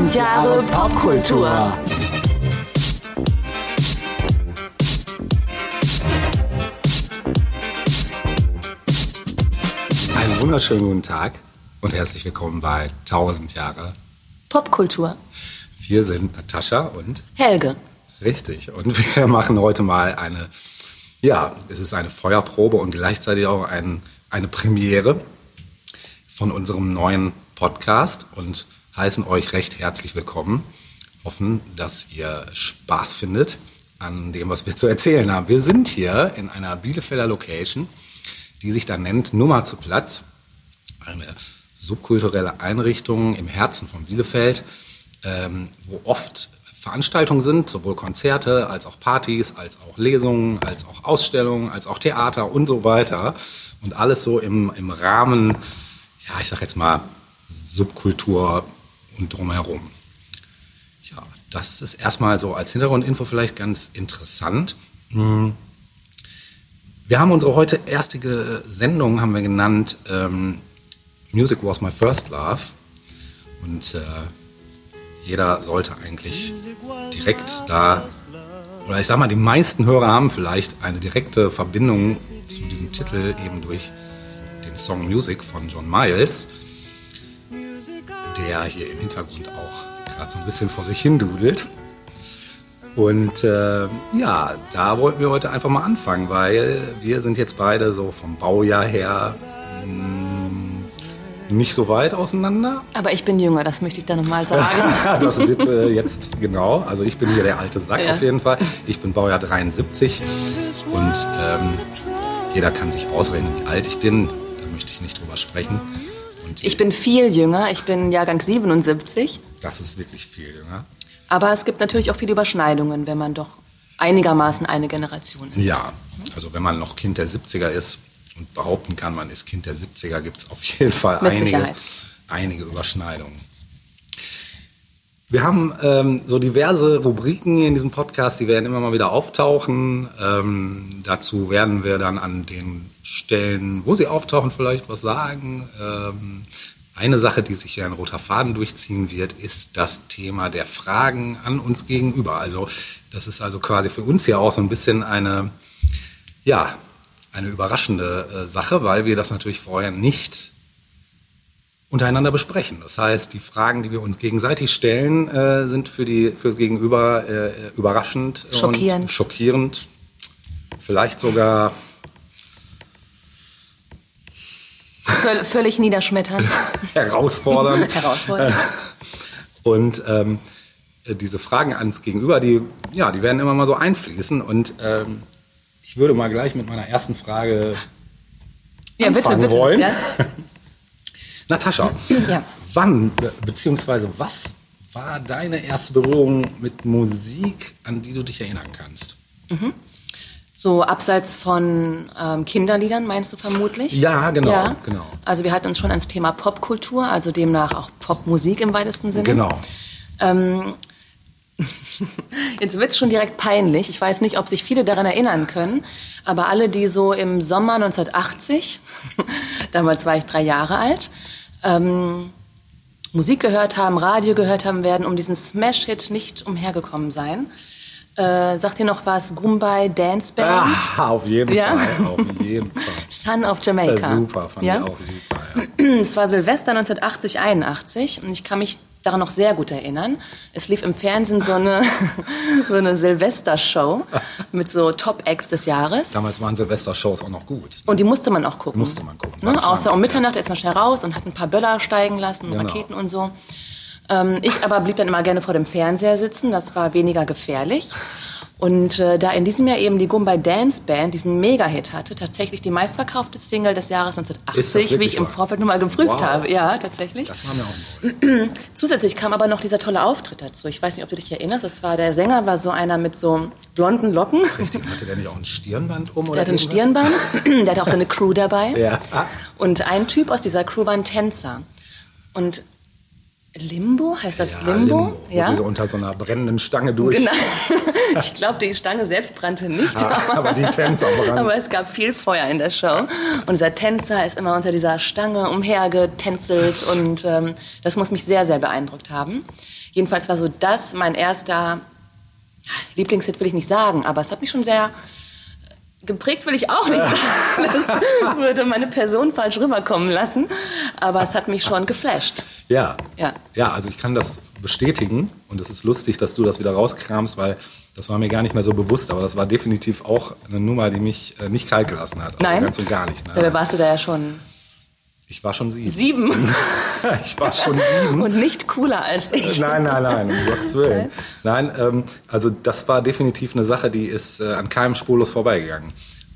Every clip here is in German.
Tausend Jahre Popkultur. Einen wunderschönen guten Tag und herzlich willkommen bei 1000 Jahre Popkultur. Wir sind Natascha und Helge. richtig. Und wir machen heute mal eine, ja, es ist eine Feuerprobe und gleichzeitig auch ein, eine Premiere von unserem neuen Podcast und heißen euch recht herzlich willkommen. Hoffen, dass ihr Spaß findet an dem, was wir zu erzählen haben. Wir sind hier in einer Bielefelder Location, die sich da nennt Nummer zu Platz. Eine subkulturelle Einrichtung im Herzen von Bielefeld, ähm, wo oft Veranstaltungen sind, sowohl Konzerte als auch Partys, als auch Lesungen, als auch Ausstellungen, als auch Theater und so weiter. Und alles so im, im Rahmen, ja, ich sag jetzt mal, Subkultur und drumherum. Ja, das ist erstmal so als Hintergrundinfo vielleicht ganz interessant. Hm. Wir haben unsere heute erste Sendung, haben wir genannt, ähm, Music was my first love. Und äh, jeder sollte eigentlich direkt da, oder ich sag mal, die meisten Hörer haben vielleicht eine direkte Verbindung zu diesem Titel eben durch den Song Music von John Miles, der hier im Hintergrund auch gerade so ein bisschen vor sich hin dudelt. Und äh, ja, da wollten wir heute einfach mal anfangen, weil wir sind jetzt beide so vom Baujahr her mh, nicht so weit auseinander. Aber ich bin jünger, das möchte ich da nochmal sagen. das wird äh, jetzt genau. Also ich bin hier der alte Sack Ja. auf jeden Fall. Ich bin Baujahr 73 und ähm, jeder kann sich ausrechnen, wie alt ich bin. Da möchte ich nicht drüber sprechen. Und Ich bin viel jünger, ich bin Jahrgang 77. das ist wirklich viel jünger. Aber es gibt natürlich auch viele Überschneidungen, wenn man doch einigermaßen eine Generation ist. Ja, also wenn man noch Kind der 70er ist und behaupten kann, man ist Kind der 70er, gibt es auf jeden Fall Mit einige, Sicherheit. einige Überschneidungen. Wir haben ähm, so diverse Rubriken hier in diesem Podcast, die werden immer mal wieder auftauchen. Ähm, dazu werden wir dann an den Stellen, wo sie auftauchen, vielleicht was sagen. Ähm, eine Sache, die sich hier ein roter Faden durchziehen wird, ist das Thema der Fragen an uns gegenüber. Also das ist also quasi für uns ja auch so ein bisschen eine, ja, eine überraschende äh, Sache, weil wir das natürlich vorher nicht untereinander besprechen. Das heißt, die Fragen, die wir uns gegenseitig stellen, äh, sind für die fürs Gegenüber äh, überraschend Schockierend. und schockierend, vielleicht sogar Völ völlig niederschmetternd, herausfordernd. herausfordernd. Und ähm, äh, diese Fragen ans Gegenüber, die, ja, die werden immer mal so einfließen. Und ähm, ich würde mal gleich mit meiner ersten Frage Ja, bitte, anfangen bitte. wollen. Ja? Natascha, Ja. wann beziehungsweise was war deine erste Berührung mit Musik, an die du dich erinnern kannst? So abseits von ähm, Kinderliedern meinst du vermutlich? Ja, genau, genau. Also wir hatten uns schon ans Thema Popkultur, also demnach auch Popmusik im weitesten Sinne. Genau. Ähm, jetzt wird's schon direkt peinlich. Ich weiß nicht, ob sich viele daran erinnern können, aber alle, die so im Sommer 1980, damals war ich drei Jahre alt, ähm, Musik gehört haben, Radio gehört haben, werden um diesen Smash-Hit nicht umhergekommen sein. Äh, sagt ihr noch was? Gumbay Dance Band? Ah, auf jeden Ja. Fall, auf jeden Fall. Son of Jamaica. Äh, super, fand ja? ich auch super. Ja. Es war Silvester 1980, 81 und ich kann mich daran noch sehr gut erinnern. Es lief im Fernsehen so eine, so eine Silvestershow mit so Top-Acts des Jahres. Damals waren Silvester-Shows auch noch gut. Und die musste man auch gucken. Musste man gucken, Ne? Außer um Mitternacht ist man schnell raus und hat ein paar Böller steigen lassen, Genau. Raketen und so. Ähm, ich aber blieb dann immer gerne vor dem Fernseher sitzen. Das war weniger gefährlich. Und äh, da in diesem Jahr eben die Gumbay Dance Band diesen Mega-Hit hatte, tatsächlich die meistverkaufte Single des Jahres Ist das 1980, wie ich im wahr? Vorfeld nochmal geprüft Wow. habe. Ja, tatsächlich. Das war mir auch neu. Zusätzlich kam aber noch dieser tolle Auftritt dazu. Ich weiß nicht, ob du dich erinnerst. Das war der Sänger war so einer mit so blonden Locken. Richtig, hatte der nicht auch ein Stirnband um? Oder Der hatte ein? Stirnband. der hatte auch seine Crew dabei. Ja. Und ein Typ aus dieser Crew war ein Tänzer. Und Limbo? Heißt das Ja, Limbo? Wo die so unter so einer brennenden Stange durch. Genau. Ich glaube, die Stange selbst brannte nicht. Ah, aber die Tänzer brannten. Aber es gab viel Feuer in der Show. Und dieser Tänzer ist immer unter dieser Stange umhergetänzelt. Und ähm, das muss mich sehr, sehr beeindruckt haben. Jedenfalls war so das mein erster Lieblingshit, will ich nicht sagen. Aber es hat mich schon sehr geprägt, will ich auch nicht sagen. Das würde meine Person falsch rüberkommen lassen. Aber es hat mich schon geflasht. Ja. Ja. Ja, also ich kann das bestätigen und es ist lustig, dass du das wieder rauskramst, weil das war mir gar nicht mehr so bewusst, aber das war definitiv auch eine Nummer, die mich äh, nicht kalt gelassen hat. Also Nein. Ganz und gar nicht. Ne? Dabei warst du da ja schon Ich war schon sieben. sieben ich war schon sieben. und nicht cooler als ich. Nein, nein, nein, um Gottes Willen. Nein, ähm, also das war definitiv eine Sache, die ist äh, an keinem spurlos vorbeigegangen.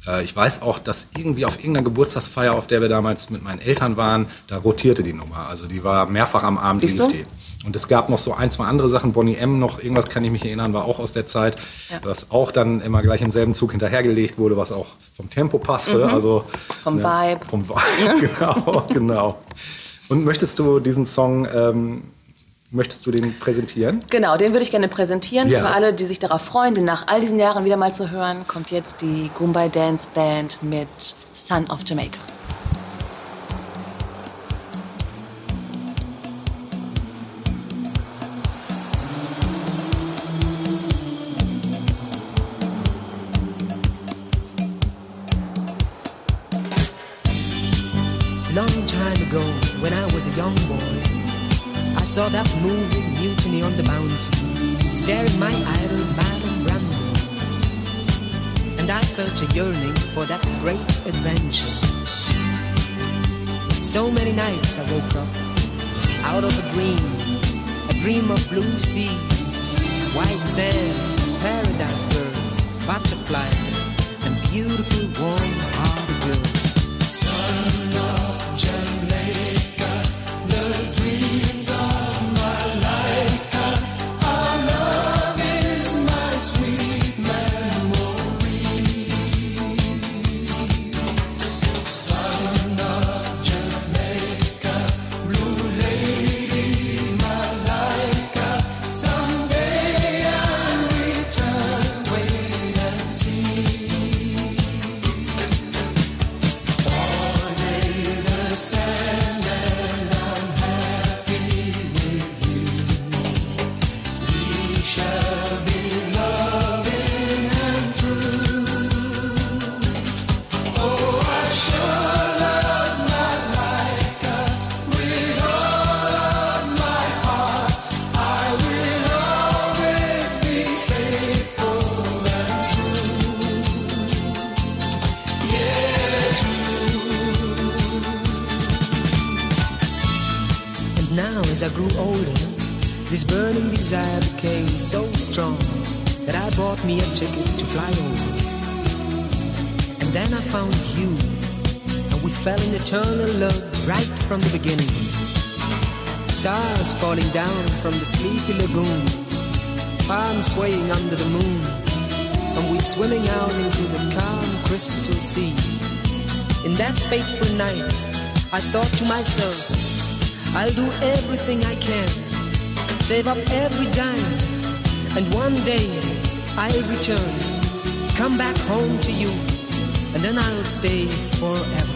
Äh, ich weiß auch, dass irgendwie auf irgendeiner Geburtstagsfeier, auf der wir damals mit meinen Eltern waren, da rotierte die Nummer. Also die war mehrfach am Abend Siehst lief die. Und es gab noch so ein, zwei andere Sachen. Bonnie M noch, irgendwas kann ich mich erinnern, war auch aus der Zeit, Ja. was auch dann immer gleich im selben Zug hinterhergelegt wurde, was auch vom Tempo passte. Also, Mhm. Vom Vibe. Vom Vibe, genau, genau. Und möchtest du diesen Song, ähm, möchtest du den präsentieren? Genau, den würde ich gerne präsentieren. Ja. Für alle, die sich darauf freuen, den nach all diesen Jahren wieder mal zu hören, kommt jetzt die Goombay Dance Band mit Son of Jamaica. Saw that moving Mutiny on the mountain, staring my idol Marlon Brando, and I felt a yearning for that great adventure. So many nights I woke up out of a dream, a dream of blue sea, white sand, paradise birds, butterflies, and beautiful warm-hearted girls. As I grew older, this burning desire became so strong that I bought me a ticket to fly over. And then I found you, and we fell in eternal love right from the beginning. Stars falling down from the sleepy lagoon, palms swaying under the moon, and we swimming out into the calm crystal sea. In that fateful night, I thought to myself, I'll do everything I can, save up every dime, and one day I'll return, come back home to you, and then I'll stay forever.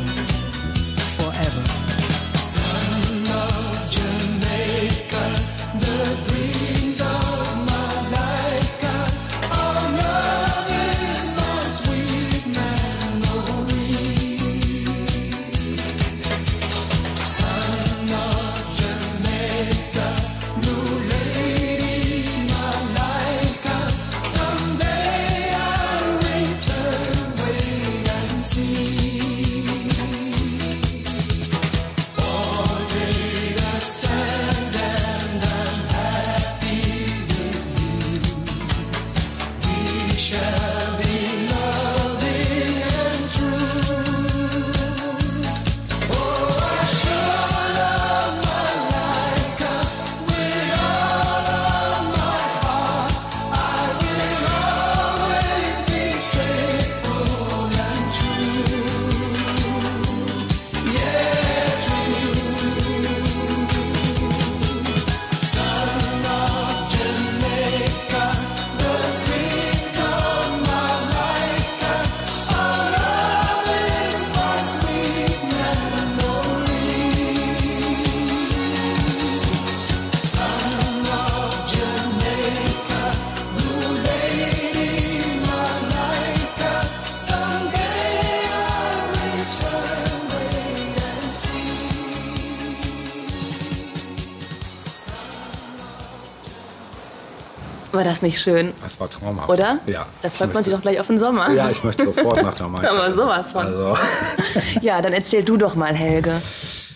Das nicht schön? Das war traumhaft. Oder? Ja. Da freut man sich doch gleich auf den Sommer. Ja, ich möchte sofort nach Jamaika. Aber sowas von. Also, Ja, dann erzähl du doch mal, Helge.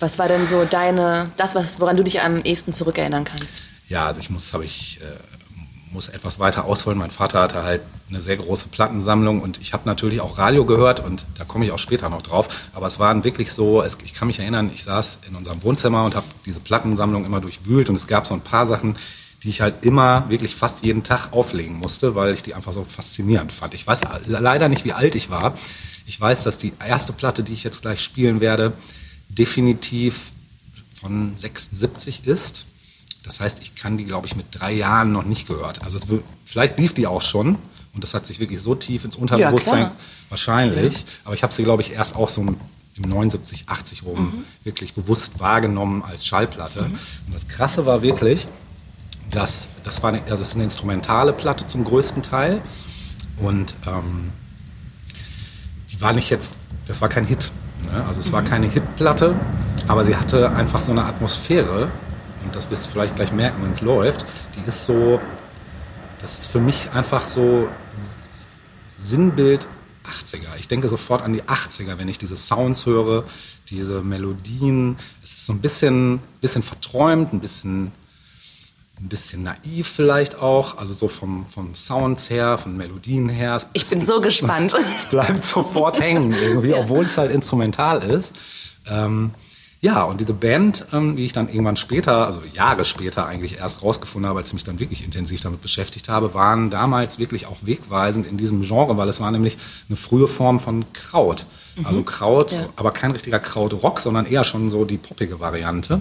Was war denn so deine, das, was, woran du dich am ehesten zurückerinnern kannst? ja, also ich muss, habe ich, äh, muss etwas weiter ausholen. Mein Vater hatte halt eine sehr große Plattensammlung und ich habe natürlich auch Radio gehört und da komme ich auch später noch drauf. Aber es waren wirklich so, es, ich kann mich erinnern, ich saß in unserem Wohnzimmer und habe diese Plattensammlung immer durchwühlt und es gab so ein paar Sachen, die ich halt immer wirklich fast jeden Tag auflegen musste, weil ich die einfach so faszinierend fand. Ich weiß leider nicht, wie alt ich war. Ich weiß, dass die erste Platte, die ich jetzt gleich spielen werde, definitiv von 76 ist. Das heißt, ich kann die, glaube ich, mit drei Jahren noch nicht gehört. Also vielleicht lief die auch schon und das hat sich wirklich so tief ins Unterbewusstsein klar. wahrscheinlich. Aber ich habe sie, glaube ich, erst auch so im 79, 80 rum wirklich bewusst wahrgenommen als Schallplatte. Und das Krasse war wirklich, dass das war eine, also das ist eine instrumentale Platte zum größten Teil und ähm, die war nicht jetzt, das war kein Hit. Ne? Also es war keine Hitplatte, aber sie hatte einfach so eine Atmosphäre und das wirst du vielleicht gleich merken, wenn es läuft. Die ist so, das ist für mich einfach so Sinnbild 80er. Ich denke sofort an die 80er, wenn ich diese Sounds höre, diese Melodien. Es ist so ein bisschen, bisschen verträumt, ein bisschen, ein bisschen naiv vielleicht auch. Also so vom, vom Sounds her, von Melodien her. Es- Ich bin so gespannt. es bleibt sofort hängen irgendwie, obwohl es halt instrumental ist. Ähm, ja, und diese Band, ähm, wie ich dann irgendwann später, also Jahre später eigentlich erst rausgefunden habe, als ich mich dann wirklich intensiv damit beschäftigt habe, waren damals wirklich auch wegweisend in diesem Genre, weil es war nämlich eine frühe Form von Kraut. Also Kraut, Ja. aber kein richtiger Krautrock, sondern eher schon so die poppige Variante.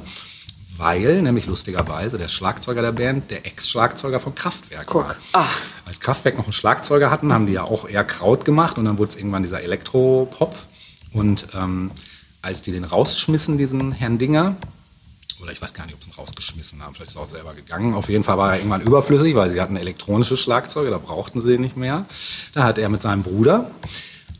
Weil, nämlich lustigerweise, der Schlagzeuger der Band, der Ex-Schlagzeuger von Kraftwerk Guck. war. Ah. Als Kraftwerk noch einen Schlagzeuger hatten, haben die ja auch eher Kraut gemacht und dann wurde es irgendwann dieser Elektropop. Und ähm, als die den rausschmissen, diesen Herrn Dinger, oder ich weiß gar nicht, ob sie ihn rausgeschmissen haben, vielleicht ist er auch selber gegangen. Auf jeden Fall war er irgendwann überflüssig, weil sie hatten elektronische Schlagzeuge, da brauchten sie ihn nicht mehr. Da hat er mit seinem Bruder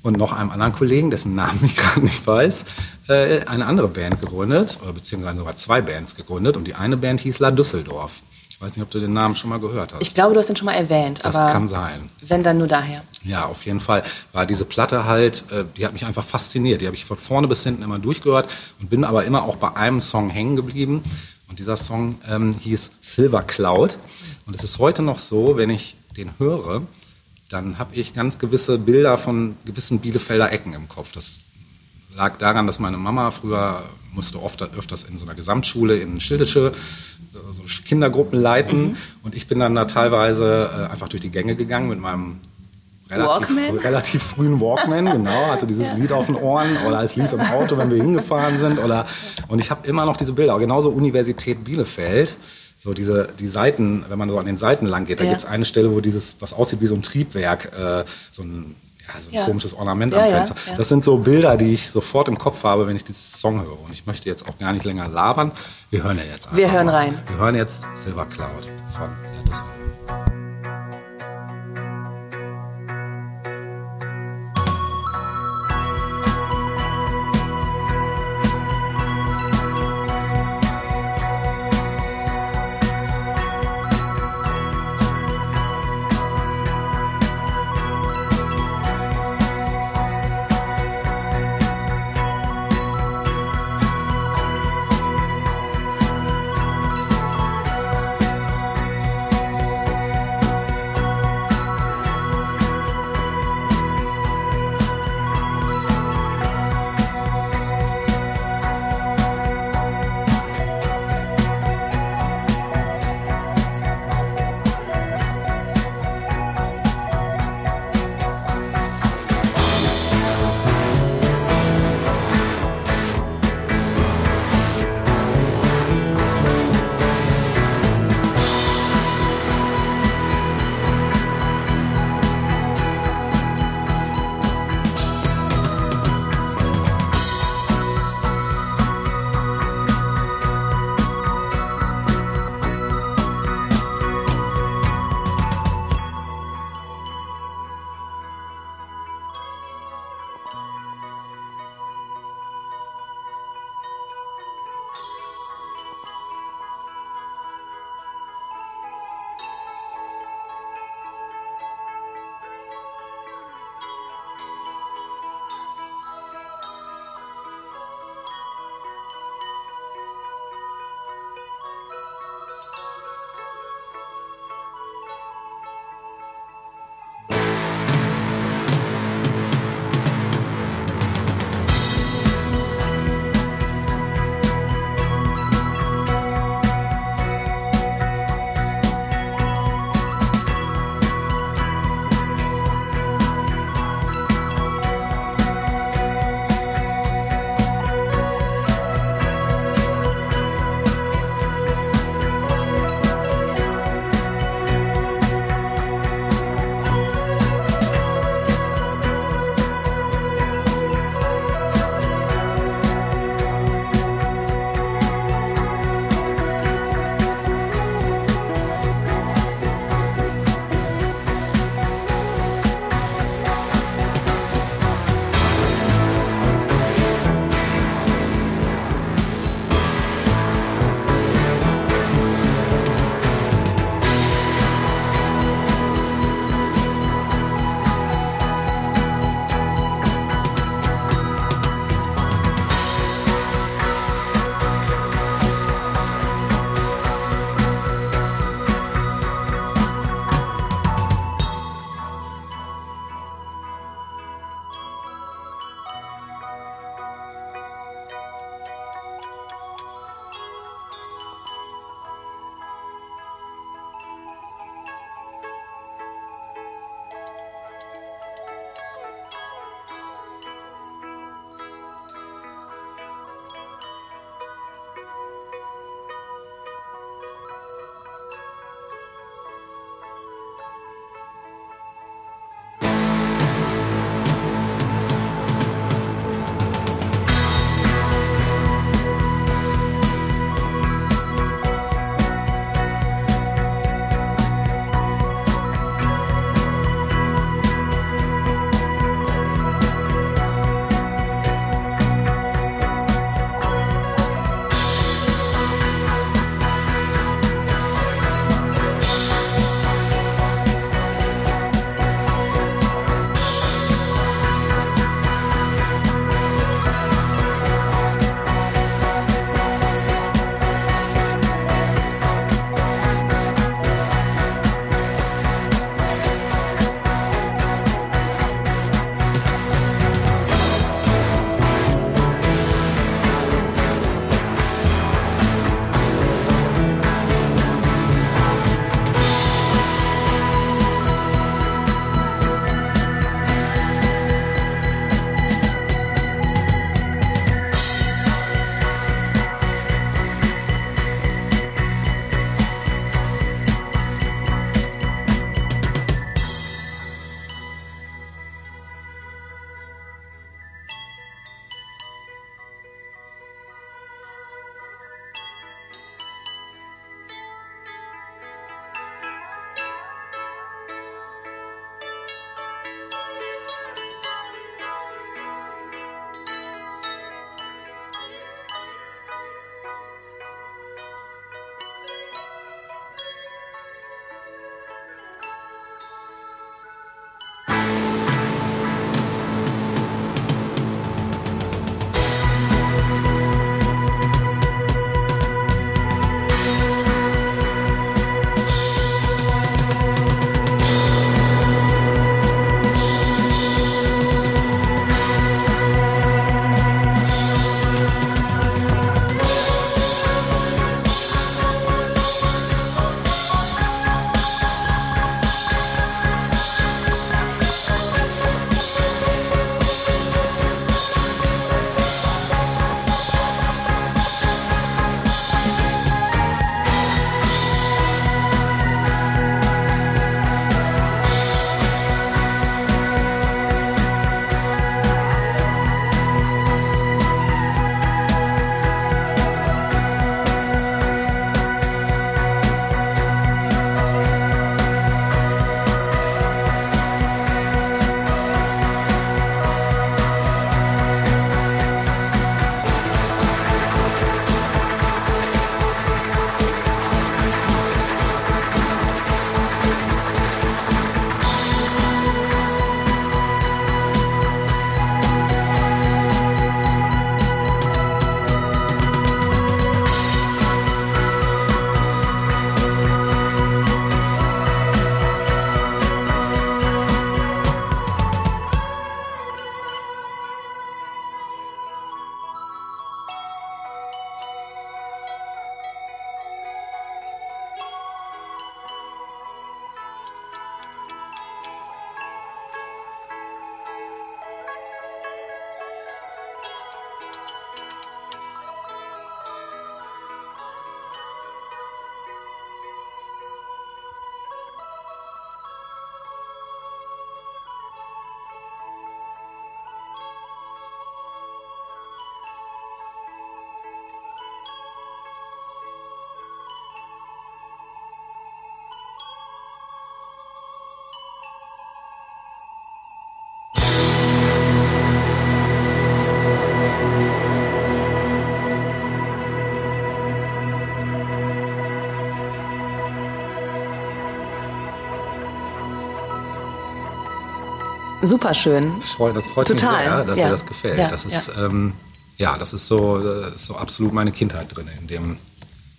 und noch einem anderen Kollegen, dessen Namen ich gerade nicht weiß, äh, eine andere Band gegründet, oder beziehungsweise sogar zwei Bands gegründet. Und die eine Band hieß La Düsseldorf. Ich weiß nicht, ob du den Namen schon mal gehört hast. Ich glaube, du hast ihn schon mal erwähnt, das kann sein. wenn dann nur daher. Ja, auf jeden Fall war diese Platte halt, äh, die hat mich einfach fasziniert. Die habe ich von vorne bis hinten immer durchgehört und bin aber immer auch bei einem Song hängen geblieben. Und dieser Song ähm, hieß Silver Cloud. Und es ist heute noch so, wenn ich den höre, dann habe ich ganz gewisse Bilder von gewissen Bielefelder Ecken im Kopf. Das lag daran, dass meine Mama früher musste oft öfters in so einer Gesamtschule in Schildische äh, so Kindergruppen leiten und ich bin dann da teilweise äh, einfach durch die Gänge gegangen mit meinem relativ, frü- relativ frühen Walkman, genau, hatte dieses Lied auf den Ohren oder es lief im Auto, wenn wir hingefahren sind oder und ich habe immer noch diese Bilder, genauso Universität Bielefeld. So diese die Seiten, wenn man so an den Seiten lang geht, da Ja. gibt's eine Stelle, wo dieses, was aussieht wie so ein Triebwerk, äh, so ein, ja, so ein Ja. komisches Ornament am Fenster. Das sind so Bilder, die ich sofort im Kopf habe, wenn ich dieses Song höre. Und ich möchte jetzt auch gar nicht länger labern. Wir hören ja jetzt einfach Wir hören mal. rein. Wir hören jetzt Silver Cloud von der Düsseldorf. Super schön. Das freut Total. mich sehr, dass ja. dir das gefällt. Ja, das ist, ja. ähm, ja, das ist so, äh, so absolut meine Kindheit drin in dem,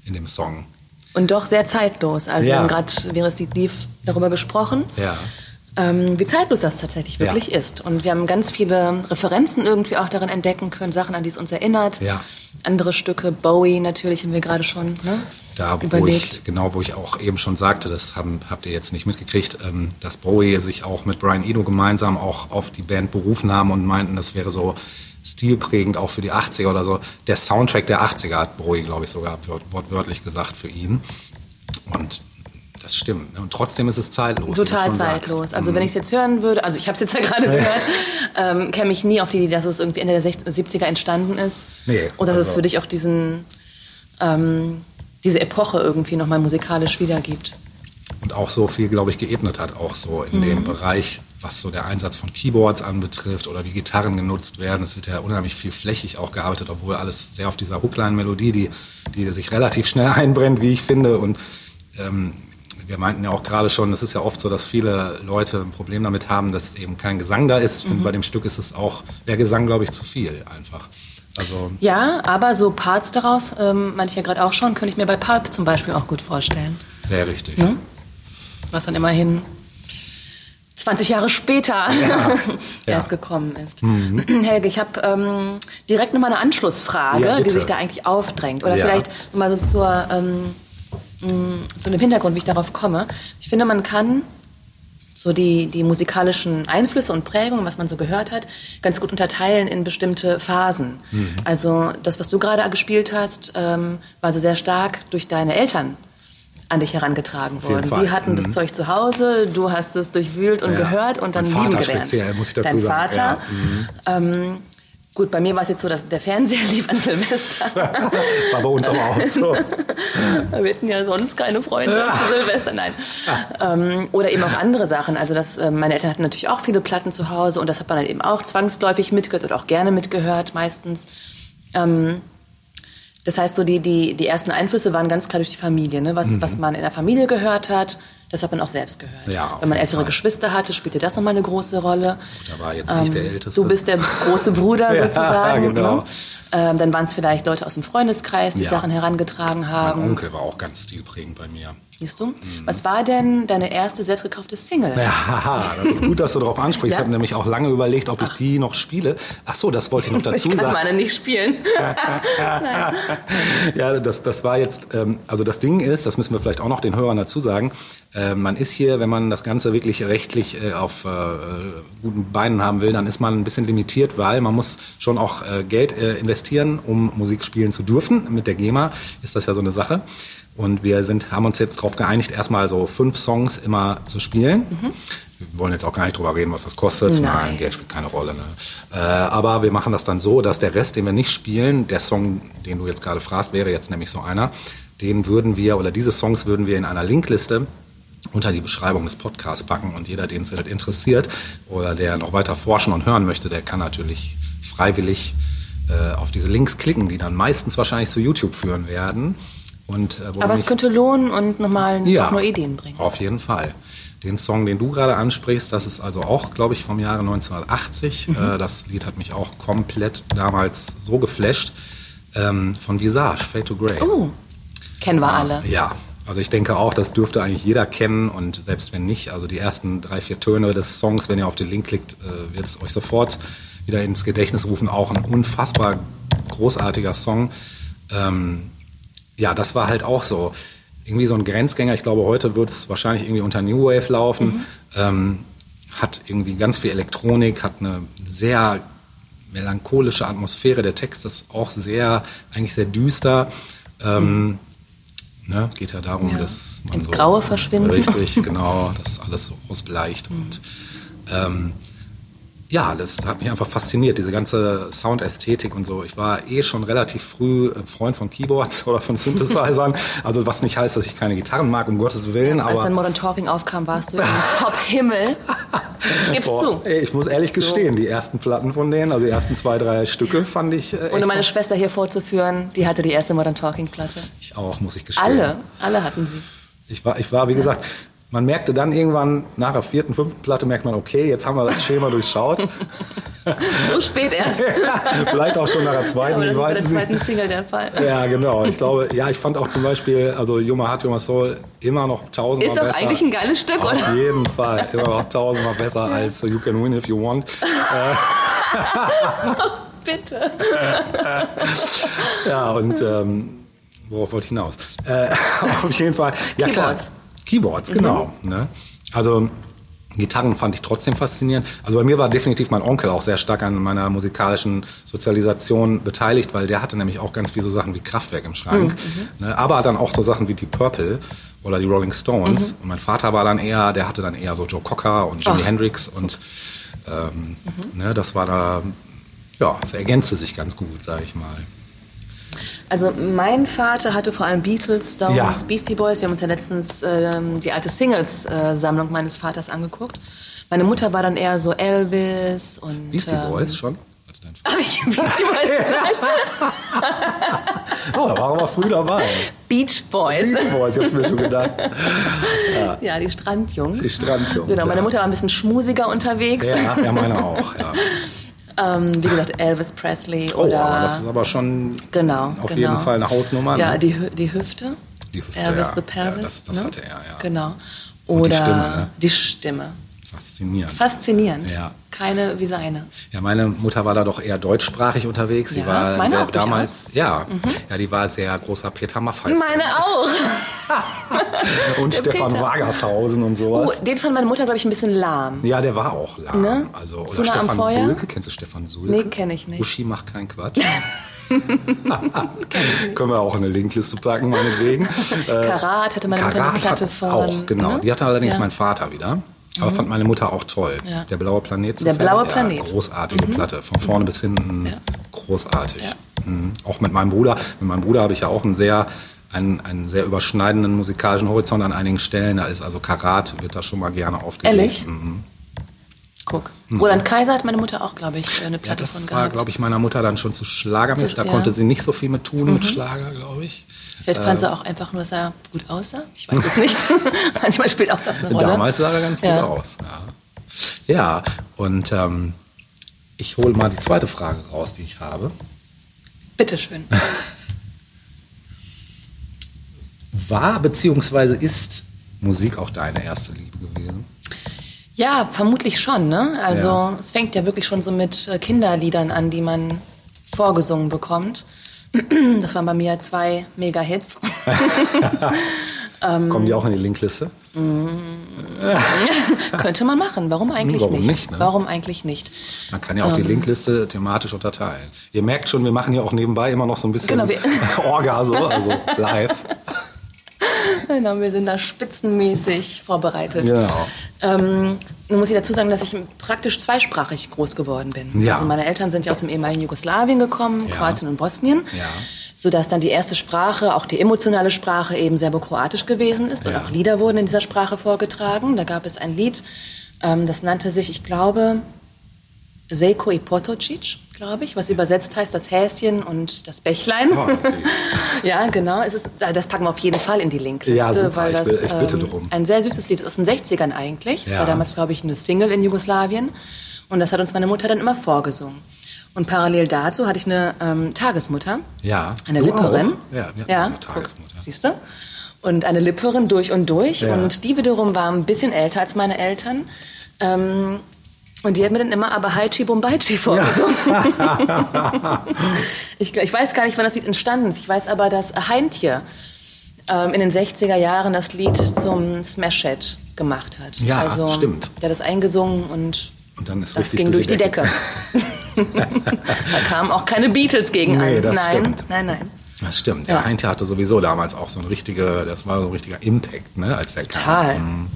in dem Song. Und doch sehr zeitlos. Also Ja. wir haben gerade, während es Lied lief, darüber gesprochen. Ja. Ähm, wie zeitlos das tatsächlich Ja. wirklich ist. Und wir haben ganz viele Referenzen irgendwie auch darin entdecken können, Sachen, an die es uns erinnert. Ja. Andere Stücke, Bowie natürlich haben wir gerade schon ne, Da, wo überlegt. ich, genau, wo ich auch eben schon sagte, das haben, habt ihr jetzt nicht mitgekriegt, ähm, dass Bowie sich auch mit Brian Eno gemeinsam auch auf die Band berufen haben und meinten, das wäre so stilprägend auch für die 80er oder so. Der Soundtrack der 80er hat Bowie, glaube ich, sogar wort- wortwörtlich gesagt für ihn. Und das stimmt. ne? Und trotzdem ist es zeitlos. Total zeitlos. sagst. Also wenn ich es jetzt hören würde, also ich habe es jetzt ja gerade gehört, ähm, käme ich nie auf die Idee, dass es irgendwie Ende der 60, 70er entstanden ist. Nee, Und dass es also- für dich auch diesen, ähm, diese Epoche irgendwie nochmal musikalisch wiedergibt. und auch so viel, glaube ich, geebnet hat, auch so in Mhm. dem Bereich, was so der Einsatz von Keyboards anbetrifft oder wie Gitarren genutzt werden. Es wird ja unheimlich viel flächig auch gearbeitet, obwohl alles sehr auf dieser Hookline-Melodie, die, die sich relativ schnell einbrennt, wie ich finde. Und ähm, wir meinten ja auch gerade schon, es ist ja oft so, dass viele Leute ein Problem damit haben, dass eben kein Gesang da ist. Ich Mhm. finde, bei dem Stück ist es auch, der Gesang, glaube ich, zu viel einfach. Also Ja, aber so Parts daraus, ähm, ich ja gerade auch schon, könnte ich mir bei Pulp zum Beispiel auch gut vorstellen. sehr richtig. Was dann immerhin 20 Jahre später erst gekommen ist. Helge, ich habe ähm, direkt nochmal eine Anschlussfrage, Ja, die sich da eigentlich aufdrängt. Oder Ja. vielleicht nochmal so zur, ähm, zu dem Hintergrund, wie ich darauf komme. Ich finde, man kann so die, die musikalischen Einflüsse und Prägungen, was man so gehört hat, ganz gut unterteilen in bestimmte Phasen. Mhm. Also das, was du gerade gespielt hast, ähm, war so sehr stark durch deine Eltern an dich herangetragen worden. Fall. Die hatten das Mhm. Zeug zu Hause, du hast es durchwühlt und Ja. gehört und dann Mein Vater lieben gelernt. speziell, muss ich dazu Dein sagen. Vater. Ja, mhm. Ähm, gut, bei mir war es jetzt so, dass der Fernseher lief an Silvester. War bei uns aber auch so. Wir hatten ja sonst keine Freunde zu Silvester, nein. Ähm, oder eben auch andere Sachen. Also das, ähm, meine Eltern hatten natürlich auch viele Platten zu Hause und das hat man dann eben auch zwangsläufig mitgehört oder auch gerne mitgehört meistens. Ähm, das heißt, so die, die, die ersten Einflüsse waren ganz klar durch die Familie. Ne? Was, was man in der Familie gehört hat, das hat man auch selbst gehört. Ja, Wenn man ältere Fall. Geschwister hatte, spielte das nochmal eine große Rolle. Da war jetzt nicht der Älteste. Du bist der große Bruder Ja, sozusagen. genau. Ne? Ähm, dann waren es vielleicht Leute aus dem Freundeskreis, die Ja. Sachen herangetragen haben. Mein Onkel war auch ganz stilprägend bei mir. Siehst du? Was war denn deine erste selbst gekaufte Single? Ja, haha, das ist gut, dass du darauf ansprichst. Ja? Ich habe nämlich auch lange überlegt, ob ich die noch spiele. Ach so, das wollte ich noch ich dazu kann sagen. meine nicht spielen. Ja, das, das war jetzt, ähm, also das Ding ist, das müssen wir vielleicht auch noch den Hörern dazu sagen, äh, man ist hier, wenn man das Ganze wirklich rechtlich äh, auf äh, guten Beinen haben will, dann ist man ein bisschen limitiert, weil man muss schon auch äh, Geld äh, investieren, um Musik spielen zu dürfen. Mit der GEMA ist das ja so eine Sache. Und wir sind, haben uns jetzt darauf geeinigt, erstmal so fünf Songs immer zu spielen. Wir wollen jetzt auch gar nicht drüber reden, was das kostet. Nein. Nein, Geld spielt keine Rolle. Ne? Äh, aber wir machen das dann so, dass der Rest, den wir nicht spielen, der Song, den du jetzt gerade fragst, wäre jetzt nämlich so einer, den würden wir, oder diese Songs würden wir in einer Linkliste unter die Beschreibung des Podcasts packen und jeder, den es interessiert oder der noch weiter forschen und hören möchte, der kann natürlich freiwillig äh, auf diese Links klicken, die dann meistens wahrscheinlich zu YouTube führen werden. Und, äh, Aber es könnte lohnen und nochmal ja, neue Ideen bringen. Auf jeden Fall. Den Song, den du gerade ansprichst, das ist also auch, glaube ich, vom Jahre 1980. Mhm. Äh, das Lied hat mich auch komplett damals so geflasht. Ähm, von Visage, Fade to Grey. Oh, kennen wir alle. Ja, also ich denke auch, das dürfte eigentlich jeder kennen und selbst wenn nicht, also die ersten drei, vier Töne des Songs, wenn ihr auf den Link klickt, äh, wird es euch sofort wieder ins Gedächtnis rufen. Auch ein unfassbar großartiger Song. Ähm, ja, das war halt auch so. Irgendwie so ein Grenzgänger. Ich glaube, heute wird es wahrscheinlich irgendwie unter New Wave laufen. Ähm, hat irgendwie ganz viel Elektronik, hat eine sehr melancholische Atmosphäre. Der Text ist auch sehr, eigentlich sehr düster. Ähm, ne, geht ja darum, Ja. dass man Ins Graue verschwinden. Richtig, genau, dass alles so ausbleicht und ähm, ja, das hat mich einfach fasziniert, diese ganze Soundästhetik und so. Ich war eh schon relativ früh ein Freund von Keyboards oder von Synthesizern. Also was nicht heißt, dass ich keine Gitarren mag, um Gottes Willen. Als dann aber Modern Talking aufkam, warst du im Top-Himmel. Gib's Boah, zu. ey, ich muss ehrlich So. gestehen, die ersten Platten von denen, also die ersten zwei, drei Stücke fand ich äh, Ohne meine Schwester hier vorzuführen, die hatte die erste Modern Talking Platte. ich auch, muss ich gestehen. Alle, alle hatten sie. Ich war, ich war, wie gesagt, man merkte dann irgendwann nach der vierten, fünften Platte, merkt man, okay, jetzt haben wir das Schema durchschaut. So spät erst. ja, vielleicht auch schon nach der zweiten, das ich weiß der es zweiten nicht. Single der Fall. Ja, genau. Ich glaube, ja, ich fand auch zum Beispiel, also Yuma Heart, Yuma Soul immer noch tausendmal Ist doch besser. eigentlich ein geiles Stück, Auf oder? jeden Fall. Immer noch tausendmal besser als You Can Win If You Want. Bitte. Ja, und ähm, worauf wollte ich hinaus? Äh, auf jeden Fall. Ja, Keyboards. klar. Keyboards, genau. Ne? Also Gitarren fand ich trotzdem faszinierend. Also bei mir war definitiv mein Onkel auch sehr stark an meiner musikalischen Sozialisation beteiligt, weil der hatte nämlich auch ganz viele so Sachen wie Kraftwerk im Schrank. Ne? Aber dann auch so Sachen wie die Purple oder die Rolling Stones. Und mein Vater war dann eher, der hatte dann eher so Joe Cocker und Jimi Ach. Hendrix und ähm, ne, das war da, ja, das ergänzte sich ganz gut, sage ich mal. Also mein Vater hatte vor allem Beatles, Stones, Ja. Beastie Boys. Wir haben uns ja letztens ähm, die alte Singles-Sammlung meines Vaters angeguckt. Meine Mutter war dann eher so Elvis und... Beastie ähm, Boys schon? Hatte dein Vater- Hab ich Beastie Boys gesagt? Oh, da war aber früh dabei. Beach Boys. Beach Boys, ich hab's mir schon gedacht. Ja, die Strandjungs. Die Strandjungs, Genau, meine ja. Mutter war ein bisschen schmusiger unterwegs. Ja, ja, meine auch. Ja. Ähm, wie gesagt, Elvis Presley Oh, oder... aber das ist aber schon genau, auf genau. jeden Fall eine Hausnummer. Ja, ne? die, Hü- die Hüfte. Die Hüfte, Elvis ja. the Pelvis. Ja, das- das ne? hatte er, ja. Genau. Und Oder die Stimme, ne? die Stimme. Faszinierend. Faszinierend. Ja. Keine wie seine. Ja, meine Mutter war da doch eher deutschsprachig unterwegs. Sie Ja, war meine sehr, auch damals, ja, ja, die war sehr großer Peter Maffay. Meine auch. und Stefan. Wagershausen und sowas. den fand meine Mutter, glaube ich, ein bisschen lahm. Ja, der war auch lahm. Ne? Also, oder Zu nah am Stefan Feuer? Sulke. Kennst du Stefan Sulke? Nee, kenn ich nicht. Uschi macht keinen Quatsch. Können wir auch in eine Linkliste packen, meinetwegen. Karat hatte meine Mutter eine Karat Platte von. auch, genau. ne? Die hatte allerdings Ja. Mhm. mein Vater wieder. Aber fand meine Mutter auch toll. Ja. Der blaue Planet. Der blaue ja, Planet. Mhm. Großartige Platte. Von vorne bis hinten Ja. großartig. Mhm. Auch mit meinem Bruder. Mit meinem Bruder habe ich ja auch einen sehr, einen, einen sehr überschneidenden musikalischen Horizont an einigen Stellen. Da ist also Karat, wird da schon mal gerne aufgelegt. Ehrlich? Mhm. Guck. Roland Kaiser hat meine Mutter auch, glaube ich, eine Ja, Platte von das war, gehabt. glaube ich, meiner Mutter dann schon zu schlagermäßig. Da ja. konnte sie nicht so viel mit tun Mhm. mit Schlager, glaube ich. Vielleicht fand sie auch einfach nur, dass er gut aussah. Ich weiß es nicht. Manchmal spielt auch das eine Rolle. Damals sah er ganz gut Ja. aus. Ja, ja und ähm, ich hole mal die zweite Frage raus, die ich habe. Bitteschön. War beziehungsweise ist Musik auch deine erste Liebe gewesen? Ja, vermutlich schon. Ne? Also Ja. es fängt ja wirklich schon so mit äh, Kinderliedern an, die man vorgesungen bekommt. Das waren bei mir zwei Mega-Hits. Ähm. Kommen die auch in die Linkliste? Könnte man machen. Warum eigentlich Warum nicht? nicht, ne? Warum eigentlich nicht? Man kann ja auch Ähm. die Linkliste thematisch unterteilen. Ihr merkt schon, wir machen hier auch nebenbei immer noch so ein bisschen Genau, Orga, so, also live. Genau, wir sind da spitzenmäßig vorbereitet. Genau. Ähm, nun muss ich dazu sagen, dass ich praktisch zweisprachig groß geworden bin. Ja. Also meine Eltern sind ja aus dem ehemaligen Jugoslawien gekommen, Ja. Kroatien und Bosnien. Ja. Sodass dann die erste Sprache, auch die emotionale Sprache eben serbokroatisch gewesen ist. Und Ja. auch Lieder wurden in dieser Sprache vorgetragen. Da gab es ein Lied, ähm, das nannte sich, ich glaube, Seiko i Potocic, glaube ich, was übersetzt heißt das Häschen und das Bächlein. Oh, süß. ja, genau. Es ist, das packen wir auf jeden Fall in die Linkliste, Ja, super. weil Ich das will- ich bitte ähm, drum. ein sehr süßes Lied ist aus den 60ern eigentlich. Es Ja. war damals, glaube ich, eine Single in Jugoslawien. Und das hat uns meine Mutter dann immer vorgesungen. Und parallel dazu hatte ich eine ähm, Tagesmutter, Ja. eine Du Lipperin. auch? Ja, wir hatten auch eine Tagesmutter. Siehst du? Und eine Lipperin durch und durch. Ja. Und die wiederum war ein bisschen älter als meine Eltern. Ähm, und die hat mir dann immer aber Haichi Bombaichi vorgesungen. ich, ich weiß gar nicht, wann das Lied entstanden ist. Ich weiß aber, dass Heintje ähm, in den 60er Jahren das Lied zum Smash-Hit gemacht hat. Ja, also, stimmt. Der hat das eingesungen und Und dann ist das richtig ging durch die Decke. da kamen auch keine Beatles gegen Nee, an. das nein, stimmt. nein, nein. Das stimmt. Ja, Ja. Heintje hatte sowieso damals auch so ein richtiger, das war so ein richtiger Impact, ne, als der Total. kam. Hm,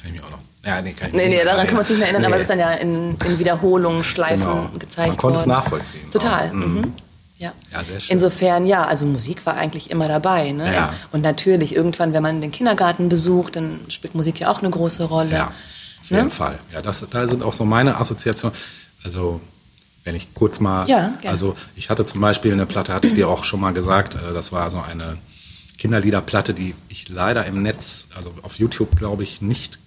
Kann ich mich auch. Ja, nee, kann ich Nee, nee, daran kann man sich nicht mehr erinnern, aber Nee. das ist dann ja in, in Wiederholungen, Schleifen Genau. gezeigt Man konnte es worden. nachvollziehen. Total. Auch. Mhm. Ja. Ja, sehr schön. Insofern, ja, also Musik war eigentlich immer dabei. Ne? Ja. Und natürlich, irgendwann, wenn man den Kindergarten besucht, dann spielt Musik ja auch eine große Rolle. Ja, auf jeden Ne? Fall. Ja, das, da sind auch so meine Assoziationen. Also, wenn ich kurz mal, Ja, gerne. also ich hatte zum Beispiel eine Platte, hatte ich dir auch schon mal gesagt, äh, das war so eine Kinderliederplatte, die ich leider im Netz, also auf YouTube, glaube ich, nicht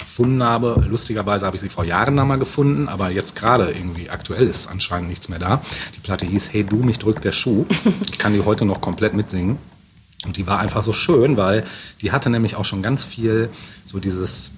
gefunden habe. Lustigerweise habe ich sie vor Jahren da mal gefunden, aber jetzt gerade irgendwie aktuell ist anscheinend nichts mehr da. Die Platte hieß Hey du, mich drückt der Schuh. Ich kann die heute noch komplett mitsingen. Und die war einfach so schön, weil die hatte nämlich auch schon ganz viel so dieses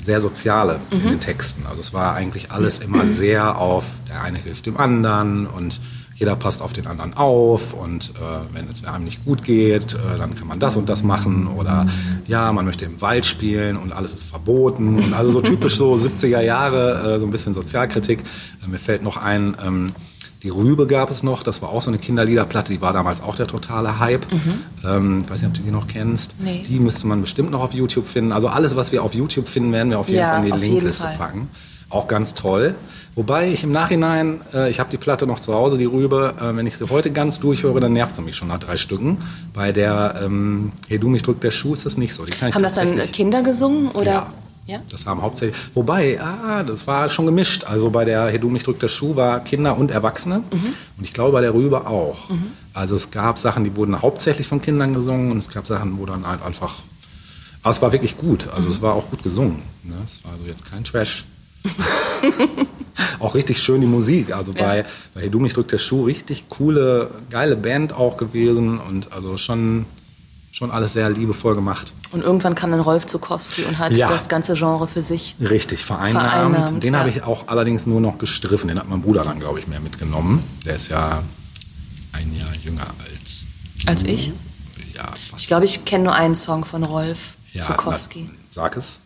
sehr Soziale in den Texten. Also es war eigentlich alles immer sehr auf, der eine hilft dem anderen und jeder passt auf den anderen auf und äh, wenn es einem nicht gut geht, äh, dann kann man das und das machen oder ja, man möchte im Wald spielen und alles ist verboten und also so typisch so 70er Jahre, äh, so ein bisschen Sozialkritik. Äh, mir fällt noch ein, ähm, die Rübe gab es noch, das war auch so eine Kinderliederplatte, die war damals auch der totale Hype. Ähm, ich weiß nicht, ob du die noch kennst. Nee. Die müsste man bestimmt noch auf YouTube finden. Also alles, was wir auf YouTube finden, werden wir auf jeden Ja, Fall in die Linkliste Fall. Auch ganz toll. Wobei ich im Nachhinein, äh, ich habe die Platte noch zu Hause, die Rübe, äh, wenn ich sie heute ganz durchhöre, dann nervt sie mich schon nach drei Stücken. Bei der ähm, Hey du mich drückt der Schuh ist das nicht so. Haben das dann Kinder gesungen oder? ja. Ja? Das haben hauptsächlich. Wobei, ah, das war schon gemischt. Also bei der Hey du mich drückt der Schuh war Kinder und Erwachsene. Und ich glaube bei der Rübe auch. Also es gab Sachen, die wurden hauptsächlich von Kindern gesungen und es gab Sachen, wo dann halt einfach. Aber es war wirklich gut. Also es war auch gut gesungen. Ne? Es war also jetzt kein Trash. auch richtig schön die Musik. Also bei, bei Hey du mich drückt der Schuh richtig coole, geile Band auch gewesen und also schon, schon alles sehr liebevoll gemacht. Und irgendwann kam dann Rolf Zukowski und hat Ja. das ganze Genre für sich. Richtig, vereinnahmt. Vereinnahmt, Den ja. habe ich auch allerdings nur noch gestriffen. Den hat mein Bruder dann, glaube ich, mehr mitgenommen. Der ist ja ein Jahr jünger als Als ich? Ja, fast. Ich glaube, ich kenne nur einen Song von Rolf ja, Zukowski. na, sag es.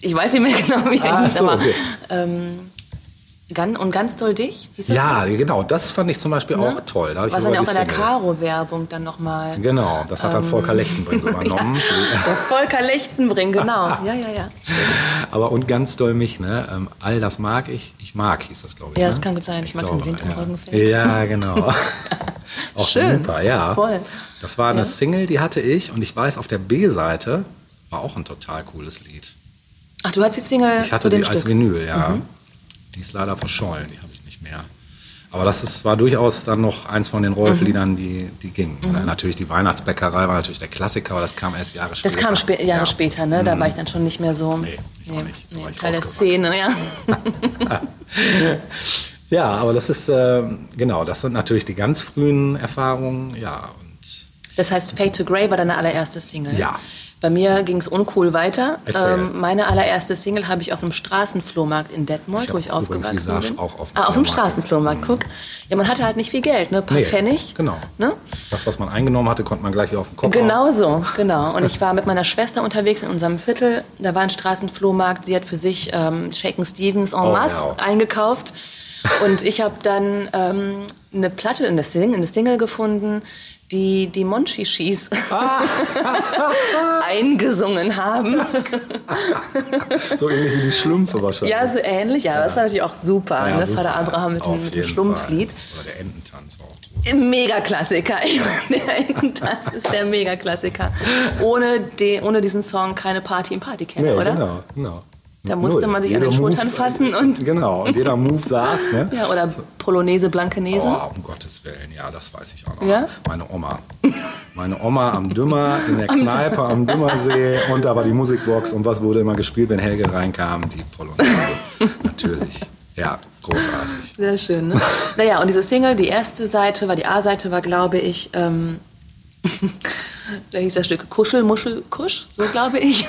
Ich weiß nicht mehr genau, wie er Ah, hieß, so, aber okay. ähm, Gan- und ganz doll dich? Ja, so? genau. Das fand ich zum Beispiel Ne? auch toll. Da ich Was dann sogar ja auch in der. Caro-Werbung dann nochmal. Genau, das hat dann Volker Lechtenbrink übernommen. Der Volker Lechtenbring, genau. Ja, ja, ja. Aber und ganz doll mich, ne? Ähm, all das mag ich. Ich mag, hieß das, glaube ich. Ja, ne? das kann gut sein. Ich mag den glaube, Wind im ja. Roggenfeld. Ja, genau. Auch Schön. super, ja. Voll. Das war eine Ja. Single, die hatte ich. Und ich weiß, auf der B-Seite war auch ein total cooles Lied. Ach, du hast die Single Ich hatte die als Stück. Mhm. Vinyl, ja. Die ist leider verschollen, die habe ich nicht mehr. Aber das ist, war durchaus dann noch eins von den Mhm. Rolf-Liedern, die, die gingen. Dann natürlich die Weihnachtsbäckerei war natürlich der Klassiker, aber das kam erst Jahre später. Das kam spä Jahre ja. später, ne? Da war ich dann schon nicht mehr so. Nee, ich auch nicht. Ich Teil der. Szene, ja. Ja, aber das ist, äh, genau, das sind natürlich die ganz frühen Erfahrungen, ja. Und Das heißt, Fade to Grey war deine allererste Single. Ja. Bei mir ging es uncool weiter. Ähm, meine allererste Single habe ich auf einem Straßenflohmarkt in Detmold, Ich wo ich aufgewachsen Visage bin. auch auf dem ah, auf dem Flohmarkt. Straßenflohmarkt, guck. Ja, man hatte halt nicht viel Geld, ne? Ein paar Nee, Pfennig. Genau. Ne? Das, was man eingenommen hatte, konnte man gleich auf den Kopf Genau so, genau. Und ich war mit meiner Schwester unterwegs in unserem Viertel. Da war ein Straßenflohmarkt. Sie hat für sich ähm, Shaken Stevens en Oh, masse ja. eingekauft. Und ich habe dann ähm, eine Platte in der Single, eine Single gefunden, die die Monchichis Ah. eingesungen haben. So ähnlich wie die Schlümpfe wahrscheinlich. Ja, so ähnlich. Ja, das war natürlich auch super. Ja, ne? super. Vater Abraham mit dem, mit dem Schlumpflied. Fall. Oder der Ententanz war auch. Mega-Klassiker. Ich meine, Das ist der Mega-Klassiker. Ohne, die, ohne diesen Song keine Party im Partykeller, Nee, oder? genau, genau. Da musste Null. man sich an Jeder den Schultern Move- fassen und- Genau, und jeder Move saß, ne? Ja, oder Polonaise Blankenese. Oh, um Gottes Willen, ja, das weiß ich auch noch. Ja? Meine Oma. Meine Oma am Dümmer, in der Kneipe am Dümmersee und da war die Musikbox und was wurde immer gespielt, wenn Helge reinkam? Die Polonaise. Natürlich. Ja, großartig. Sehr schön, ne? naja, und diese Single, die erste Seite war, die A-Seite war, glaube ich, ähm, da hieß das Stück Kuschel, Muschel, Kusch, so glaube ich.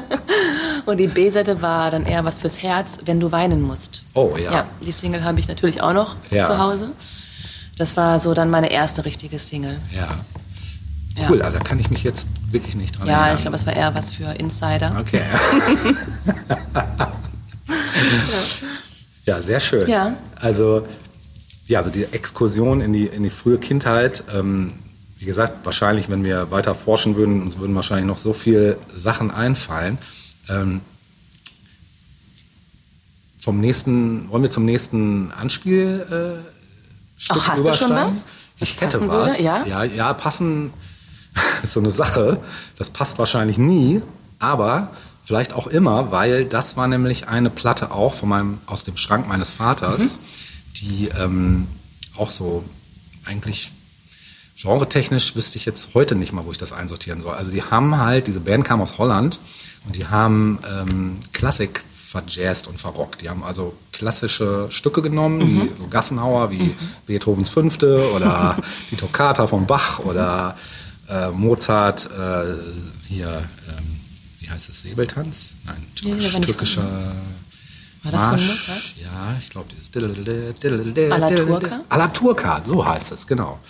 und die B-Seite war dann eher was fürs Herz, wenn du weinen musst. Oh, ja. Ja, die Single habe ich natürlich auch noch Ja. zu Hause. Das war so dann meine erste richtige Single. Ja. Ja. Cool, also da kann ich mich jetzt wirklich nicht dran Ja, erinnern. ich glaube, es war eher was für Insider. Okay. ja, sehr schön. Ja. Also, ja, also die Exkursion in die, in die frühe Kindheit, ähm, wie gesagt, wahrscheinlich, wenn wir weiter forschen würden, uns würden wahrscheinlich noch so viele Sachen einfallen. Ähm, vom nächsten, wollen wir zum nächsten Anspiel äh, Ach, hast du schon was, Ich hätte passen was. würde? Ja? ja, ja, passen ist so eine Sache. Das passt wahrscheinlich nie, aber vielleicht auch immer, weil das war nämlich eine Platte auch von meinem, aus dem Schrank meines Vaters, die ähm, auch so eigentlich Genre-technisch wüsste ich jetzt heute nicht mal, wo ich das einsortieren soll. Also die haben halt, diese Band kam aus Holland und die haben ähm, Klassik verjazzt und verrockt. Die haben also klassische Stücke genommen, mhm. wie so Gassenhauer, wie mhm. Beethovens Fünfte oder die Toccata von Bach oder äh, Mozart, äh, hier, ähm, wie heißt es, Säbeltanz? Nein, türkisch, ja, türkischer... War das Marsch. von Mozart? Ja, ich glaube, dieses Alaturka? Alaturka, so heißt es, genau.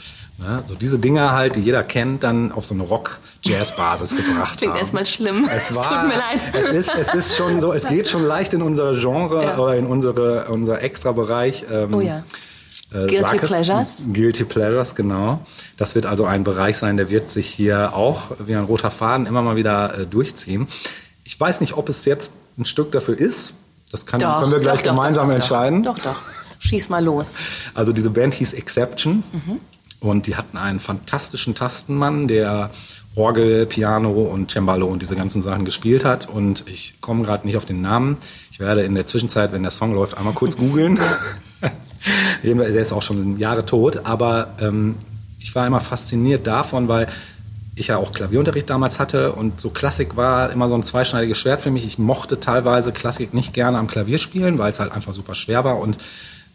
Ne? So diese Dinger halt, die jeder kennt, dann auf so eine Rock-Jazz-Basis gebracht Klingt haben. erstmal schlimm. Es, war, es tut mir leid. Es ist, es ist schon so, es geht schon leicht in unser Genre ja. oder in unsere, unser Extra-Bereich. Ähm, oh ja. Äh, Guilty Pleasures. Guilty Pleasures, genau. Das wird also ein Bereich sein, der wird sich hier auch wie ein roter Faden immer mal wieder äh, durchziehen. Ich weiß nicht, ob es jetzt ein Stück dafür ist. Das kann, doch, können wir gleich doch, gemeinsam doch, entscheiden. Doch, doch. Schieß mal los. Also diese Band hieß Exception. Mhm. Und die hatten einen fantastischen Tastenmann, der Orgel, Piano und Cembalo und diese ganzen Sachen gespielt hat. Und ich komme gerade nicht auf den Namen. Ich werde in der Zwischenzeit, wenn der Song läuft, einmal kurz googeln. der ist auch schon Jahre tot. Aber ähm, ich war immer fasziniert davon, weil ich ja auch Klavierunterricht damals hatte und so Klassik war immer so ein zweischneidiges Schwert für mich. Ich mochte teilweise Klassik nicht gerne am Klavier spielen, weil es halt einfach super schwer war und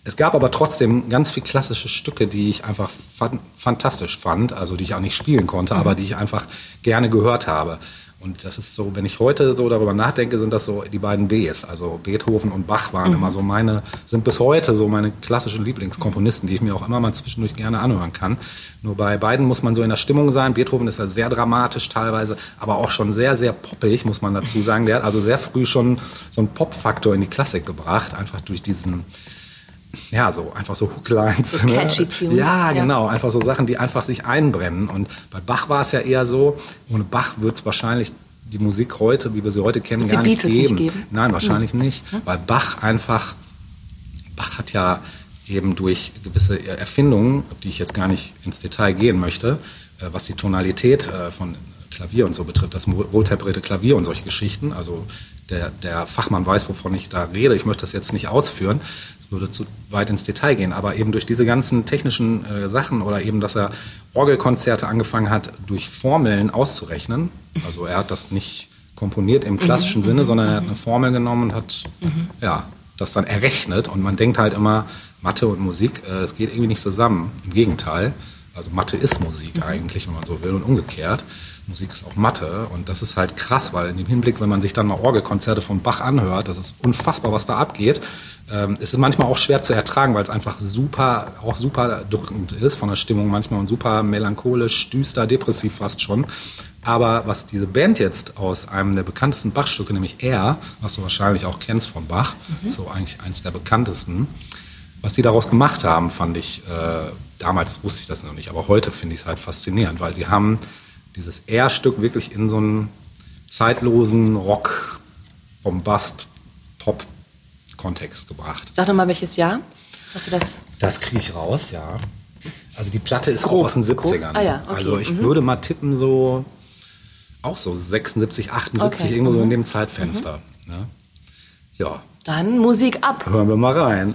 es gab aber trotzdem ganz viel klassische Stücke, die ich einfach fan fantastisch fand, also die ich auch nicht spielen konnte, mhm. aber die ich einfach gerne gehört habe. Und das ist so, wenn ich heute so darüber nachdenke, sind das so die beiden Bs. Also Beethoven und Bach waren mhm. immer so meine, sind bis heute so meine klassischen Lieblingskomponisten, die ich mir auch immer mal zwischendurch gerne anhören kann. Nur bei beiden muss man so in der Stimmung sein. Beethoven ist ja sehr dramatisch teilweise, aber auch schon sehr, sehr poppig, muss man dazu sagen. Der hat also sehr früh schon so einen Pop-Faktor in die Klassik gebracht, einfach durch diesen, ja, so einfach so Hooklines. So catchy ne? Tunes. Ja, genau. Ja. Einfach so Sachen, die einfach sich einbrennen. Und bei Bach war es ja eher so, ohne Bach wird es wahrscheinlich die Musik heute, wie wir sie heute kennen, gar nicht geben. nicht geben. Nein, wahrscheinlich hm. nicht. Hm? Weil Bach einfach, Bach hat ja eben durch gewisse Erfindungen, auf die ich jetzt gar nicht ins Detail gehen möchte, äh, was die Tonalität äh, von Klavier und so betrifft, das wohltemperierte Klavier und solche Geschichten. Also der, der Fachmann weiß, wovon ich da rede. Ich möchte das jetzt nicht ausführen würde zu weit ins Detail gehen, aber eben durch diese ganzen technischen äh, Sachen oder eben, dass er Orgelkonzerte angefangen hat, durch Formeln auszurechnen. Also er hat das nicht komponiert im klassischen mhm. Sinne, sondern er hat eine Formel genommen und hat mhm. ja, das dann errechnet. Und man denkt halt immer, Mathe und Musik, äh, es geht irgendwie nicht zusammen. Im Gegenteil. Also Mathe ist Musik eigentlich, wenn man so will, und umgekehrt. Musik ist auch Mathe und das ist halt krass, weil in dem Hinblick, wenn man sich dann mal Orgelkonzerte von Bach anhört, das ist unfassbar, was da abgeht. Ähm, es ist manchmal auch schwer zu ertragen, weil es einfach super, auch super drückend ist von der Stimmung manchmal und super melancholisch, düster, depressiv fast schon. Aber was diese Band jetzt aus einem der bekanntesten Bach-Stücke, nämlich Er, was du wahrscheinlich auch kennst von Bach, mhm. so eigentlich eins der bekanntesten, was die daraus gemacht haben, fand ich, äh, damals wusste ich das noch nicht, aber heute finde ich es halt faszinierend, weil sie haben dieses R-Stück wirklich in so einen zeitlosen Rock, Bombast, Pop-Kontext gebracht. Sag doch mal, welches Jahr? Hast du das? Das kriege ich raus, ja. Also die Platte ist grob, auch aus den 70ern. Ah, ja, okay. Also ich mhm. würde mal tippen, so auch so 76, 78, okay. irgendwo mhm. so in mhm. dem Zeitfenster. Mhm. Ne? Ja. Dann Musik ab. Hören wir mal rein.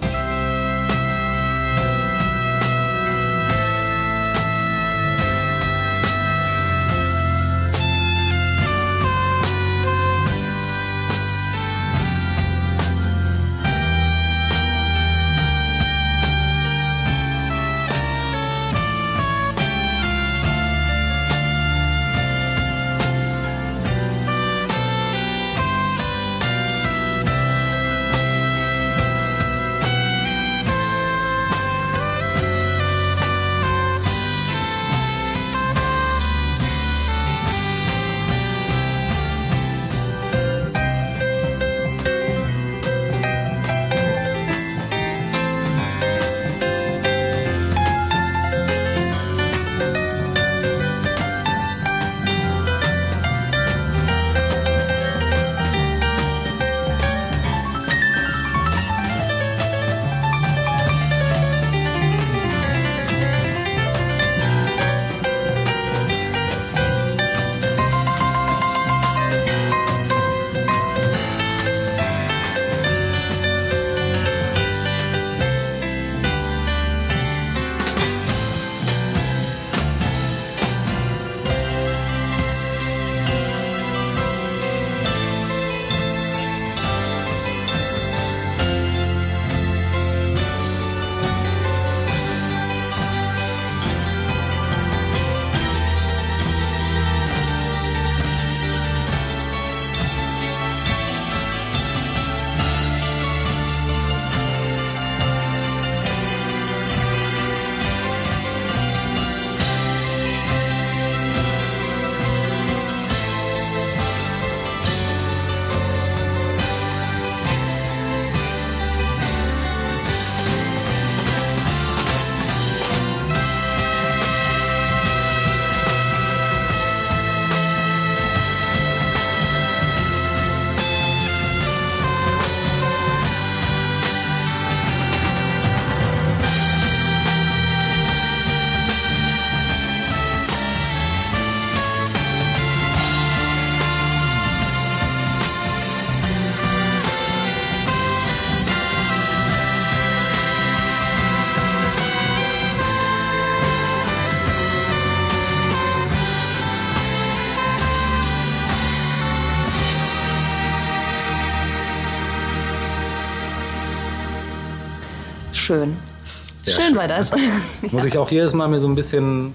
War das. Muss ich auch jedes Mal mir so ein bisschen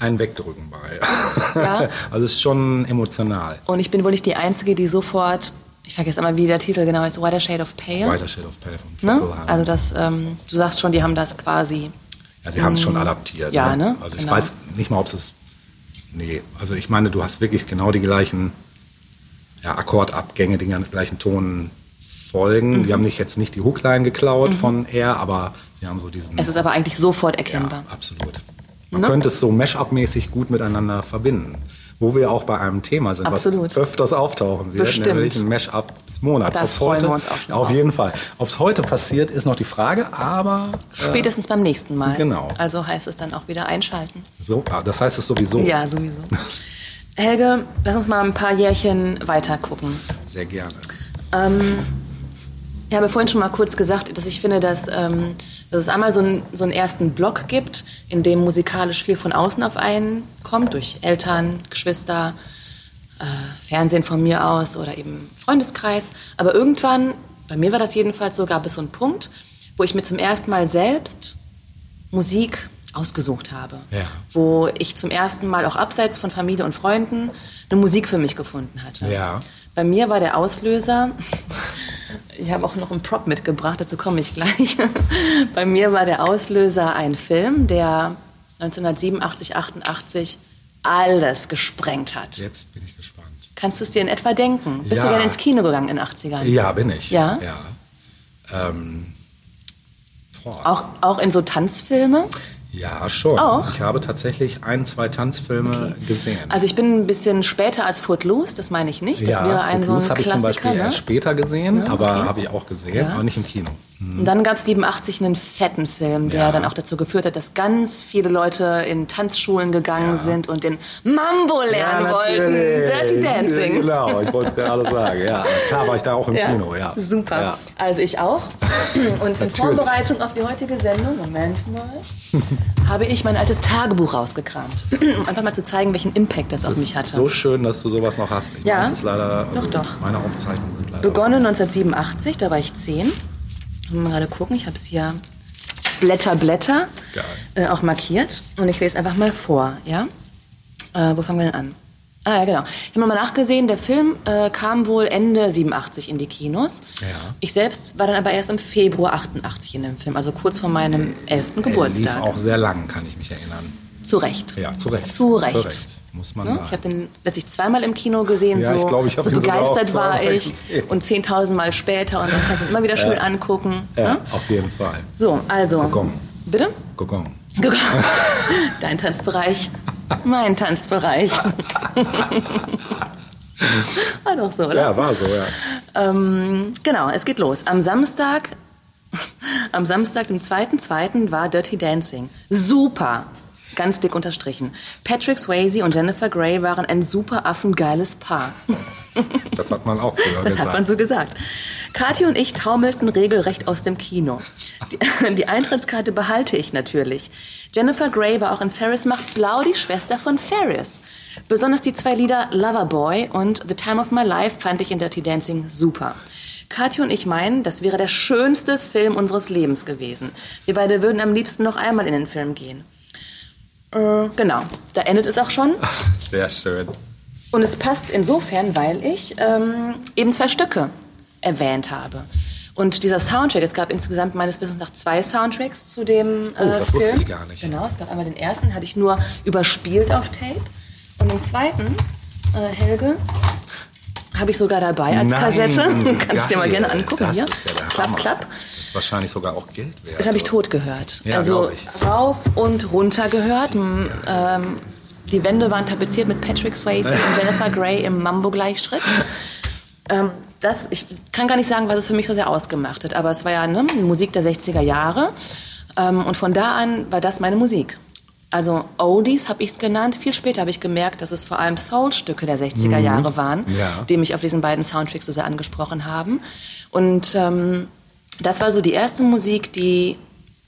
einen wegdrücken bei. Ja. Also es ist schon emotional. Und ich bin wohl nicht die Einzige, die sofort, ich vergesse immer, wie der Titel genau ist, Whiter Shade of Pale. Whiter Shade of Pale von Ne? Also das, ähm, du sagst schon, die haben das quasi. Ja, sie haben es schon adaptiert. ja, ne? Also ich Genau. weiß nicht mal, ob es ist. Nee, also ich meine, du hast wirklich genau die gleichen ja, Akkordabgänge, die gleichen Tonfolgen. Mhm. Die haben nicht jetzt nicht die Hookline geklaut von Air, aber sie haben so diesen. Es ist aber eigentlich sofort ja, erkennbar. absolut. Man Ne? könnte es so Mash-up-mäßig gut miteinander verbinden. Wo wir auch bei einem Thema sind, Absolut. was öfters auftauchen wird, Bestimmt. nämlich ein Mash-up des Monats. Da Ob's freuen heute, wir uns auch schon Auf drauf. jeden Fall. Ob es heute passiert, ist noch die Frage, aber Spätestens beim nächsten Mal. Genau. Also heißt es dann auch wieder einschalten. so, ah, das heißt es sowieso. Ja, sowieso. Helge, lass uns mal ein paar Jährchen weiter gucken. Sehr gerne. Ich habe vorhin schon mal kurz gesagt, dass ich finde, dass, ähm, dass es einmal so, einen- so einen ersten Block gibt, in dem musikalisch viel von außen auf einen kommt, durch Eltern, Geschwister, äh, Fernsehen von mir aus oder eben Freundeskreis. Aber irgendwann, bei mir war das jedenfalls so, gab es so einen Punkt, wo ich mir zum ersten Mal selbst Musik ausgesucht habe. Ja. Wo ich zum ersten Mal auch abseits von Familie und Freunden eine Musik für mich gefunden hatte. Ja. Bei mir war der Auslöser, ich habe auch noch einen Prop mitgebracht, dazu komme ich gleich. Bei mir war der Auslöser ein Film, der 1987, 88 alles gesprengt hat. Jetzt bin ich gespannt. Kannst du es dir in etwa denken? Bist Ja. du gerne ins Kino gegangen in den 80ern? Ja, bin ich. Ja? Ja, ähm. Auch, auch in so Tanzfilme? Ja schon. Auch? Ich habe tatsächlich ein, zwei Tanzfilme gesehen. Also ich bin ein bisschen später als Footloose, das meine ich nicht. Das ja, wäre ein so ein habe ich zum. Beispiel Ne? erst später gesehen, Ja, aber okay. habe ich auch gesehen, Ja. aber nicht im Kino. Und dann gab es 87 einen fetten Film, der Ja. dann auch dazu geführt hat, dass ganz viele Leute in Tanzschulen gegangen sind und den Mambo lernen wollten. Dirty Dancing. Genau, ich wollte es gerade sagen. Ja, klar war ich da auch im Kino. Ja. Super. Also ich auch. Und in. Vorbereitung auf die heutige Sendung, Moment mal, habe ich mein altes Tagebuch rausgekramt. Um einfach mal zu zeigen, welchen Impact das, auf Das mich ist hatte. so schön, dass du sowas noch hast. Ich Ja. meine, es ist leider, also Doch, doch. meine Aufzeichnungen sind leider. Begonnen 1987, da war ich 10. Mal gerade gucken, ich habe es hier Blätter, Blätter äh, auch markiert. Und ich lese einfach mal vor, ja? Äh, wo fangen wir denn an? Ah ja, genau. Ich habe mal nachgesehen, der Film äh, kam wohl Ende 87 in die Kinos. Ja. Ich selbst war dann aber erst im Februar 88 in dem Film, also kurz vor meinem 11. Er lief Geburtstag. auch sehr lang, kann ich mich erinnern. Zu Recht. Ja, zu Recht. Zu Recht. Zu Recht. Muss man Ne? Ich habe den letztlich zweimal im Kino gesehen, Ja, so, ich glaub, ich so begeistert war ich. gesehen. Und 10.000 Mal später und dann kannst du ihn immer wieder schön angucken. ja, Ne? auf jeden Fall. So, also. Gogong. Bitte? Gogong. Dein Tanzbereich, mein Tanzbereich. War doch so, oder? Ja, war so, ja. Ähm, genau, es geht los. Am Samstag, am Samstag, dem 2.2. war Dirty Dancing. Super. Ganz dick unterstrichen. Patrick Swayze und Jennifer Grey waren ein super affengeiles Paar. Das hat man auch früher Das gesagt. hat man so gesagt. Kathi und ich taumelten regelrecht aus dem Kino. Die, die Eintrittskarte behalte ich natürlich. Jennifer Grey war auch in Ferris macht blau die Schwester von Ferris. Besonders die zwei Lieder Loverboy und The Time of My Life fand ich in Dirty Dancing super. Kathi und ich meinen, das wäre der schönste Film unseres Lebens gewesen. Wir beide würden am liebsten noch einmal in den Film gehen. Äh, genau, da endet es auch schon. Sehr schön. Und es passt insofern, weil ich ähm, eben zwei Stücke erwähnt habe. Und dieser Soundtrack, es gab insgesamt meines Wissens nach zwei Soundtracks zu dem äh, Oh, das Film. wusste ich gar nicht. Genau, es gab einmal den ersten, hatte ich nur überspielt auf Tape. Und den zweiten, äh, Helge, habe ich sogar dabei als Nein, Kassette. Kannst du dir mal gerne angucken. Das hier. ist ja der klapp, Hammer. klapp. Das ist wahrscheinlich sogar auch Geld wert. Das habe ich tot gehört. Ja, also rauf und runter gehört. Ähm, die Wände waren tapeziert mit Patrick Swayze und Jennifer Grey im Mambo-Gleichschritt. Ähm, das, ich kann gar nicht sagen, was es für mich so sehr ausgemacht hat, aber es war ja ne, Musik der 60er Jahre. Ähm, und von da an war das meine Musik. Also Oldies habe ich es genannt. Viel später habe ich gemerkt, dass es vor allem Soul-Stücke der 60er Jahre waren, Mhm. Ja. die mich auf diesen beiden Soundtracks so sehr angesprochen haben. Und ähm, das war so die erste Musik, die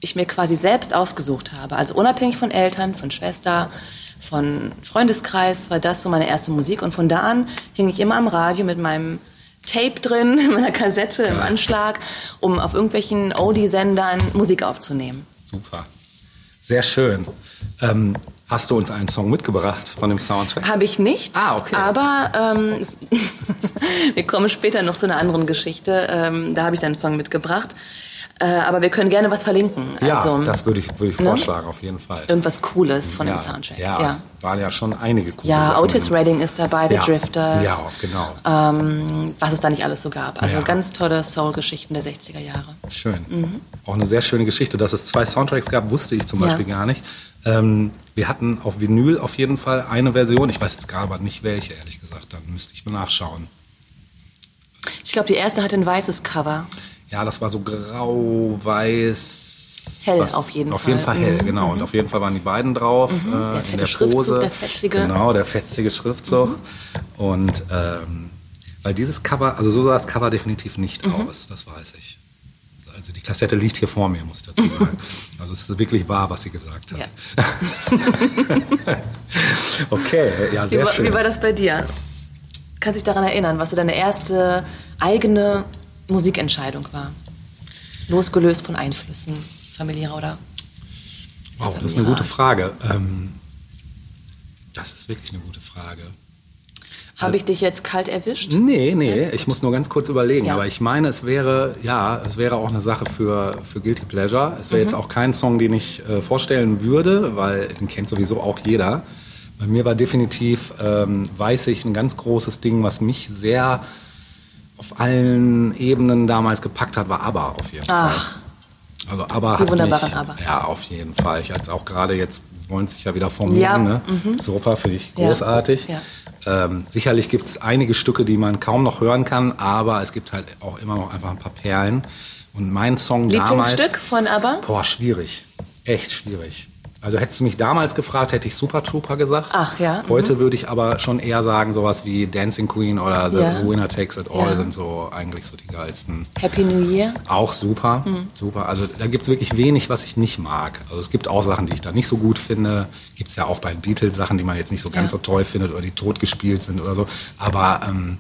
ich mir quasi selbst ausgesucht habe. Also unabhängig von Eltern, von Schwester, von Freundeskreis war das so meine erste Musik. Und von da an hing ich immer am Radio mit meinem Tape drin, in meiner Kassette im. Anschlag, um auf irgendwelchen Oldie-Sendern Musik aufzunehmen. Super. Sehr schön. Ähm, hast du uns einen Song mitgebracht von dem Soundtrack? Habe ich nicht. Ah, okay. Aber ähm, wir kommen später noch zu einer anderen Geschichte. Ähm, da habe ich einen Song mitgebracht. Äh, aber wir können gerne was verlinken. Ja, also, das würde ich, würde ich ne? vorschlagen, auf jeden Fall. Irgendwas Cooles von ja, dem Soundtrack. Ja, ja. es waren ja schon einige coole Ja, Sachen. Otis Redding ist dabei, The ja. Drifters. Ja, genau. Ähm, was es da nicht alles so gab. Also ganz tolle Soul-Geschichten der 60er Jahre. Schön. Mhm. Auch eine sehr schöne Geschichte. Dass es zwei Soundtracks gab, wusste ich zum. Beispiel gar nicht. Ähm, wir hatten auf Vinyl auf jeden Fall eine Version. Ich weiß jetzt gerade aber nicht welche, ehrlich gesagt. Dann müsste ich mal nachschauen. Ich glaube, die erste hatte ein weißes Cover. Ja, das war so grau-weiß. Hell auf jeden auf Fall. jeden Fall hell, Mhm, genau. Und auf jeden Fall waren die beiden drauf. äh, Der in fette der Schriftzug, Pose. der fetzige. Genau, der fetzige Schriftzug. Und ähm, weil dieses Cover, also so sah das Cover definitiv nicht Mhm. aus, das weiß ich. Also die Kassette liegt hier vor mir, muss ich dazu sagen. Also es ist wirklich wahr, was sie gesagt hat. Ja. Okay, ja, Wie, sehr war- schön. wie war das bei dir? Kannst du dich daran erinnern, was so deine erste eigene Musikentscheidung war? Losgelöst von Einflüssen, familiärer oder? Wow, das ist eine gute Frage. Ähm, das ist wirklich eine gute Frage. Habe ich dich jetzt kalt erwischt? Nee, nee, ich muss nur ganz kurz überlegen. Ja. Aber ich meine, es wäre, ja, es wäre auch eine Sache für, für Guilty Pleasure. Es wäre Mhm. jetzt auch kein Song, den ich äh, vorstellen würde, weil den kennt sowieso auch jeder. Bei mir war definitiv, ähm, weiß ich, ein ganz großes Ding, was mich sehr auf allen Ebenen damals gepackt hat, war ABBA auf jeden Fall. Ach, Also ABBA Die hat wunderbaren mich, ABBA. Ja, auf jeden Fall. Ich als auch gerade jetzt wollen sich ja wieder formieren. Ja, Ne? mhm. Super, finde ich Ja, großartig. ja. Ähm, sicherlich gibt es einige Stücke, die man kaum noch hören kann, aber es gibt halt auch immer noch einfach ein paar Perlen. Und mein Song Lieblingsstück damals... von ABBA? Boah, schwierig. Echt schwierig. Also hättest du mich damals gefragt, hätte ich Super Trooper gesagt. Ach, ja, mhm. Heute würde ich aber schon eher sagen, sowas wie Dancing Queen oder The Ja. Winner Takes It All Ja. sind so eigentlich so die geilsten. Happy New Year? Auch super, Mhm. super. Also da gibt's wirklich wenig, was ich nicht mag. Also es gibt auch Sachen, die ich da nicht so gut finde. Gibt's ja auch bei den Beatles Sachen, die man jetzt nicht so ganz Ja. so toll findet oder die tot gespielt sind oder so. Aber ähm,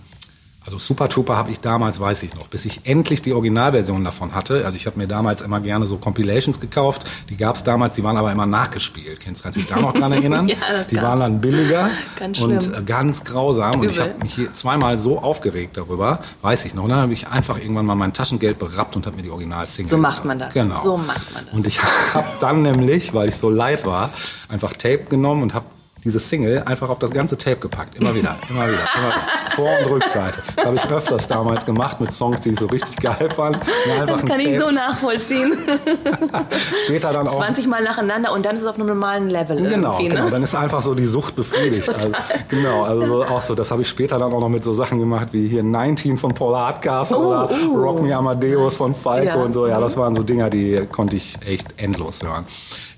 also Super Trooper habe ich damals, weiß ich noch, bis ich endlich die Originalversion davon hatte. Also ich habe mir damals immer gerne so Compilations gekauft. Die gab's damals, die waren aber immer nachgespielt. Kennst kannst du dich da noch dran erinnern? Ja, das die waren gab's. dann billiger Ganz und äh, ganz grausam. Und ich habe mich hier zweimal so aufgeregt darüber, weiß ich noch. Und dann habe ich einfach irgendwann mal mein Taschengeld berappt und habe mir die Original-Single So macht man das. Genau. So macht man das. Und ich habe dann nämlich, weil ich so leid war, einfach Tape genommen und habe diese Single einfach auf das ganze Tape gepackt. Immer wieder, immer wieder, immer wieder. Vor- und Rückseite. Das habe ich öfters damals gemacht mit Songs, die ich so richtig geil fand. Das kann ich so nachvollziehen. Später dann auch 20 Mal nacheinander und dann ist es auf einem normalen Level Genau, irgendwie, genau. ne? Dann ist einfach so die Sucht befriedigt. Also, genau, also so, auch so, das habe ich später dann auch noch mit so Sachen gemacht wie hier 19 von Paula Hardcastle Oh, oder oh. Rock Me Amadeus von Falco Ja. Und so. Ja, das waren so Dinger, die konnte ich echt endlos hören.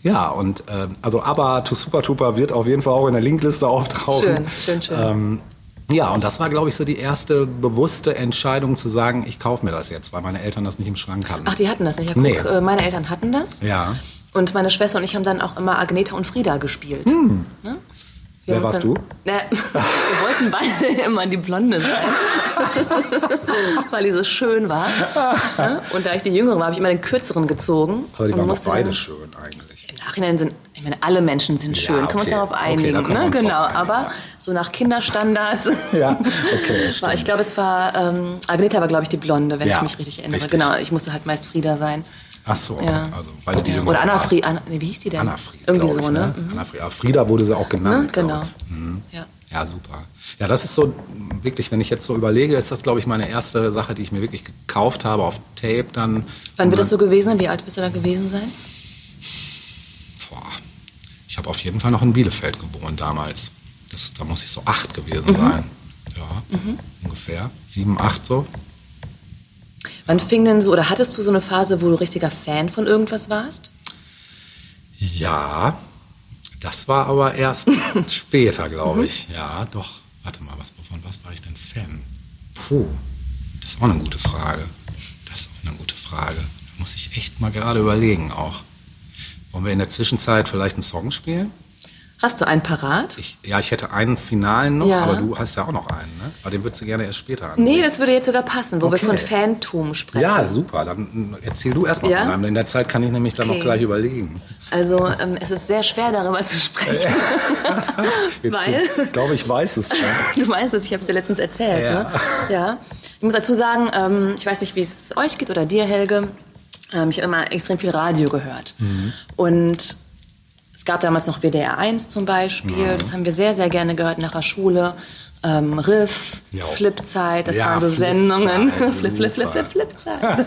Ja, und ähm, also aber To Super Trooper wird auf jeden Fall auch in der Linkliste auftauchen. Schön, schön, schön. Ähm, ja, und das war, glaube ich, so die erste bewusste Entscheidung zu sagen, ich kaufe mir das jetzt, weil meine Eltern das nicht im Schrank hatten. Ach, die hatten das nicht. Ja, guck, Nee. äh, meine Eltern hatten das. Ja. Und meine Schwester und ich haben dann auch immer Agneta und Frieda gespielt. Ne? Hm. Wer haben uns warst dann, du? Na, wir wollten beide immer die Blonde sein, weil die so schön war. Ne? Und da ich die Jüngere war, habe ich immer den Kürzeren gezogen. aber die waren doch beide dann- schön eigentlich. Im Nachhinein sind, ich meine, alle Menschen sind schön, können wir uns okay. darauf Okay, einigen. da wir ne? Genau, einigen, aber ja. so nach Kinderstandards. Ja, okay, stimmt. ich glaube, es war, ähm, Agneta war, glaube ich, die Blonde, wenn Ja, ich mich richtig erinnere. richtig. Genau, ich musste halt meist Frieda sein. Ach so, Ja. also weil die Oder Anna. Frieda, Anna, nee, wie hieß die denn? Anna Frieda, Irgendwie so, ich, ne? Anna Frieda. Frieda wurde sie auch Ne? genannt. glaub Genau. Mhm. Ja. Ja, super. Ja, das ist so, wirklich, wenn ich jetzt so überlege, ist das, glaube ich, meine erste Sache, die ich mir wirklich gekauft habe auf Tape dann. Wann wird das so gewesen sein? Wie alt wirst du da gewesen sein? Ich habe auf jeden Fall noch in Bielefeld gewohnt damals. Das, da muss ich so acht gewesen Mhm. sein. Ja, ungefähr. Sieben, acht so. Wann fing denn so, oder hattest du so eine Phase, wo du richtiger Fan von irgendwas warst? Ja, das war aber erst später, glaube Mhm. ich. Ja, doch. Warte mal, was, von was war ich denn Fan? Puh, das ist auch eine gute Frage. Das ist auch eine gute Frage. Da muss ich echt mal gerade überlegen auch. Wollen wir in der Zwischenzeit vielleicht einen Song spielen? Hast du einen parat? Ich, ja, ich hätte einen finalen noch, Ja. aber du hast ja auch noch einen, ne? Aber den würdest du gerne erst später an. Nee, das würde jetzt sogar passen, wo Okay. wir von Fantum sprechen. Ja, super. Dann erzähl du erstmal Ja? von einem. In der Zeit kann ich nämlich dann Okay. noch gleich überlegen. Also ähm, es ist sehr schwer darüber zu sprechen. Weil? Ich glaube, ich weiß es schon. Du weißt es, ich habe es dir letztens erzählt. Ja. Ne? ja. Ich muss dazu sagen, ähm, ich weiß nicht, wie es euch geht oder dir, Helge. Ähm, ich habe immer extrem viel Radio gehört. Mhm. Und es gab damals noch WDR 1 zum Beispiel. Mhm. Das haben wir sehr, sehr gerne gehört nach der Schule. Ähm, Riff, Ja. Flipzeit, das Ja, waren so Flipzeit, Sendungen. Flip, flip, flip, flip, Flipzeit.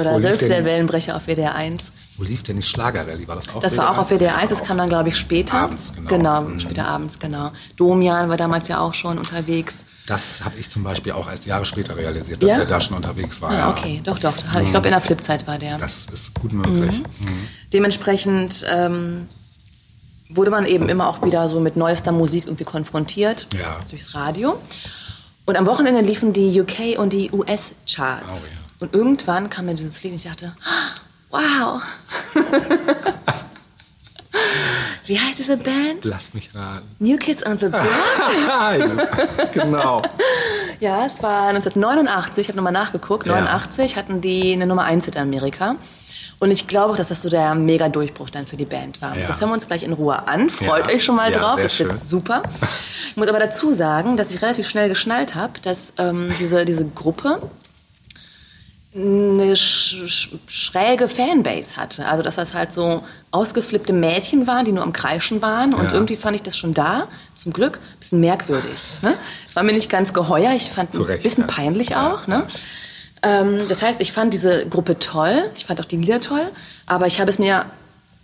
Oder Riff, der Wellenbrecher auf WDR 1. Wo lief denn die Schlagerrallye? War das auch Das war auch auf WDR 1, das kam dann, glaube ich, später. Abends, genau. Genau, Mhm. später abends, genau. Domian war damals ja auch schon unterwegs. Das habe ich zum Beispiel auch erst Jahre später realisiert, dass Ja? der da schon unterwegs war. Ah, ja. okay, doch, doch. Ich glaube, in der Flipzeit war der. Das ist gut möglich. Mhm. Dementsprechend ähm, wurde man eben immer auch wieder so mit neuester Musik irgendwie konfrontiert Ja. durchs Radio. Und am Wochenende liefen die UK und die US-Charts. Oh, ja. Und irgendwann kam mir dieses Lied und ich dachte, wow. Wie heißt diese Band? Lass mich raten. New Kids on the Block? genau. Ja, es war 1989, ich habe nochmal nachgeguckt, Ja. 89 hatten die eine Nummer 1 in Amerika. Und ich glaube auch, dass das so der Mega-Durchbruch dann für die Band war. Ja. Das hören wir uns gleich in Ruhe an. Freut Ja. euch schon mal Ja, drauf, das wird schön. super. Ich muss aber dazu sagen, dass ich relativ schnell geschnallt habe, dass ähm, diese, diese Gruppe eine sch sch schräge Fanbase hatte. Also dass das halt so ausgeflippte Mädchen waren, die nur am Kreischen waren. Und Ja. irgendwie fand ich das schon da, zum Glück, ein bisschen merkwürdig. Ne? Es war mir nicht ganz geheuer. Ich fand es ein bisschen ja. peinlich auch. Ne? Ähm, das heißt, ich fand diese Gruppe toll. Ich fand auch die Lieder toll. Aber ich habe es mir,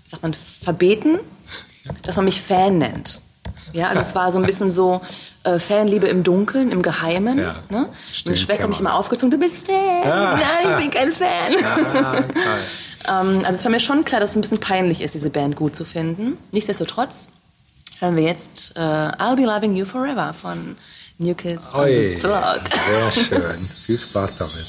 sagt man, verbeten, dass man mich Fan nennt. Ja, also es war so ein bisschen so äh, Fanliebe im Dunkeln, im Geheimen. Ja. Ne? Stimmt, Meine Schwester hat mich immer aufgezogen, du bist Fan. Nein, ich bin kein Fan. Ah. Ähm, also es war mir schon klar, dass es ein bisschen peinlich ist, diese Band gut zu finden. Nichtsdestotrotz hören wir jetzt äh, I'll Be Loving You Forever von New Kids on Oi, the Block. sehr schön. Viel Spaß damit.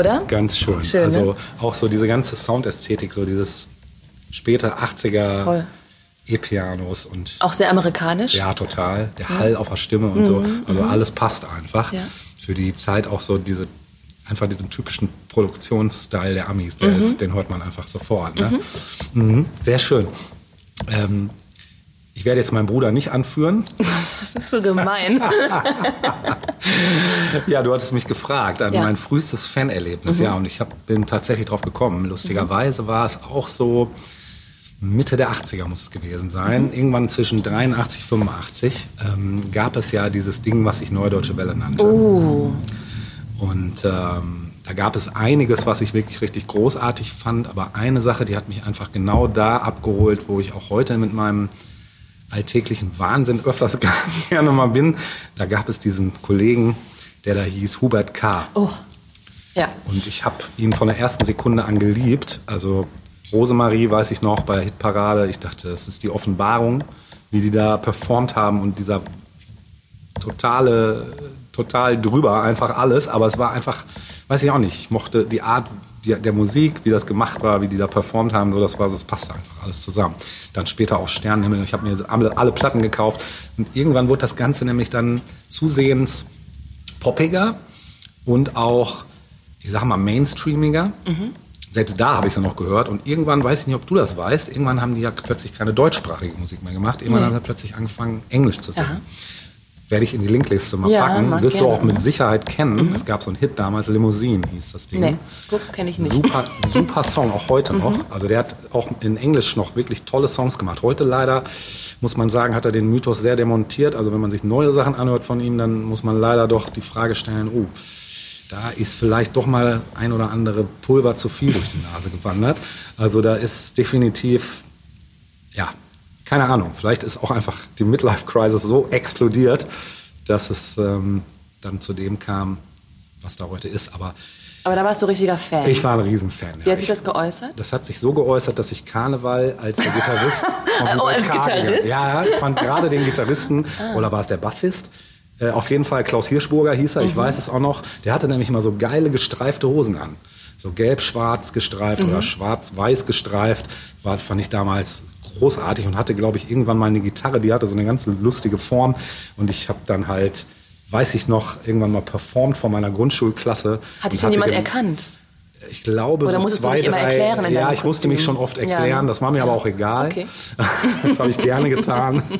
Oder? Ganz schön. Schön, also ne? auch so diese ganze Soundästhetik, so dieses späte 80er Voll. E-Pianos und Auch sehr amerikanisch. ja, total. Der Hall auf der Stimme und so. Also alles passt einfach. Mhm, Ja. Für die Zeit auch so diese, einfach diesen typischen Produktionsstyle der Amis, der Mhm. ist, den hört man einfach sofort. Ne? Mhm. Sehr schön. Ähm, ich werde jetzt meinen Bruder nicht anführen. Das ist so gemein. Ja, du hattest mich gefragt an Ja. Mhm. mein frühestes Fanerlebnis. Ja, und ich hab, bin tatsächlich drauf gekommen. Lustigerweise war es auch so Mitte der 80er muss es gewesen sein. Mhm. Irgendwann zwischen 83 85 ähm, gab es ja dieses Ding, was sich Neudeutsche Welle nannte. Oh. Und ähm, da gab es einiges, was ich wirklich richtig großartig fand. Aber eine Sache, die hat mich einfach genau da abgeholt, wo ich auch heute mit meinem alltäglichen Wahnsinn öfters gerne mal bin. Da gab es diesen Kollegen, der da hieß Hubert K. Oh. Ja. Und ich habe ihn von der ersten Sekunde an geliebt. Also Rosemarie weiß ich noch bei Hitparade. Ich dachte, es ist die Offenbarung, wie die da performt haben und dieser totale, total drüber, einfach alles. Aber es war einfach, weiß ich auch nicht. Ich mochte die Art die, der Musik, wie das gemacht war, wie die da performt haben. So, das war so, es passte einfach alles zusammen. Dann später auch Sternenhimmel. Ich habe mir alle, alle Platten gekauft. Und irgendwann wurde das Ganze nämlich dann zusehends poppiger und auch, ich sag mal, mainstreamiger. Selbst da habe ich es ja noch gehört. Und irgendwann, weiß ich nicht, ob du das weißt, irgendwann haben die ja plötzlich keine deutschsprachige Musik mehr gemacht. Irgendwann Nee. haben sie plötzlich angefangen, Englisch zu singen. Aha. Werde ich in die Linkliste mal Ja, packen. Wirst du auch mit? Sicherheit kennen. Es gab so einen Hit damals, Limousine hieß das Ding. Nee, kenne ich nicht. Super, super Song, auch heute noch. Also der hat auch in Englisch noch wirklich tolle Songs gemacht. Heute leider, muss man sagen, hat er den Mythos sehr demontiert. Also wenn man sich neue Sachen anhört von ihm, dann muss man leider doch die Frage stellen, oh, da ist vielleicht doch mal ein oder andere Pulver zu viel durch die Nase gewandert. Also da ist definitiv, ja, keine Ahnung, vielleicht ist auch einfach die Midlife-Crisis so explodiert, dass es ähm, dann zu dem kam, was da heute ist. Aber Aber da warst du richtiger Fan. ich war ein Riesenfan. Wie ja. hat sich Ich- das geäußert? das hat sich so geäußert, dass ich Karneval als Gitarrist Oh, als K. Gitarrist? Ah. Ja, ich fand gerade den Gitarristen, oder war es der Bassist? Äh, auf jeden Fall Klaus Hirschburger hieß er, ich Mhm. weiß es auch noch. Der hatte nämlich immer so geile gestreifte Hosen an. So gelb-schwarz gestreift Mhm. oder schwarz-weiß gestreift. War, fand ich damals großartig und hatte, glaube ich, irgendwann mal eine Gitarre, die hatte so eine ganz lustige Form. Und ich habe dann halt, weiß ich noch, irgendwann mal performt vor meiner Grundschulklasse. Hat dich denn jemand erkannt? ich glaube, Oder so musstest du zwei, drei. ja, ich musste mich schon oft Ja, erklären. ne? Das war mir aber Ja. auch egal. Okay. Das habe ich gerne getan.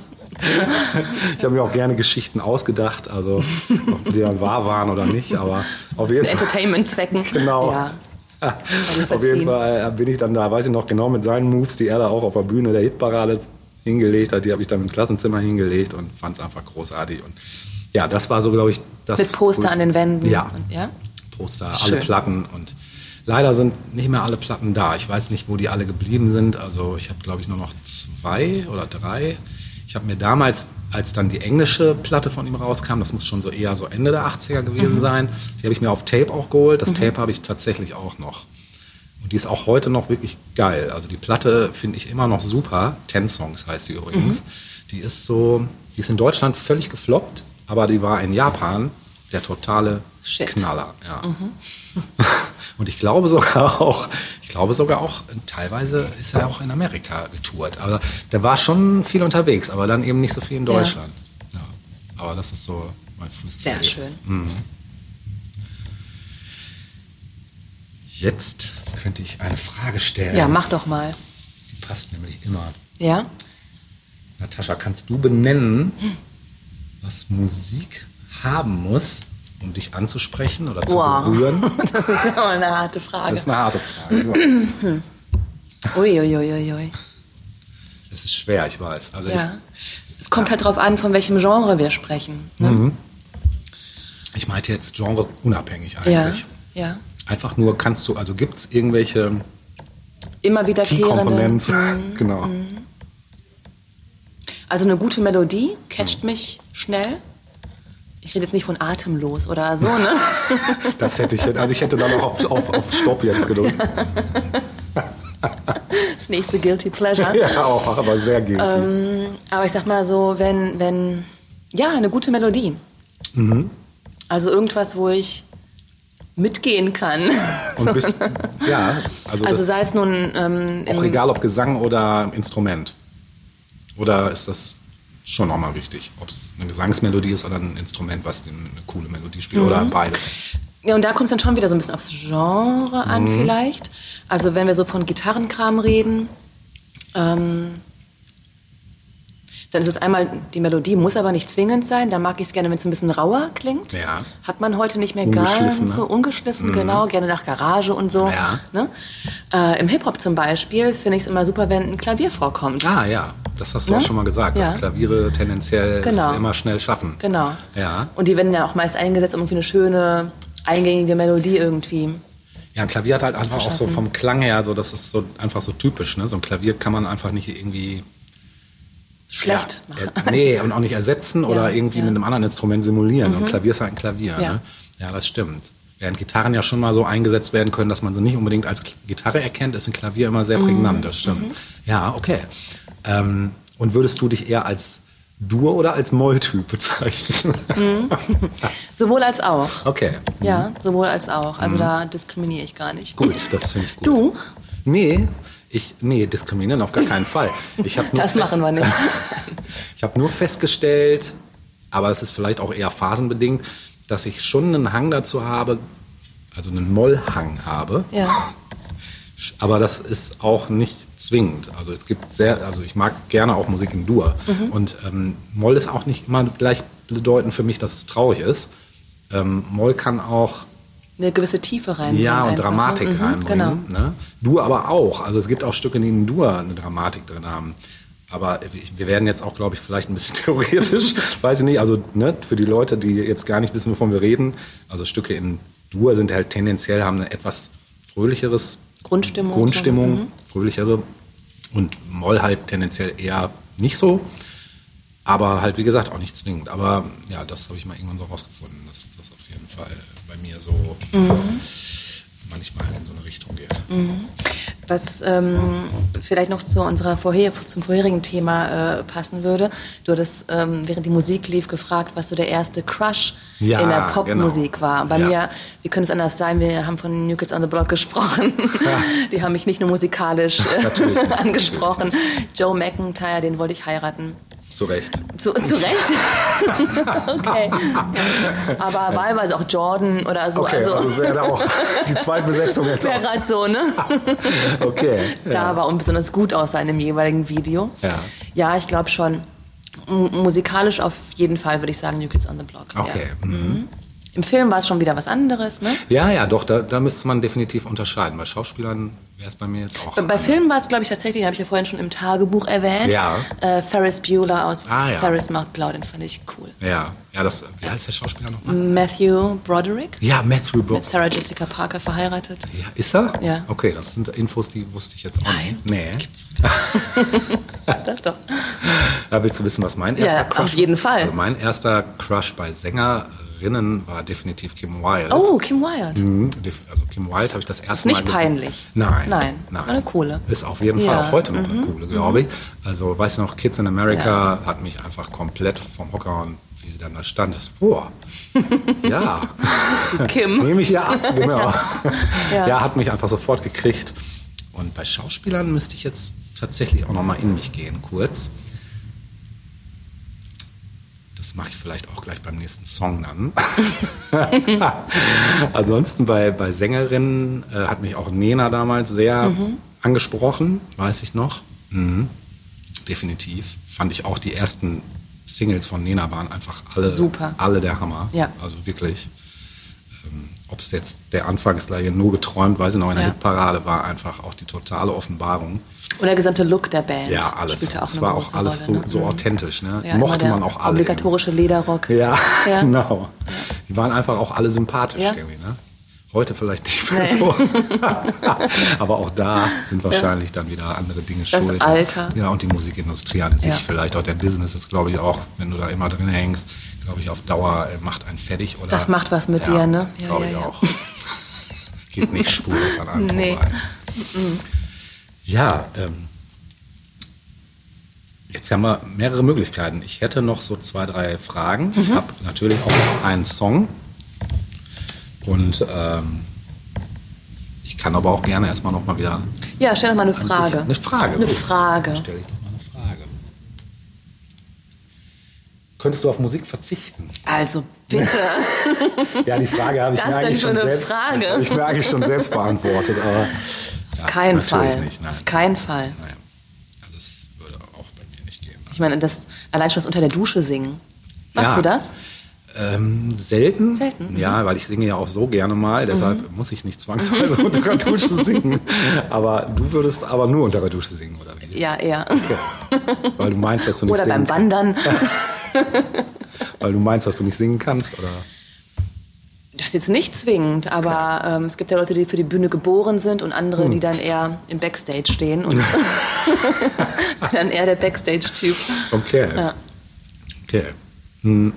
Ich habe mir auch gerne Geschichten ausgedacht, also ob die dann wahr waren oder nicht, aber auf jeden Zu. Entertainment-Zwecken. Genau. Ja. Auf jeden Fall bin ich dann da, weiß ich noch genau, mit seinen Moves, die er da auch auf der Bühne der Hitparade hingelegt hat, die habe ich dann im Klassenzimmer hingelegt und fand es einfach großartig. Und ja, das war so, glaube ich, das. Mit Poster größte- an den Wänden. Ja, Und, ja? Poster, Schön. alle Platten und leider sind nicht mehr alle Platten da. Ich weiß nicht, wo die alle geblieben sind. Also ich habe, glaube ich, nur noch zwei oder drei. Ich habe mir damals, als dann die englische Platte von ihm rauskam, das muss schon so eher so Ende der 80er gewesen Mhm. sein, die habe ich mir auf Tape auch geholt. Das Tape habe ich tatsächlich auch noch. Und die ist auch heute noch wirklich geil. Also die Platte finde ich immer noch super. Ten Songs heißt die übrigens. Mhm. Die ist so, die ist in Deutschland völlig gefloppt, aber die war in Japan der totale Shit. Knaller. Ja. Und ich glaube sogar auch, ich glaube sogar auch, teilweise ist er auch in Amerika getourt. Aber der war schon viel unterwegs, aber dann eben nicht so viel in Ja. Deutschland. Ja. Aber das ist so mein frühestes Sehr schön. Jetzt könnte ich eine Frage stellen. Ja, mach doch mal. Die passt nämlich immer. Ja? Natascha, kannst du benennen, was Musik haben muss, um dich anzusprechen oder zu Wow. berühren? Das ist ja mal eine harte Frage. Das ist eine harte Frage. Uiuiuiui. Es ist schwer, ich weiß. Also Ja. Es kommt halt drauf an, von welchem Genre wir sprechen. Ne? ich, ich meinte jetzt Genre unabhängig Ja, eigentlich. ja. Einfach nur kannst du, also gibt es irgendwelche Immer wiederkehrende. Mhm. Genau. Also eine gute Melodie Mhm. catcht mich schnell. Ich rede jetzt nicht von atemlos oder so, ne? Das hätte ich, also ich hätte dann auch auf, auf, auf Stopp jetzt gedrückt. Das nächste Guilty Pleasure. Ja, auch, aber sehr guilty. Ähm, aber ich sag mal so, wenn, wenn, ja, eine gute Melodie. Mhm. Also irgendwas, wo ich mitgehen kann. Und bist, ja, also, Also sei es nun ähm, auch egal ob Gesang oder Instrument. Oder ist das schon nochmal wichtig, ob es eine Gesangsmelodie ist oder ein Instrument, was eine coole Melodie spielt oder Mhm. beides. Ja, und da kommt es dann schon wieder so ein bisschen aufs Genre an Mhm. vielleicht. Also wenn wir so von Gitarrenkram reden, ähm, dann ist es einmal, die Melodie muss aber nicht zwingend sein. Da mag ich es gerne, wenn es ein bisschen rauer klingt. Ja. Hat man heute nicht mehr ganz ne? so ungeschliffen, genau. Gerne nach Garage und so. Ja. Ne? Äh, Im Hip-Hop zum Beispiel finde ich es immer super, wenn ein Klavier vorkommt. Ah ja, das hast du Ne? auch schon mal gesagt, Ja. dass Klaviere tendenziell Genau. es immer schnell schaffen. Genau. Ja. Und die werden ja auch meist eingesetzt, um irgendwie eine schöne, eingängige Melodie irgendwie. Ja, ein Klavier hat halt einfach auch so vom Klang her, so das ist so einfach so typisch. Ne? So ein Klavier kann man einfach nicht irgendwie Schlecht ja, machen. äh, nee, und auch nicht ersetzen oder irgendwie ja. Mhm. mit einem anderen Instrument simulieren. Und Klavier ist halt ein Klavier. Ja. Ne? ja, das stimmt. Während Gitarren ja schon mal so eingesetzt werden können, dass man sie nicht unbedingt als Gitarre erkennt, ist ein Klavier immer sehr Mhm. prägnant. Das stimmt. Ja, okay. Ähm, und würdest du dich eher als Dur- oder als Moll-Typ bezeichnen? Sowohl als auch. okay, Ja, sowohl als auch. Also da diskriminiere ich gar nicht. Mhm. gut, das finde ich gut. Du? Nee, ich, nee, diskriminieren auf gar keinen Fall. Ich hab nur Das machen wir nicht. Ich habe nur festgestellt, aber es ist vielleicht auch eher phasenbedingt, dass ich schon einen Hang dazu habe, also einen Mollhang habe. Ja. Aber das ist auch nicht zwingend. Also es gibt sehr, also ich mag gerne auch Musik in Dur. Mhm. Und ähm, Moll ist auch nicht immer gleich bedeutend für mich, dass es traurig ist. Ähm, Moll kann auch Eine gewisse Tiefe reinbringen. ja, und einfach, ne? Dramatik Mhm, reinbringen. Genau. Ne? Dur aber auch. Also es gibt auch Stücke, die in Dur eine Dramatik drin haben. Aber wir- werden jetzt auch, glaube ich, vielleicht ein bisschen theoretisch. Weiß ich nicht. Also ne, für die Leute, die jetzt gar nicht wissen, wovon wir reden. Also Stücke in Dur sind halt tendenziell, haben eine etwas fröhlicheres Grundstimmung. Grundstimmung, So, mhm. fröhlichere. Und Moll halt tendenziell eher nicht so. Aber halt, wie gesagt, auch nicht zwingend. Aber ja, das habe ich mal irgendwann so rausgefunden, dass das auf jeden Fall bei mir so Mhm. manchmal in so eine Richtung geht. Was ähm, vielleicht noch zu unserer vorher, zum vorherigen Thema äh, passen würde. Du hattest, ähm, während die Musik lief, gefragt, was so der erste Crush Ja, in der Popmusik genau. war. Bei Ja. mir, wie könnte es anders sein, wir haben von New Kids on the Block gesprochen. Die haben mich nicht nur musikalisch äh, angesprochen. Joe McIntyre, den wollte ich heiraten. Zu Recht. Zu, zu Recht? okay. Ja. Aber wahlweise auch Jordan oder so. Okay, also, also, es wäre da auch die Zweitbesetzung jetzt wäre gerade so, ne? Okay. da war und besonders gut aussah in dem jeweiligen Video. Ja. Ja, ich glaube schon. Musikalisch auf jeden Fall würde ich sagen New Kids on the Block. Okay. Ja. mhm. Im Film war es schon wieder was anderes, ne? Ja, ja, doch, da, da müsste man definitiv unterscheiden. Bei Schauspielern wäre es bei mir jetzt auch. Bei anders. Filmen war es, glaube ich, tatsächlich, habe ich ja vorhin schon im Tagebuch erwähnt. Ja. Äh, Ferris Bueller aus Ah, ja. Ferris macht blau, den fand ich cool. Ja, ja, das, wie heißt der Schauspieler nochmal? Matthew Broderick, Ja, Matthew mit Brook. Sarah Jessica Parker verheiratet. Ja, ist er? Ja. Okay, das sind Infos, die wusste ich jetzt auch Nein. nicht. Nee. Doch, doch. Da willst du wissen, was mein Ja, erster Crush auf jeden war? Fall. Also mein erster Crush bei Sängerinnen war definitiv Kim Wilde. Oh, Kim Wilde. Mhm, Also Kim Wilde habe ich das erste Ist nicht Mal gesehen. peinlich. Nein. Nein, das war eine coole. Ist auf jeden Fall Ja, mhm. auch heute noch eine coole, glaube ich. Also, weißt du noch, Kids in America hat mich einfach komplett vom Hocker und wie sie dann da stand, ist, boah, ja, Die Kim. nehme ich ja ab, genau. ja. Ja. hat mich einfach sofort gekriegt. Und bei Schauspielern müsste ich jetzt tatsächlich auch noch mal in mich gehen, kurz. Das mache ich vielleicht auch gleich beim nächsten Song dann. Ansonsten bei, bei Sängerinnen äh, hat mich auch Nena damals sehr Mhm. angesprochen, weiß ich noch. Mhm. Definitiv. Fand ich auch die ersten Singles von Nena waren einfach alle, Super. alle der Hammer. Ja. Also wirklich. Ähm, Ob es jetzt der Anfang ist gleich nur geträumt, weiß ich noch, in der Ja. Hitparade war einfach auch die totale Offenbarung. Und der gesamte Look der Band. Ja, alles. Spielte auch Es war auch alles Rolle, so, ne? so Mhm. authentisch. Ne? Ja, Mochte man auch alle. Obligatorische Lederrock. Ja, Ja. genau. Die waren einfach auch alle sympathisch irgendwie. Ne? Heute vielleicht nicht mehr so. Aber auch da sind wahrscheinlich dann wieder andere Dinge Das schuld. Alter. Ja, und die Musikindustrie an sich vielleicht. Auch der Business ist, glaube ich, auch, wenn du da immer drin hängst, glaube ich, auf Dauer äh, macht einen fertig. Oder, Das macht was mit dir, ne? Ja, glaube ja, ich ja. auch. Geht nicht spurlos an einem Nee. vorbei. Ja, ähm, jetzt haben wir mehrere Möglichkeiten. Ich hätte noch so zwei, drei Fragen. Mhm. Ich habe natürlich auch noch einen Song. Und ähm, ich kann aber auch gerne erstmal noch mal wieder Ja, stell doch mal eine ein Frage. Eine Frage. Eine gut. Frage. Dann stelle ich doch mal eine Frage. Könntest du auf Musik verzichten? Also bitte. Ja, die Frage habe ich mir eigentlich schon selbst, Frage? habe ich mir eigentlich schon selbst beantwortet, aber ja, Kein natürlich Fall. nicht. Nein. Auf keinen Fall. Nein. Also es würde auch bei mir nicht gehen. Ich meine, das allein schon das unter der Dusche singen. Machst Ja. du das? Ähm, selten. Selten, mhm. Ja, weil ich singe ja auch so gerne mal, deshalb muss ich nicht zwangsweise unter der Dusche singen. Aber du würdest aber nur unter der Dusche singen, oder wie? Ja, eher. Weil du meinst, dass du nicht Oder beim Wandern. Weil du meinst, dass du nicht singen kannst, oder? Das ist jetzt nicht zwingend, aber ähm, es gibt ja Leute, die für die Bühne geboren sind und andere, Hm. die dann eher im Backstage stehen und dann eher der Backstage-Typ. Okay. Ja. Okay. Hm.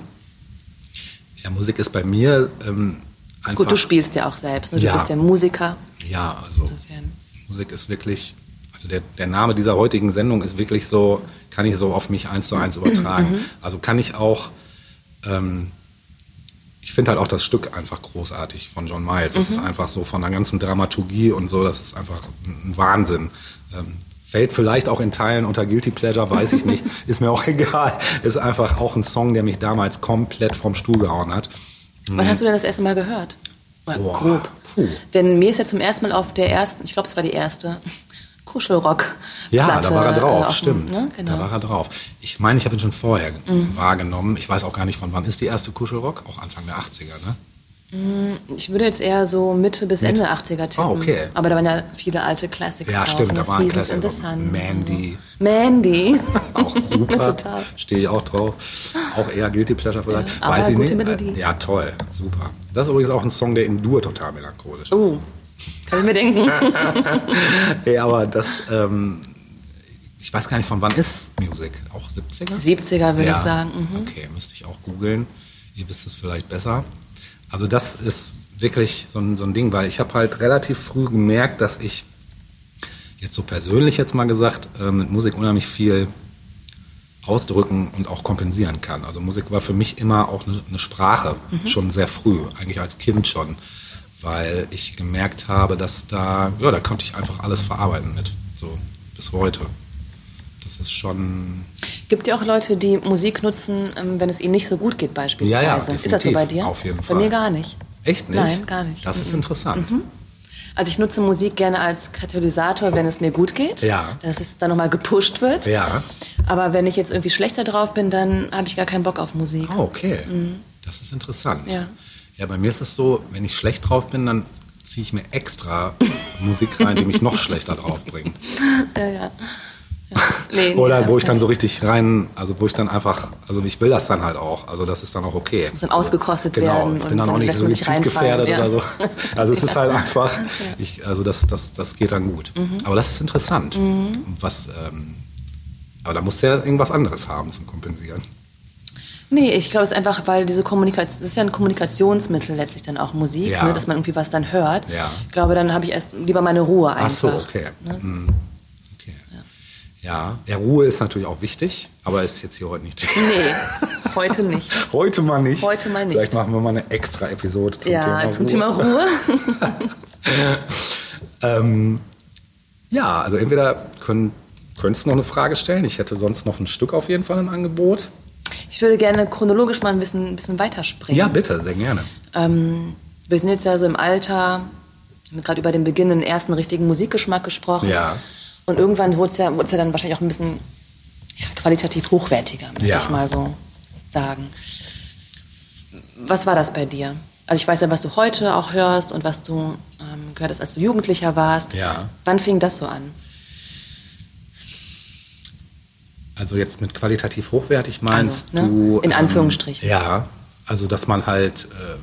Ja, Musik ist bei mir ähm, einfach. Gut, du spielst ja auch selbst. Ne? Du Ja. bist ja Musiker. Ja, also Insofern. Musik ist wirklich, also der, der Name dieser heutigen Sendung ist wirklich so, kann ich so auf mich eins zu eins übertragen. Also kann ich auch, ähm, ich finde halt auch das Stück einfach großartig von John Miles. Es ist einfach so von der ganzen Dramaturgie und so, das ist einfach ein Wahnsinn. Ähm, fällt vielleicht auch in Teilen unter Guilty Pleasure, weiß ich nicht, ist mir auch egal. Ist einfach auch ein Song, der mich damals komplett vom Stuhl gehauen hat. Wann hast du denn das erste Mal gehört? Boah, grob. puh. Denn mir ist ja zum ersten Mal auf der ersten, ich glaube, es war die erste, Kuschelrock. Ja, da war er drauf, äh, dem- stimmt. Ne? Genau. Da war er drauf. Ich meine, ich habe ihn schon vorher wahrgenommen. Ich weiß auch gar nicht, von wann ist die erste Kuschelrock? Auch Anfang der 80er, ne? Ich würde jetzt eher so Mitte bis Ende 80er tippen. Ah, okay. Aber da waren ja viele alte Classics Ja, drauf. stimmt, ne? da war ein Seasons in the Klassiker. Sun. Mandy. Mandy. Auch super. Total. Stehe ich auch drauf. Auch eher Guilty Pleasure vielleicht. Ja, weiß ich gute nicht. Melodie. Ja, toll. Super. Das ist übrigens auch ein Song, der in Dur total melancholisch ist. Oh, kann ich mir denken. Ja, aber das, ähm, ich weiß gar nicht, von wann ist Music? Auch 70er? 70er würde Ja. ich sagen. Mhm. Okay, müsste ich auch googeln. Ihr wisst es vielleicht besser. Also das ist wirklich so ein, so ein Ding, weil ich habe halt relativ früh gemerkt, dass ich jetzt so persönlich jetzt mal gesagt äh, mit Musik unheimlich viel ausdrücken und auch kompensieren kann. Also Musik war für mich immer auch eine, eine Sprache, schon sehr früh, eigentlich als Kind schon, weil ich gemerkt habe, dass da, ja, da konnte ich einfach alles verarbeiten mit, so bis heute. Das ist schon, Gibt ja auch Leute, die Musik nutzen, ähm, wenn es ihnen nicht so gut geht beispielsweise. Ja, ja, ist das so bei dir? Auf jeden bei Fall. mir gar nicht. echt nicht? Nein, gar nicht. Das ist Mhm. interessant. Also ich nutze Musik gerne als Katalysator, wenn es mir gut geht. Ja. Dass es dann nochmal gepusht wird. Ja. Aber wenn ich jetzt irgendwie schlechter drauf bin, dann habe ich gar keinen Bock auf Musik. Ah, okay. Das ist interessant. Ja. Ja, bei mir ist es so, wenn ich schlecht drauf bin, dann ziehe ich mir extra Musik rein, die mich noch schlechter drauf bringt. Ja, ja. ja. Nee, nee, Oder wo ich dann ja. so richtig rein, also wo ich dann einfach, also ich will das dann halt auch. Also das ist dann auch okay. Das muss dann ausgekostet genau, werden Ich bin und dann auch dann nicht suizidgefährdet reinfallen, oder ja. so. Also es ist halt einfach, ich, also das, das, das geht dann gut. Mhm. Aber das ist interessant. Was, ähm, aber da musst du ja irgendwas anderes haben zum Kompensieren. Nee, ich glaube, es ist einfach, weil diese Kommunikation, das ist ja ein Kommunikationsmittel letztlich dann auch Musik, Ja. ne, dass man irgendwie was dann hört. Ja. Ich glaube, dann habe ich erst lieber meine Ruhe einfach. Ach so, okay. Ne? Hm. okay. Ja. ja, Ruhe ist natürlich auch wichtig, aber ist jetzt hier heute nicht. Nee, heute nicht. Heute mal nicht. Heute mal nicht. Vielleicht machen wir mal eine extra Episode zum ja, Thema zum Ruhe. Thema Ruhe. Ähm, ja, also entweder können, könntest du noch eine Frage stellen. Ich hätte sonst noch ein Stück auf jeden Fall im Angebot. Ich würde gerne chronologisch mal ein bisschen, ein bisschen weiterspringen. Ja, bitte, sehr gerne. Ähm, wir sind jetzt ja so im Alter, wir haben gerade über den Beginn den ersten richtigen Musikgeschmack gesprochen. Ja. Und irgendwann wurde es ja, ja dann wahrscheinlich auch ein bisschen ja, qualitativ hochwertiger, möchte Ja. ich mal so sagen. Was war das bei dir? Also ich weiß ja, was du heute auch hörst und was du ähm, gehört hast, als du Jugendlicher warst. Ja. Wann fing das so an? Also jetzt mit qualitativ hochwertig meinst Also, ne, du... in Anführungsstrichen. ja, also dass man halt, ähm,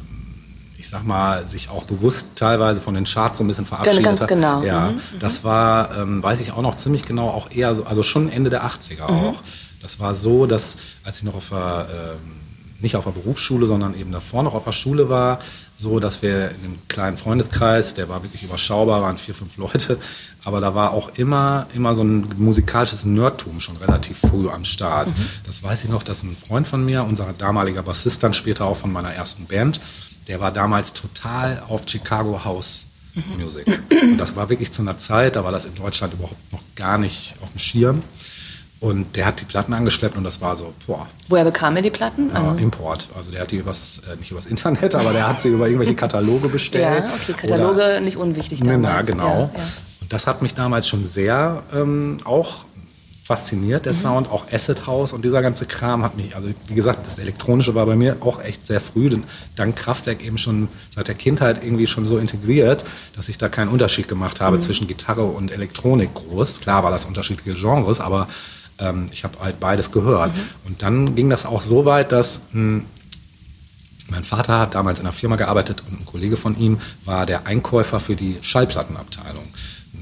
ich sag mal, sich auch bewusst teilweise von den Charts so ein bisschen verabschiedet Ganz hat. genau. Ja, Mhm, das war, ähm, weiß ich auch noch ziemlich genau, auch eher so, also schon Ende der 80er Mhm. auch. Das war so, dass als ich noch auf der... Ähm, nicht auf der Berufsschule, sondern eben davor noch auf der Schule war, so dass wir in einem kleinen Freundeskreis, der war wirklich überschaubar, waren vier, fünf Leute, aber da war auch immer, immer so ein musikalisches Nerdtum schon relativ früh am Start. Das weiß ich noch, dass ein Freund von mir, unser damaliger Bassist dann später auch von meiner ersten Band, der war damals total auf Chicago House Music. Und das war wirklich zu einer Zeit, da war das in Deutschland überhaupt noch gar nicht auf dem Schirm. Und der hat die Platten angeschleppt und das war so, boah, Woher bekam er die Platten? ja, Import. Also der hat die übers, äh, nicht übers Internet, aber der hat sie über irgendwelche Kataloge bestellt. ja, okay, Kataloge Oder, nicht unwichtig damals. na, genau. Ja, ja. Und das hat mich damals schon sehr ähm, auch fasziniert, Mhm. der Sound, auch Acid House und dieser ganze Kram hat mich, also wie gesagt, das Elektronische war bei mir auch echt sehr früh, denn dank Kraftwerk eben schon seit der Kindheit irgendwie schon so integriert, dass ich da keinen Unterschied gemacht habe Mhm. zwischen Gitarre und Elektronik groß. Klar war das unterschiedliche Genres, aber ähm, ich habe halt beides gehört. Mhm. Und dann ging das auch so weit, dass mh, mein Vater hat damals in einer Firma gearbeitet und ein Kollege von ihm war der Einkäufer für die Schallplattenabteilung.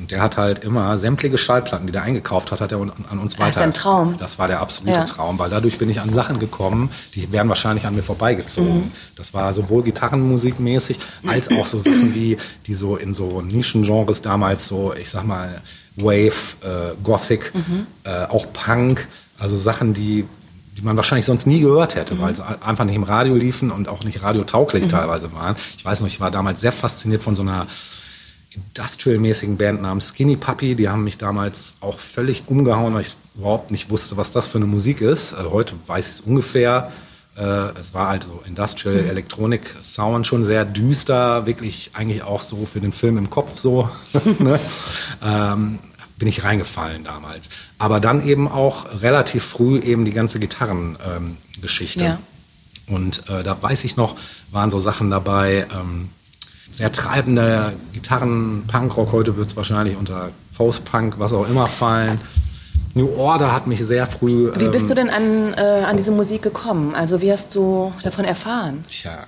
Und der hat halt immer sämtliche Schallplatten, die der eingekauft hat, hat er an uns Ah, ist weiter. ein Traum. Das war der absolute Ja. Traum, weil dadurch bin ich an Sachen gekommen, die wären wahrscheinlich an mir vorbeigezogen. Mhm. Das war sowohl Gitarrenmusikmäßig als auch so Sachen wie, die so in so Nischengenres damals so, ich sag mal, Wave, äh, Gothic, Mhm. äh, auch Punk, also Sachen, die die man wahrscheinlich sonst nie gehört hätte, Mhm. weil sie einfach nicht im Radio liefen und auch nicht radiotauglich teilweise waren. Ich weiß noch, ich war damals sehr fasziniert von so einer industrial-mäßigen Band namens Skinny Puppy. Die haben mich damals auch völlig umgehauen, weil ich überhaupt nicht wusste, was das für eine Musik ist. Äh, heute weiß ich es ungefähr. Äh, es war halt so Industrial Electronic Sound, schon sehr düster, wirklich eigentlich auch so für den Film im Kopf so. ne? bin ich reingefallen damals. Aber dann eben auch relativ früh eben die ganze Gitarrengeschichte. Ähm. Ja. Und äh, da weiß ich noch, waren so Sachen dabei, ähm, sehr treibender Gitarren, Punkrock, heute wird es wahrscheinlich unter Post-Punk, was auch immer fallen. New Order hat mich sehr früh. Wie bist du ähm, denn an, äh, an diese Musik gekommen? Also wie hast du davon erfahren? Tja,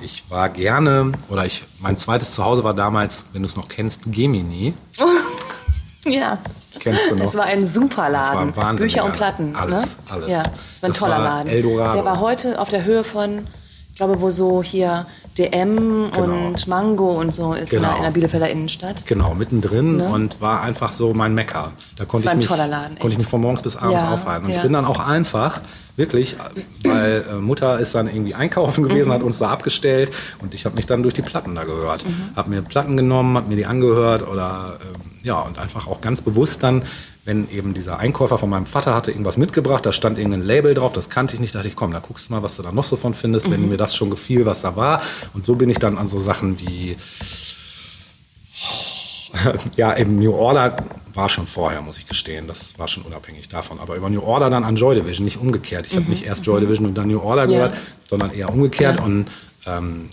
ich war gerne, oder ich, mein zweites Zuhause war damals, wenn du es noch kennst, Gemini. Ja. Kennst du noch? Es war ein super Laden. ein wahnsinniger Bücher und. Platten. Alles, ne? alles. Ja, es war ein Das toller war Laden. Eldorado. Der war heute auf der Höhe von, ich glaube, wo so hier DM Genau. und Mango und so ist in, der, Genau. in der Bielefelder Innenstadt. Genau, mittendrin und war einfach so mein Mecker. Da konnte war ich ein mich, toller Laden, konnte ich mich von morgens bis abends Ja, aufhalten. Und ja. ich bin dann auch einfach, wirklich, weil äh, Mutter ist dann irgendwie einkaufen gewesen, Mhm. hat uns da abgestellt und ich habe mich dann durch die Platten da gehört. Mhm. Habe mir Platten genommen, habe mir die angehört oder ähm, ja, und einfach auch ganz bewusst dann, wenn eben dieser Einkäufer von meinem Vater hatte irgendwas mitgebracht, da stand irgendein Label drauf, das kannte ich nicht, dachte ich, komm, da guckst du mal, was du da noch so von findest, Mhm. wenn mir das schon gefiel, was da war. Und so bin ich dann an so Sachen wie ja, eben New Order war schon vorher, muss ich gestehen. Das war schon unabhängig davon. Aber über New Order dann an Joy Division, nicht umgekehrt. Ich habe nicht erst Joy Division und dann New Order Mhm. Ja. gehört, sondern eher umgekehrt. Ja. Und ähm,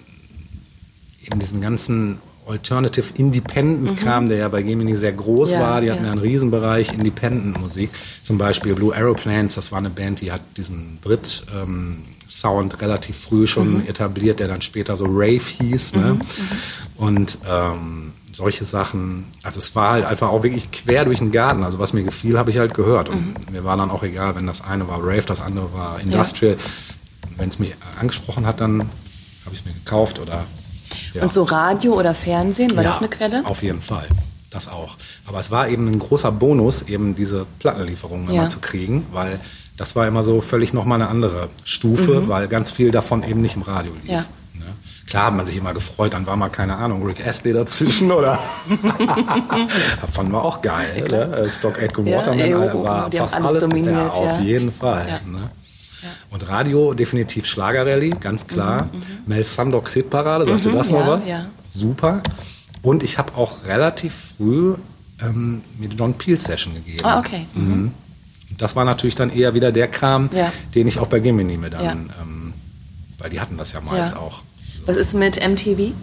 eben diesen ganzen Alternative Independent Kram, der ja bei Gemini sehr groß Mhm. Ja, war. Die hatten ja. ja einen Riesenbereich Independent Musik. Zum Beispiel Blue Aeroplanes, das war eine Band, die hat diesen Brit ähm, Sound relativ früh schon Mhm. etabliert, der dann später so Rave hieß. Ne? Und ähm, solche Sachen, also es war halt einfach auch wirklich quer durch den Garten. Also was mir gefiel, habe ich halt gehört. Und Mhm. mir war dann auch egal, wenn das eine war Rave, das andere war Industrial. Wenn es mich angesprochen hat, dann habe ich es mir gekauft oder ja. Und so Radio oder Fernsehen, war Ja, das eine Quelle? Auf jeden Fall. Das auch. Aber es war eben ein großer Bonus, eben diese Plattenlieferungen Ja. immer zu kriegen, weil das war immer so völlig nochmal eine andere Stufe, weil ganz viel davon eben nicht im Radio lief. Mhm. Ja. Ne? Klar hat man sich immer gefreut, dann war mal, keine Ahnung, Rick Astley dazwischen oder fanden wir auch geil. Ne? Stock Aitken Ja, Waterman ey, äh, oh, war die haben fast alles alles, dominiert, ja, auf ja. jeden Fall. Ja. Ne? Und Radio definitiv Schlagerrallye, ganz klar. Mel Sandocks Hitparade, sagt ihr das Mhm, noch ja, was? ja. Super. Und ich habe auch relativ früh ähm, mir die John Peel Session gegeben. Ah, okay. Mhm. Und das war natürlich dann eher wieder der Kram, Ja. den ich auch bei Gemini mir dann, Ja. ähm, weil die hatten das ja meist Ja. auch. Was ist mit MTV?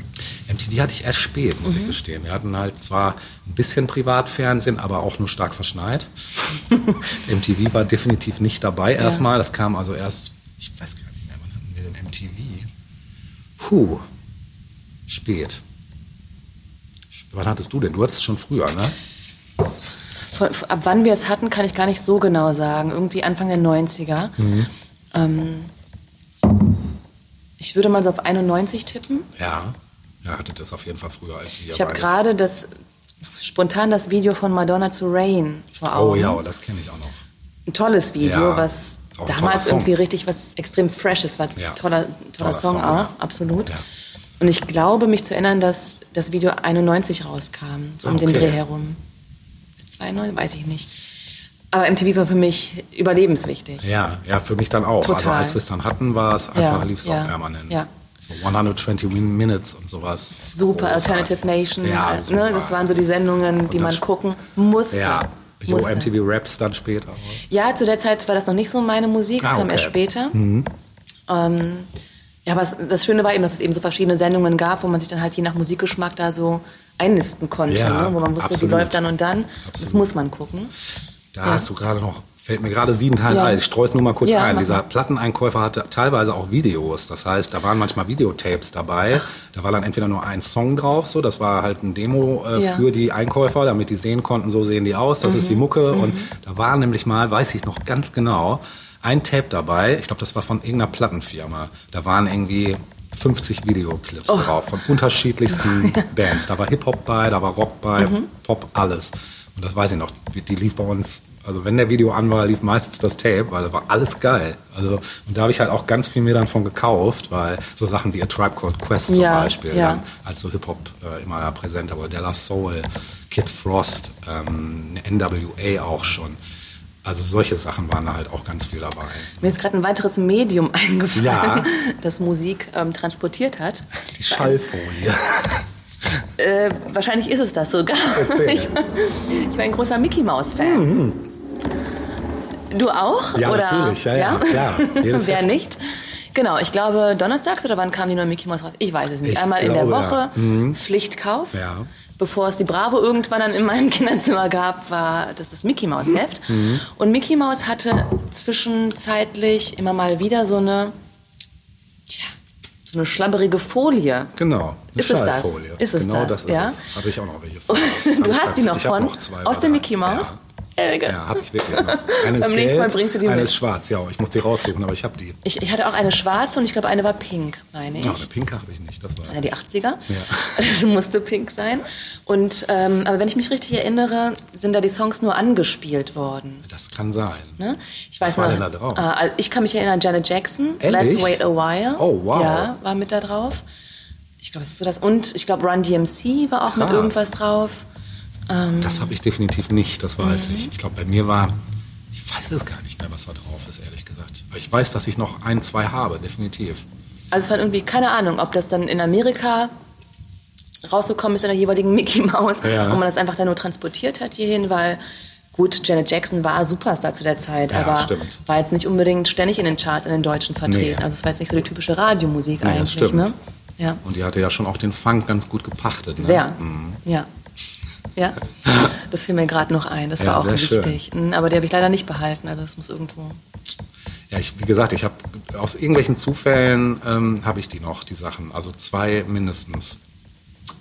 MTV hatte ich erst spät, muss Mhm. ich gestehen. Wir hatten halt zwar ein bisschen Privatfernsehen, aber auch nur stark verschneit. MTV war definitiv nicht dabei erstmal. Das kam also erst, ich weiß gar nicht mehr, wann hatten wir denn MTV? Puh, spät. Wann hattest du denn? Du hattest es schon früher, ne? Von- ab wann wir es hatten, kann ich gar nicht so genau sagen. Irgendwie Anfang der 90er. Mhm. Ähm, ich würde mal so auf 91 tippen. Ja. Ja, hattet das auf jeden Fall früher als wir. Ich habe gerade das spontan das Video von Madonna zu Rain vor Oh Augen. ja, das kenne ich auch noch. Ein tolles Video, Ja, was damals irgendwie richtig was extrem Freshes war. Ja. Toller, toller, Toller Song, Song, auch, absolut. Und ich glaube, mich zu erinnern, dass das Video 91 rauskam, so um Ah, den okay. Dreh herum. 92, weiß ich nicht. Aber MTV war für mich überlebenswichtig. Ja, ja, für mich dann auch. Also Total. als wir es dann hatten, war es einfach, Ja, lief es ja, auch permanent. ja. So 120 Minutes und sowas. Super, Großartig. Alternative Nation. Ja, äh, super. ne, das waren so die Sendungen, die man gucken musste. Ja, Yo musste. MTV Raps dann später. oder? Ja, zu der Zeit war das noch nicht so meine Musik, das Ah, kam okay. erst später. Ähm, ja, aber das Schöne war eben, dass es eben so verschiedene Sendungen gab, wo man sich dann halt je nach Musikgeschmack da so einnisten konnte, Ja, ne? wo man wusste, absolut. die läuft dann und dann. Das Absolut. muss man gucken. Da Ja. hast du gerade noch, fällt mir gerade sieben Teile Ja. ein. Ich streue es nur mal kurz Ja, ein. Dieser. Platteneinkäufer hatte teilweise auch Videos. Das heißt, da waren manchmal Videotapes dabei. Da war dann entweder nur ein Song drauf, so, das war halt ein Demo äh, für die Einkäufer, damit die sehen konnten, so sehen die aus, das ist Mhm. die Mucke. Und da war nämlich mal, weiß ich noch ganz genau, ein Tape dabei. Ich glaube, das war von irgendeiner Plattenfirma. Da waren irgendwie 50 Videoclips Oh. drauf von unterschiedlichsten Bands. Da war Hip-Hop bei, da war Rock bei, Mhm. Pop, alles. Und das weiß ich noch. Die, die lief bei uns, also wenn der Video an war, lief meistens das Tape, weil da war alles geil. Also, und da habe ich halt auch ganz viel mir dann von gekauft, weil so Sachen wie A Tribe Called Quest zum Ja, Beispiel, ja. dann als so Hip-Hop äh, immer präsenter war. Della Soul, Kid Frost, ähm, NWA auch schon. Also solche Sachen waren da halt auch ganz viel dabei. Mir ist gerade ein weiteres Medium eingefallen, Ja. das Musik ähm, transportiert hat. Die Schallfolie. Äh, wahrscheinlich ist es das sogar. Ich, ich war ein großer Mickey Mouse Fan. Du auch? Mhm. Ja, oder? natürlich. Ja, ja. Jedes Wer Heft. nicht? Genau, ich glaube donnerstags oder wann kam die neue Mickey Mouse raus? Ich weiß es nicht. Ich Einmal in der glaube, Woche ja. Mhm. Pflichtkauf. Ja. Bevor es die Bravo irgendwann dann in meinem Kinderzimmer gab, war das das Mickey Mouse Heft. Mhm. Und Mickey Mouse hatte zwischenzeitlich immer mal wieder so eine, tja, so eine schlabberige Folie. Genau. Ist es das? Ist es genau das, das ist ja? es. Habe ich auch noch welche von. Du hast die noch ich von? noch zwei aus dem Mickey Mouse? Ja. Elegant. Ja, habe ich wirklich noch. Eine ist Beim nächsten Mal bringst du die eine mit. ist schwarz. Ja, ich muss die raussuchen, aber ich habe die. Ich, ich hatte auch eine schwarze und ich glaube, eine war pink, meine ich. Ja, eine pinke habe ich nicht, das weiß Ja, die ich. 80er. Das musste pink sein. Und, ähm, aber wenn ich mich richtig erinnere, sind da die Songs nur angespielt worden. Das kann sein. Ne? Ich weiß Was war noch, denn da drauf? Äh, ich kann mich erinnern, Janet Jackson, Ehrlich? Let's Wait a While. Oh, wow. Ja, war mit da drauf. Ich glaube, das ist so das. Und ich glaube, Run DMC war auch mit Krass. irgendwas drauf. Ähm, Das habe ich definitiv nicht, das weiß Mhm. ich. Ich glaube, bei mir war, ich weiß es gar nicht mehr, was da drauf ist, ehrlich gesagt. Aber ich weiß, dass ich noch ein, zwei habe, definitiv. Also es war irgendwie, keine Ahnung, ob das dann in Amerika rausgekommen ist in der jeweiligen Mickey Mouse Ja. und man das einfach dann nur transportiert hat hierhin, weil gut, Janet Jackson war Superstar zu der Zeit, Ja, aber stimmt. war jetzt nicht unbedingt ständig in den Charts in den Deutschen vertreten. Nee. Also es war jetzt nicht so die typische Radiomusik Nee, das eigentlich. stimmt. Ne? Ja, Und die hatte ja schon auch den Funk ganz gut gepachtet. Ne? sehr. Ja. Ja, das fiel mir gerade noch ein. Das Ja, war auch sehr schön. wichtig. Mhm, Aber die habe ich leider nicht behalten. Also es muss irgendwo. Ja, ich, wie gesagt, ich habe aus irgendwelchen Zufällen ähm, habe ich die noch, die Sachen. Also zwei mindestens.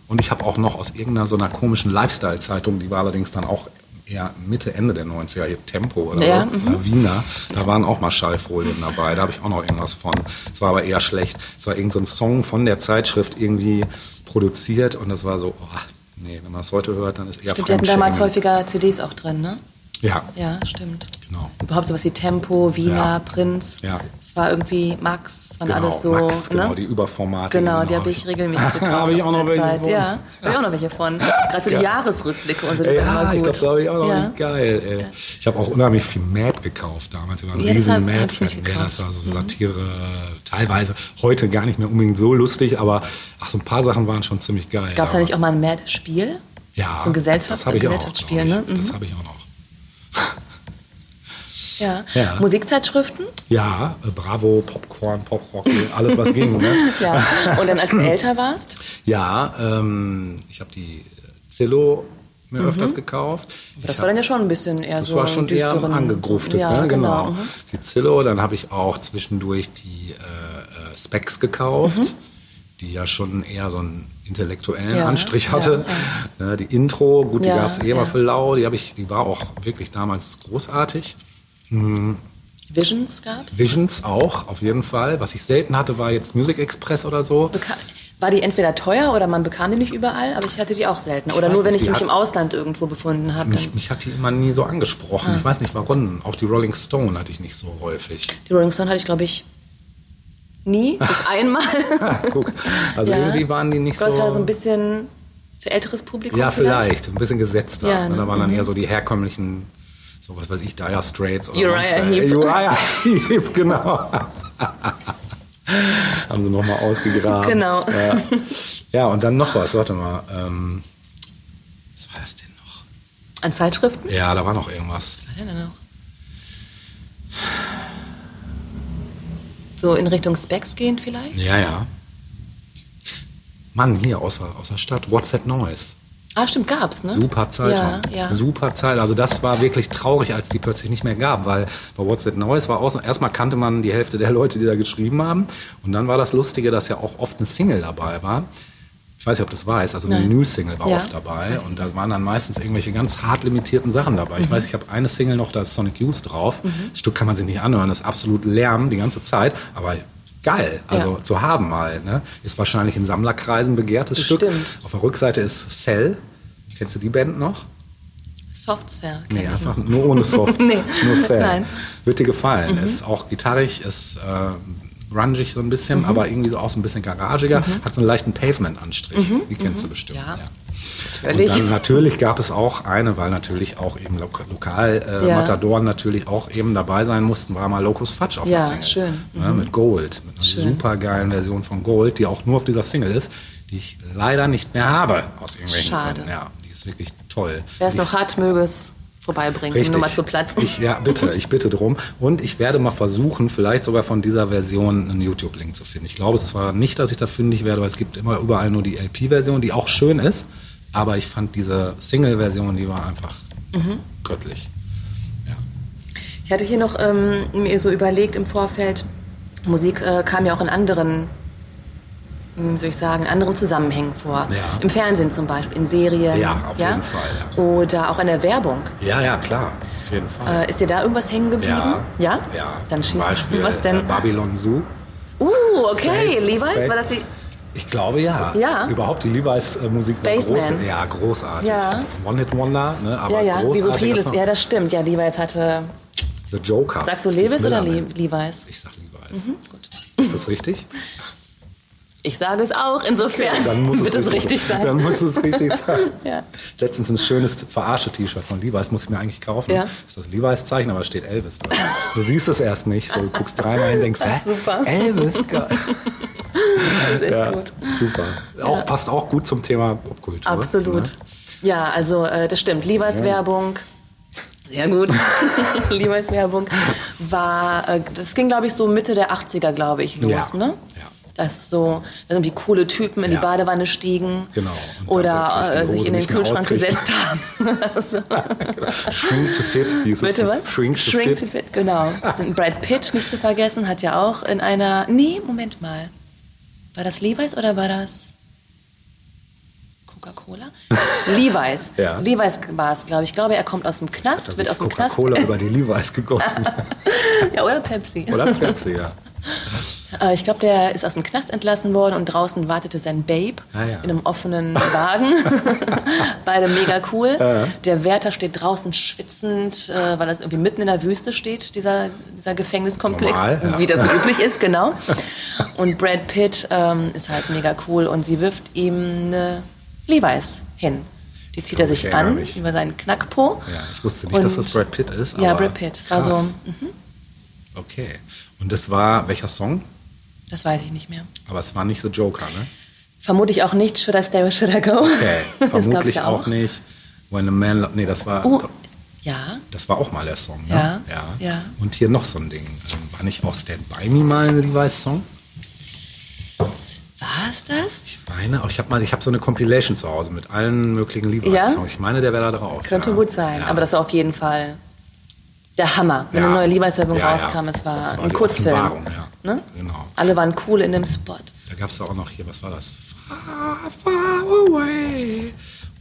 Und ich habe auch noch aus irgendeiner so einer komischen Lifestyle-Zeitung, die war allerdings dann auch eher Mitte, Ende der 90er, hier Tempo oder, Ja, so, oder Wiener, da waren auch mal Schallfolien dabei, da habe ich auch noch irgendwas von. Es war aber eher schlecht. Es war irgendein so ein Song von der Zeitschrift irgendwie produziert und das war so, oh, nee, wenn man es heute hört, dann ist eher Stimmt, die hatten damals häufiger CDs auch drin, ne? Ja, Ja, stimmt. genau. Überhaupt sowas wie Tempo, Wiener, Ja. Prinz. Ja. Es war irgendwie Max, es waren Genau, alles so. Max, genau, ne? die Überformate. Genau, die habe ich regelmäßig gekauft. Habe ich auch noch welche Zeit. von. Ja, habe ich auch noch welche von. Gerade so die Ja. Jahresrückblicke und so. Ja, ich glaube, da habe ich auch noch geil. Ey. Ich habe auch unheimlich viel Mad gekauft damals. Wir waren Ja, riesen Mad ich. Ja, das. Mhm. war so Satire, teilweise heute gar nicht mehr unbedingt so lustig, aber ach, so ein paar Sachen waren schon ziemlich geil. Gab es da nicht auch mal ein Mad-Spiel? ja, so ein Gesellschaft- das habe ich auch, Gesellschaftsspiel, ich. ne? Das Mhm. habe ich auch noch. Ja. Ja. Musikzeitschriften? Ja, äh, Bravo, Popcorn, Poprock, alles was ging. Ne? Ja. Und dann, als du älter warst? Ja, ähm, ich habe die Zillow mir öfters gekauft. Mhm. Das Ich war hab- dann ja schon ein bisschen eher Das so war schon eher angegruftet, ja, ne? genau. mhm. Die Zillow, dann habe ich auch zwischendurch die äh, äh, Specs gekauft, die ja schon eher so einen intellektuellen Mhm. Ja, Anstrich hatte. Ne, die Intro, gut, Ja, die gab es eh ja. mal für lau, die, ich, die war auch wirklich damals großartig. Visions gab's? Visions auch, auf jeden Fall. Was ich selten hatte, war jetzt Music Express oder so. Beka war die entweder teuer oder man bekam die nicht überall, aber ich hatte die auch selten. Oder nur, wenn nicht, ich mich im Ausland irgendwo befunden habe. Mich, mich hat die immer nie so angesprochen. Ah. Ich weiß nicht warum. Auch die Rolling Stone hatte ich nicht so häufig. Die Rolling Stone hatte ich, glaube ich, Nie, das einmal. Guck, also Ja. irgendwie waren die nicht Das so... war so ein bisschen für älteres Publikum ja, vielleicht. Ein bisschen gesetzter. Ja, Und da ne? waren dann eher so die herkömmlichen, so was weiß ich, Dire Straits oder Uriah. Heep. Uriah Heep, genau. Haben sie nochmal ausgegraben. Genau. Ja. ja, und dann noch was, warte mal. Ähm, was war das denn noch? An Zeitschriften? Ja, da war noch irgendwas. Was war denn da noch? So in Richtung Specs gehend vielleicht? Ja, ja. Mann, hier aus der Stadt. What's that noise? Ah, stimmt, gab's, ne? Super Zeitung. Ja, ja. Super Zeit. Also das war wirklich traurig, als die plötzlich nicht mehr gab, weil bei What's That Noise war auch, erstmal kannte man die Hälfte der Leute, die da geschrieben haben. Und dann war das Lustige, dass ja auch oft eine Single dabei war. Ich weiß nicht, ob du das weißt, also eine Nein. Vinyl-Single war Ja. oft dabei und da waren dann meistens irgendwelche ganz hart limitierten Sachen dabei. Mhm. Ich weiß, ich habe eine Single noch, da ist Sonic Youth drauf. Das Stück kann man sich nicht anhören, das ist absolut Lärm die ganze Zeit, aber geil, also Ja. zu haben mal. Ne? Ist wahrscheinlich in Sammlerkreisen begehrtes Stück. Bestimmt. Auf der Rückseite ist Cell. Kennst du die Band noch? Soft Cell. kenn Nee, ich einfach noch. nur ohne Soft. Nee. Nur Cell. Nein. Wird dir gefallen. Ist auch gitarrig, ist äh, grungig so ein bisschen, Mhm. aber irgendwie so auch so ein bisschen garagiger. Hat so einen leichten Pavement-Anstrich. Die kennst du bestimmt. Mhm. Ja. Und Natürlich. dann natürlich gab es auch eine, weil natürlich auch eben Lo lokal äh, Ja. Matadoren natürlich auch eben dabei sein mussten, war mal Locus Fudge auf Ja, der Single. schön. Mhm. Ja, mit Gold, mit einer Schön. super geilen Version von Gold, die auch nur auf dieser Single ist, die ich leider nicht mehr habe aus irgendwelchen Schade. Gründen. Ja, die ist wirklich toll. Wer es noch hat, möge es vorbeibringen, um nochmal zu platzen. Ich, ja, bitte, ich bitte drum. Und ich werde mal versuchen, vielleicht sogar von dieser Version einen YouTube-Link zu finden. Ich glaube es zwar nicht, dass ich da fündig werde, weil es gibt immer überall nur die LP-Version, die auch schön ist. Aber ich fand diese Single-Version, die war einfach Mhm. göttlich. Ja. Ich hatte hier noch ähm, mir so überlegt im Vorfeld, Musik äh, kam ja auch in anderen, soll ich sagen, in anderen Zusammenhängen vor. Ja. Im Fernsehen zum Beispiel, in Serien. Ja, auf jeden Fall, ja. Oder auch in der Werbung. ja, ja, klar, auf jeden Fall. Äh, ist dir da irgendwas hängen geblieben? ja, Ja? ja. Dann schieß Beispiel was äh, denn? Babylon Zoo. Uh, okay, Space- Levi's, Space- war das die... Ich glaube ja. Ja. Überhaupt die Levi's äh, Musik war Spaceman. groß, ja, großartig. Ja. One-Hit-Wonder, ne, aber Ja, ja, wie so vieles. Ja, das stimmt. Ja, Levi's hatte... The Joker. Sagst du Levis oder Le Band. Levi's? Ich sag Levi's. Gut. Ist das richtig? Ich sage es auch, insofern Dann muss es wird es richtig sein. Dann muss es richtig sein. Ja. Letztens ein schönes Verarsche-T-Shirt von Levi's, muss ich mir eigentlich kaufen. Ja. Das ist das Levi's-Zeichen, aber da steht Elvis drin. Du siehst es erst nicht, so du guckst dreimal hin und denkst, hä? super. Elvis, geil. Ja, gut. super. Auch, Passt auch gut zum Thema Popkultur. Absolut. Ne? Ja, also äh, das stimmt. Levi's Werbung. Sehr gut. Levi's Werbung war, äh, das ging glaube ich so Mitte der 80er, glaube ich, los, Ja. ne? Ja. Dass so dass irgendwie coole Typen in die Ja. Badewanne stiegen Genau. Oder die äh, sich Hose in den Kühlschrank gesetzt haben. also, Shrink to fit hieß bitte was? Shrink to fit. to fit, genau. Und Brad Pitt, nicht zu vergessen, hat ja auch in einer, nee, Moment mal. War das Levi's oder war das Coca-Cola? Levi's. Ja. Levi's war es, glaube ich. Ich glaube, er kommt aus dem Knast, wird aus dem Knast. Coca-Cola über die Levi's gegossen. ja, oder Pepsi. Oder Pepsi, ja. Äh, ich glaube, der ist aus dem Knast entlassen worden und draußen wartete sein Babe Ah, ja. in einem offenen Wagen. Beide mega cool. Der Wärter steht draußen schwitzend, äh, weil das irgendwie mitten in der Wüste steht, dieser, dieser Gefängniskomplex. Normal, ja. Wie das so üblich ist, genau. Und Brad Pitt ähm, ist halt mega cool und sie wirft ihm eine Levi's hin. Die zieht er sich ich erinnere an über seinen Knackpo. ja. Ich wusste nicht, dass Und- das Brad Pitt ist. Ja, Brad Pitt. Das war so, mhm, Okay. Und das war welcher Song? Das weiß ich nicht mehr. Aber es war nicht The Joker, ne? Vermutlich auch nicht Should I Stay or Should I Go? Okay. Vermutlich ja auch. nicht. When a Man. Nee, das war. Oh, ja. Das war auch mal der Song, ne? Ja, ja. ja. Und hier noch so ein Ding. Ähm, War nicht auch Stand By Me mal ein Levi's-Song? War es das? Ich meine, auch, ich habe mal, ich habe so eine Compilation zu Hause mit allen möglichen Levi's-Songs. Ich meine, der wäre da drauf. Könnte ja. gut sein. Ja. Aber das war auf jeden Fall der Hammer. Wenn Ja. eine neue Levi's-Werbung Ja, ja. rauskam, es war, Das war ein Kurzfilm. Ja. Ne? Genau. Alle waren cool in dem Spot. Da gab es auch noch hier, was war das? Far, far away,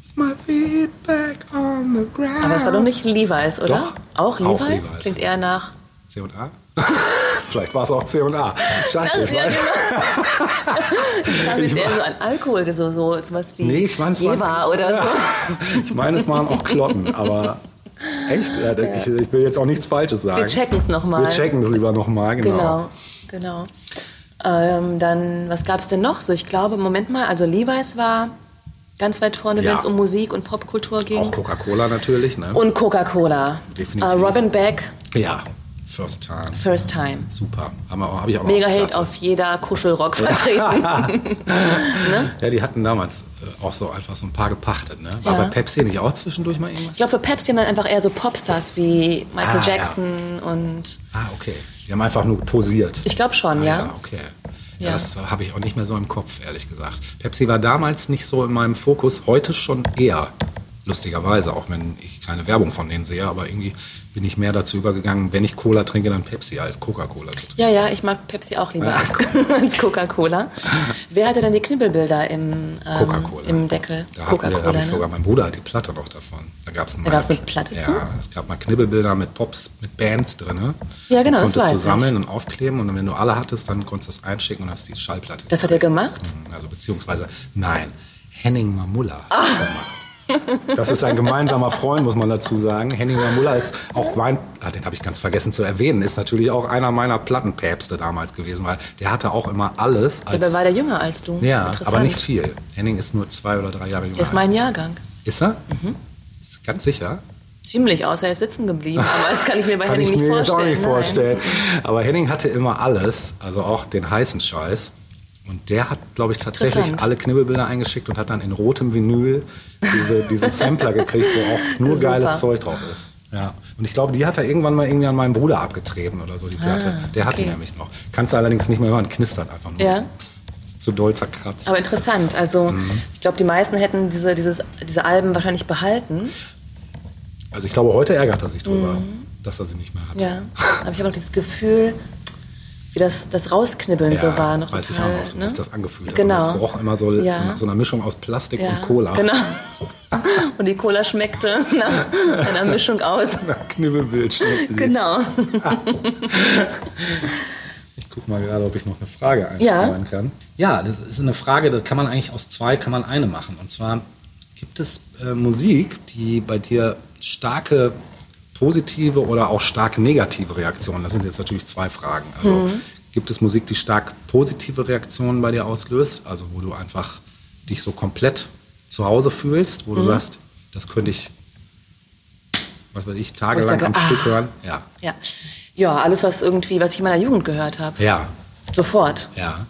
with my feet back on the ground. Aber es war doch nicht Levi's, oder? Doch. Auch Auch Levi's? Levi's. Klingt eher nach. C und A? Vielleicht war es auch C und A. Scheiße, ich Ja, weiß. Ich kam jetzt eher so an Alkohol, so, so sowas wie Nee, ich meine, es waren- oder so. Ich meine, es waren auch Klotten, aber echt? Ja, ich, ich will jetzt auch nichts Falsches sagen. Wir checken es nochmal. Wir checken es lieber nochmal, genau. Genau, genau. Ähm, dann, was gab es denn noch so? Ich glaube, Moment mal, also Levi's war ganz weit vorne, Ja. wenn es um Musik und Popkultur ging. Auch Coca-Cola natürlich, ne? Und Coca-Cola. Definitiv. Äh, Robin Beck, ja, First Time. First Time. Super. Habe hab ich auch Mega auf Platte. auf jeder Kuschelrock vertreten. Ja, die hatten damals äh, auch so einfach so ein paar gepachtet, ne? War Ja. bei Pepsi nicht auch zwischendurch mal irgendwas? Ich glaube, für Pepsi haben dann einfach eher so Popstars wie Michael Ah, ja. Jackson und ah, okay. Die haben einfach nur posiert. ich glaube schon, Ah, ja. okay. Ja, Ja. das habe ich auch nicht mehr so im Kopf, ehrlich gesagt. Pepsi war damals nicht so in meinem Fokus, heute schon eher. Lustigerweise, auch wenn ich keine Werbung von denen sehe, aber irgendwie bin ich mehr dazu übergegangen, wenn ich Cola trinke, dann Pepsi als Coca-Cola zu trinken. Ja, ja, ich mag Pepsi auch lieber Ja. als, Coca-Cola. Wer hatte denn die Knibbelbilder im, ähm, Coca-Cola. im Deckel? Da da habe ich ne? sogar, mein Bruder hat die Platte noch davon. Da gab es eine Platte ja, zu? es gab mal Knibbelbilder mit Pops, mit Bands drin. Ja, genau, Die das konntest du sammeln und aufkleben und wenn du alle hattest, dann konntest du es einschicken und hast die Schallplatte. Das hat er gemacht? Also beziehungsweise, nein, Henning Mamula hat das gemacht. Das ist ein gemeinsamer Freund, muss man dazu sagen. Henning Mamula ist auch Wein, ah, den habe ich ganz vergessen zu erwähnen, ist natürlich auch einer meiner Plattenpäpste damals gewesen, weil der hatte auch immer alles als... Dabei war der jünger als du. ja, aber nicht viel. Henning ist nur zwei oder drei Jahre jünger. Der ist mein. Jahrgang. Ist er? Ist ganz sicher? Ziemlich, außer er ist sitzen geblieben. Aber das kann ich mir bei Kann Henning ich nicht mir jetzt vorstellen. auch nicht vorstellen. Aber Henning hatte immer alles, also auch den heißen Scheiß. Und der hat, glaube ich, tatsächlich alle Knibbelbilder eingeschickt und hat dann in rotem Vinyl diese, diesen Sampler gekriegt, wo auch nur Super. geiles Zeug drauf ist. Ja. Und ich glaube, die hat er irgendwann mal irgendwie an meinen Bruder abgetreten oder so, die Platte. der hat die Ah, okay. nämlich noch. Kannst du allerdings nicht mehr hören, knistert einfach nur. Ja. Ist Zu doll zerkratzt. Aber interessant. Also, Mhm. ich glaube, die meisten hätten diese, dieses, diese Alben wahrscheinlich behalten. Also ich glaube, heute ärgert er sich drüber, dass er sie nicht mehr hat. Mhm. Ja. Aber ich habe noch dieses Gefühl, wie das, das Rausknibbeln so war. Noch weiß total, ich auch noch, so, ne? wie sich das angefühlt hat. Genau. Das roch immer so Ja. nach so einer Mischung aus Plastik Ja, und Cola. Genau. Und die Cola schmeckte nach einer Mischung aus. Knibbelbild schmeckt sie. Genau. Ich gucke mal gerade, ob ich noch eine Frage Ja. einstellen kann. Ja, das ist eine Frage, da kann man eigentlich aus zwei, kann man eine machen. Und zwar, gibt es äh, Musik, die bei dir starke positive oder auch starke negative Reaktionen, das sind jetzt natürlich zwei Fragen. Also Mhm. gibt es Musik, die stark positive Reaktionen bei dir auslöst, also wo du einfach dich so komplett zu Hause fühlst, wo du Mhm. sagst, das könnte ich, was weiß ich, tagelang sage, am ah. Stück hören? Ja. Ja. ja, alles, was irgendwie, was ich in meiner Jugend gehört habe. Ja, Sofort. ja,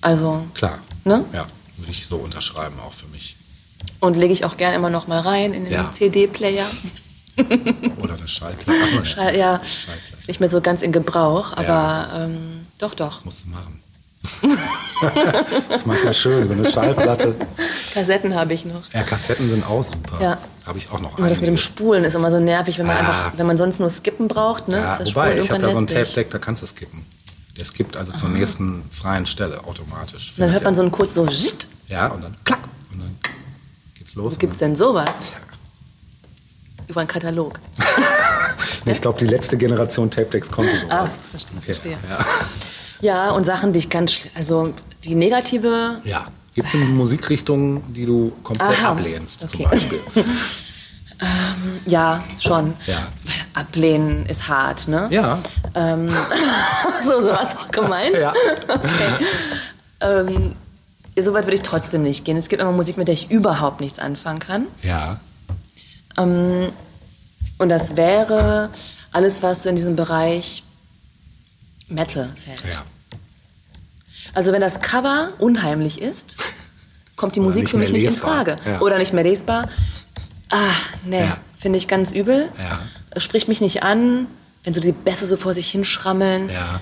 Also, klar. Ne? Ja, würde ich so unterschreiben, auch für mich. und lege ich auch gerne immer noch mal rein in den Ja. CD-Player. Oder eine Schallplatte. Ach. Schall- Ja, Schallplatte. ist nicht mehr so ganz in Gebrauch, aber Ja. ähm, doch, doch. Musst du machen. das ist manchmal schön, so eine Schallplatte. Kassetten habe ich noch. Ja, Kassetten sind auch super. Ja. Habe ich auch noch Nur das mit dem. Spulen ist immer so nervig, wenn man Ah. einfach, wenn man sonst nur skippen braucht, ne? Ja, ist das wobei, Spulen ich habe da so ein lästig. Tape-Deck, da kannst du skippen. Der skippt also zur nächsten freien Stelle automatisch. Und dann hört man so ein einen kurz so. Ja, und dann klack. Und dann geht's los. wo gibt's denn sowas? Über einen Katalog. Nee, Ich glaube, die letzte Generation Tape-Decks konnte sowas. Ah, verstehe, Okay. verstehe. Ja. Ja, und Sachen, die ich ganz, also die negative, ja. Gibt es denn Musikrichtungen, die du komplett Aha, ablehnst, zum okay. Beispiel? ja, schon. Ja. Ablehnen ist hart, ne? Ja. So, so war es auch gemeint. Ja. Ähm, so weit würde ich trotzdem nicht gehen. Es gibt immer Musik, mit der ich überhaupt nichts anfangen kann. Ja. Ähm, und das wäre alles, was so in diesem Bereich Metal fällt. Ja. Also wenn das Cover unheimlich ist, kommt die Musik für mich nicht in. Frage. Ja. Oder nicht mehr lesbar. Ah, nee, Ja. finde ich ganz übel. Ja. Es Spricht mich nicht an, wenn so die Bässe so vor sich hinschrammeln. Ja.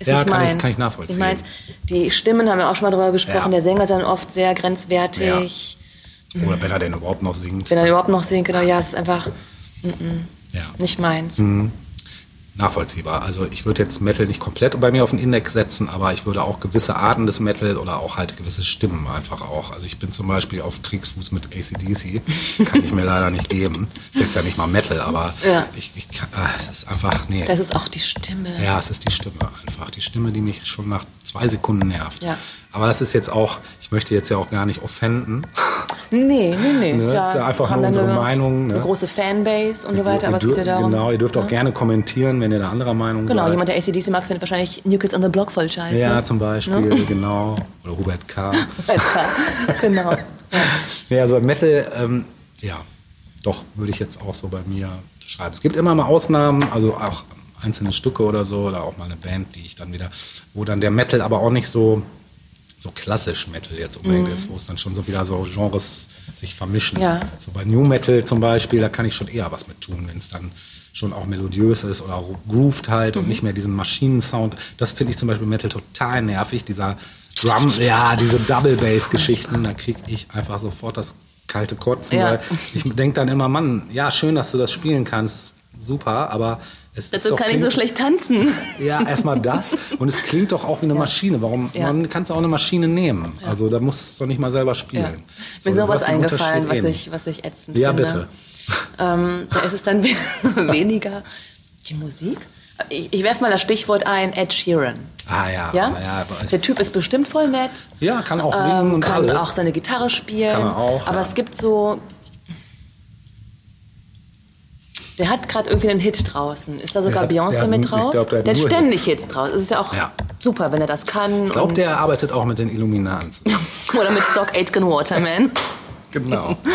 Ist Ja, nicht kann ich- meins. kann ich Ist nachvollziehen. Nicht meins. Die Stimmen haben wir auch schon mal drüber gesprochen. Der Sänger ist dann oft sehr grenzwertig. Oder wenn er denn überhaupt noch singt. Wenn er überhaupt noch singen genau, ja, es ist einfach Ja. nicht meins. Mhm. Nachvollziehbar. Also ich würde jetzt Metal nicht komplett bei mir auf den Index setzen, aber ich würde auch gewisse Arten des Metal oder auch halt gewisse Stimmen einfach auch. Also ich bin zum Beispiel auf Kriegsfuß mit ACDC, kann ich mir leider nicht geben. Ist jetzt ja nicht mal Metal, aber Ja. ich, ich kann, ah, es ist einfach, nee. Das ist auch die Stimme. Ja, es ist die Stimme einfach. Die Stimme, die mich schon nach zwei Sekunden nervt. Ja. Aber das ist jetzt auch, ich möchte jetzt ja auch gar nicht offenden. Nee, nee, nee. Ne? Ist ja einfach haben nur unsere eine, Meinung, ne? Eine große Fanbase und so weiter, Ihr aber es geht ja dür- darum. Genau, ihr dürft auch ne? gerne kommentieren, wenn ihr da anderer Meinung Genau, seid. jemand, der ACDC mag, findet wahrscheinlich New Kids on the Block voll scheiße. ja, zum Beispiel, Ne? genau. Oder Hubert K. genau. Ja, also beim Metal, ähm, ja, doch, würde ich jetzt auch so bei mir schreiben. Es gibt immer mal Ausnahmen, also auch einzelne Stücke oder so, oder auch mal eine Band, die ich dann wieder, wo dann der Metal aber auch nicht so, so klassisch Metal jetzt unbedingt ist, wo es dann schon so wieder so Genres sich vermischen. Ja. So bei New Metal zum Beispiel, da kann ich schon eher was mit tun, wenn es dann schon auch melodiös ist oder grooved halt und nicht mehr diesen Maschinensound. Das finde ich zum Beispiel Metal total nervig, dieser Drum, ja, diese Double Bass Geschichten, da kriege ich einfach sofort das kalte Kotzen, Ja. weil ich denke dann immer, Mann, ja, schön, dass du das spielen kannst, super, aber es ist Dazu kann ich so klingt- schlecht tanzen. ja, erstmal das. Und es klingt doch auch wie eine Maschine. Warum Ja. man kannst du auch eine Maschine nehmen? Also da musst du doch nicht mal selber Ja. spielen. Mir So, ist du noch was eingefallen, was ich, was ich ätzend Ja, finde. bitte. Ähm, da ist es dann weniger die Musik. Ich, ich werfe mal das Stichwort ein, Ed Sheeran. Ah ja, Ja? ja, aber ich- Der Typ ist bestimmt voll nett. Ja, kann auch singen ähm, und kann alles. auch seine Gitarre spielen. Kann er auch, aber ja. es gibt so. Der hat gerade irgendwie einen Hit draußen. Ist da sogar hat- der Beyoncé hat- mit ich drauf? glaub, der hat hat nur ständig Hits. Hits draus. Es ist ja auch Ja. super, wenn er das kann. Ich glaube, der arbeitet auch mit den Illuminaten. Oder mit Stock Aitken Waterman. genau.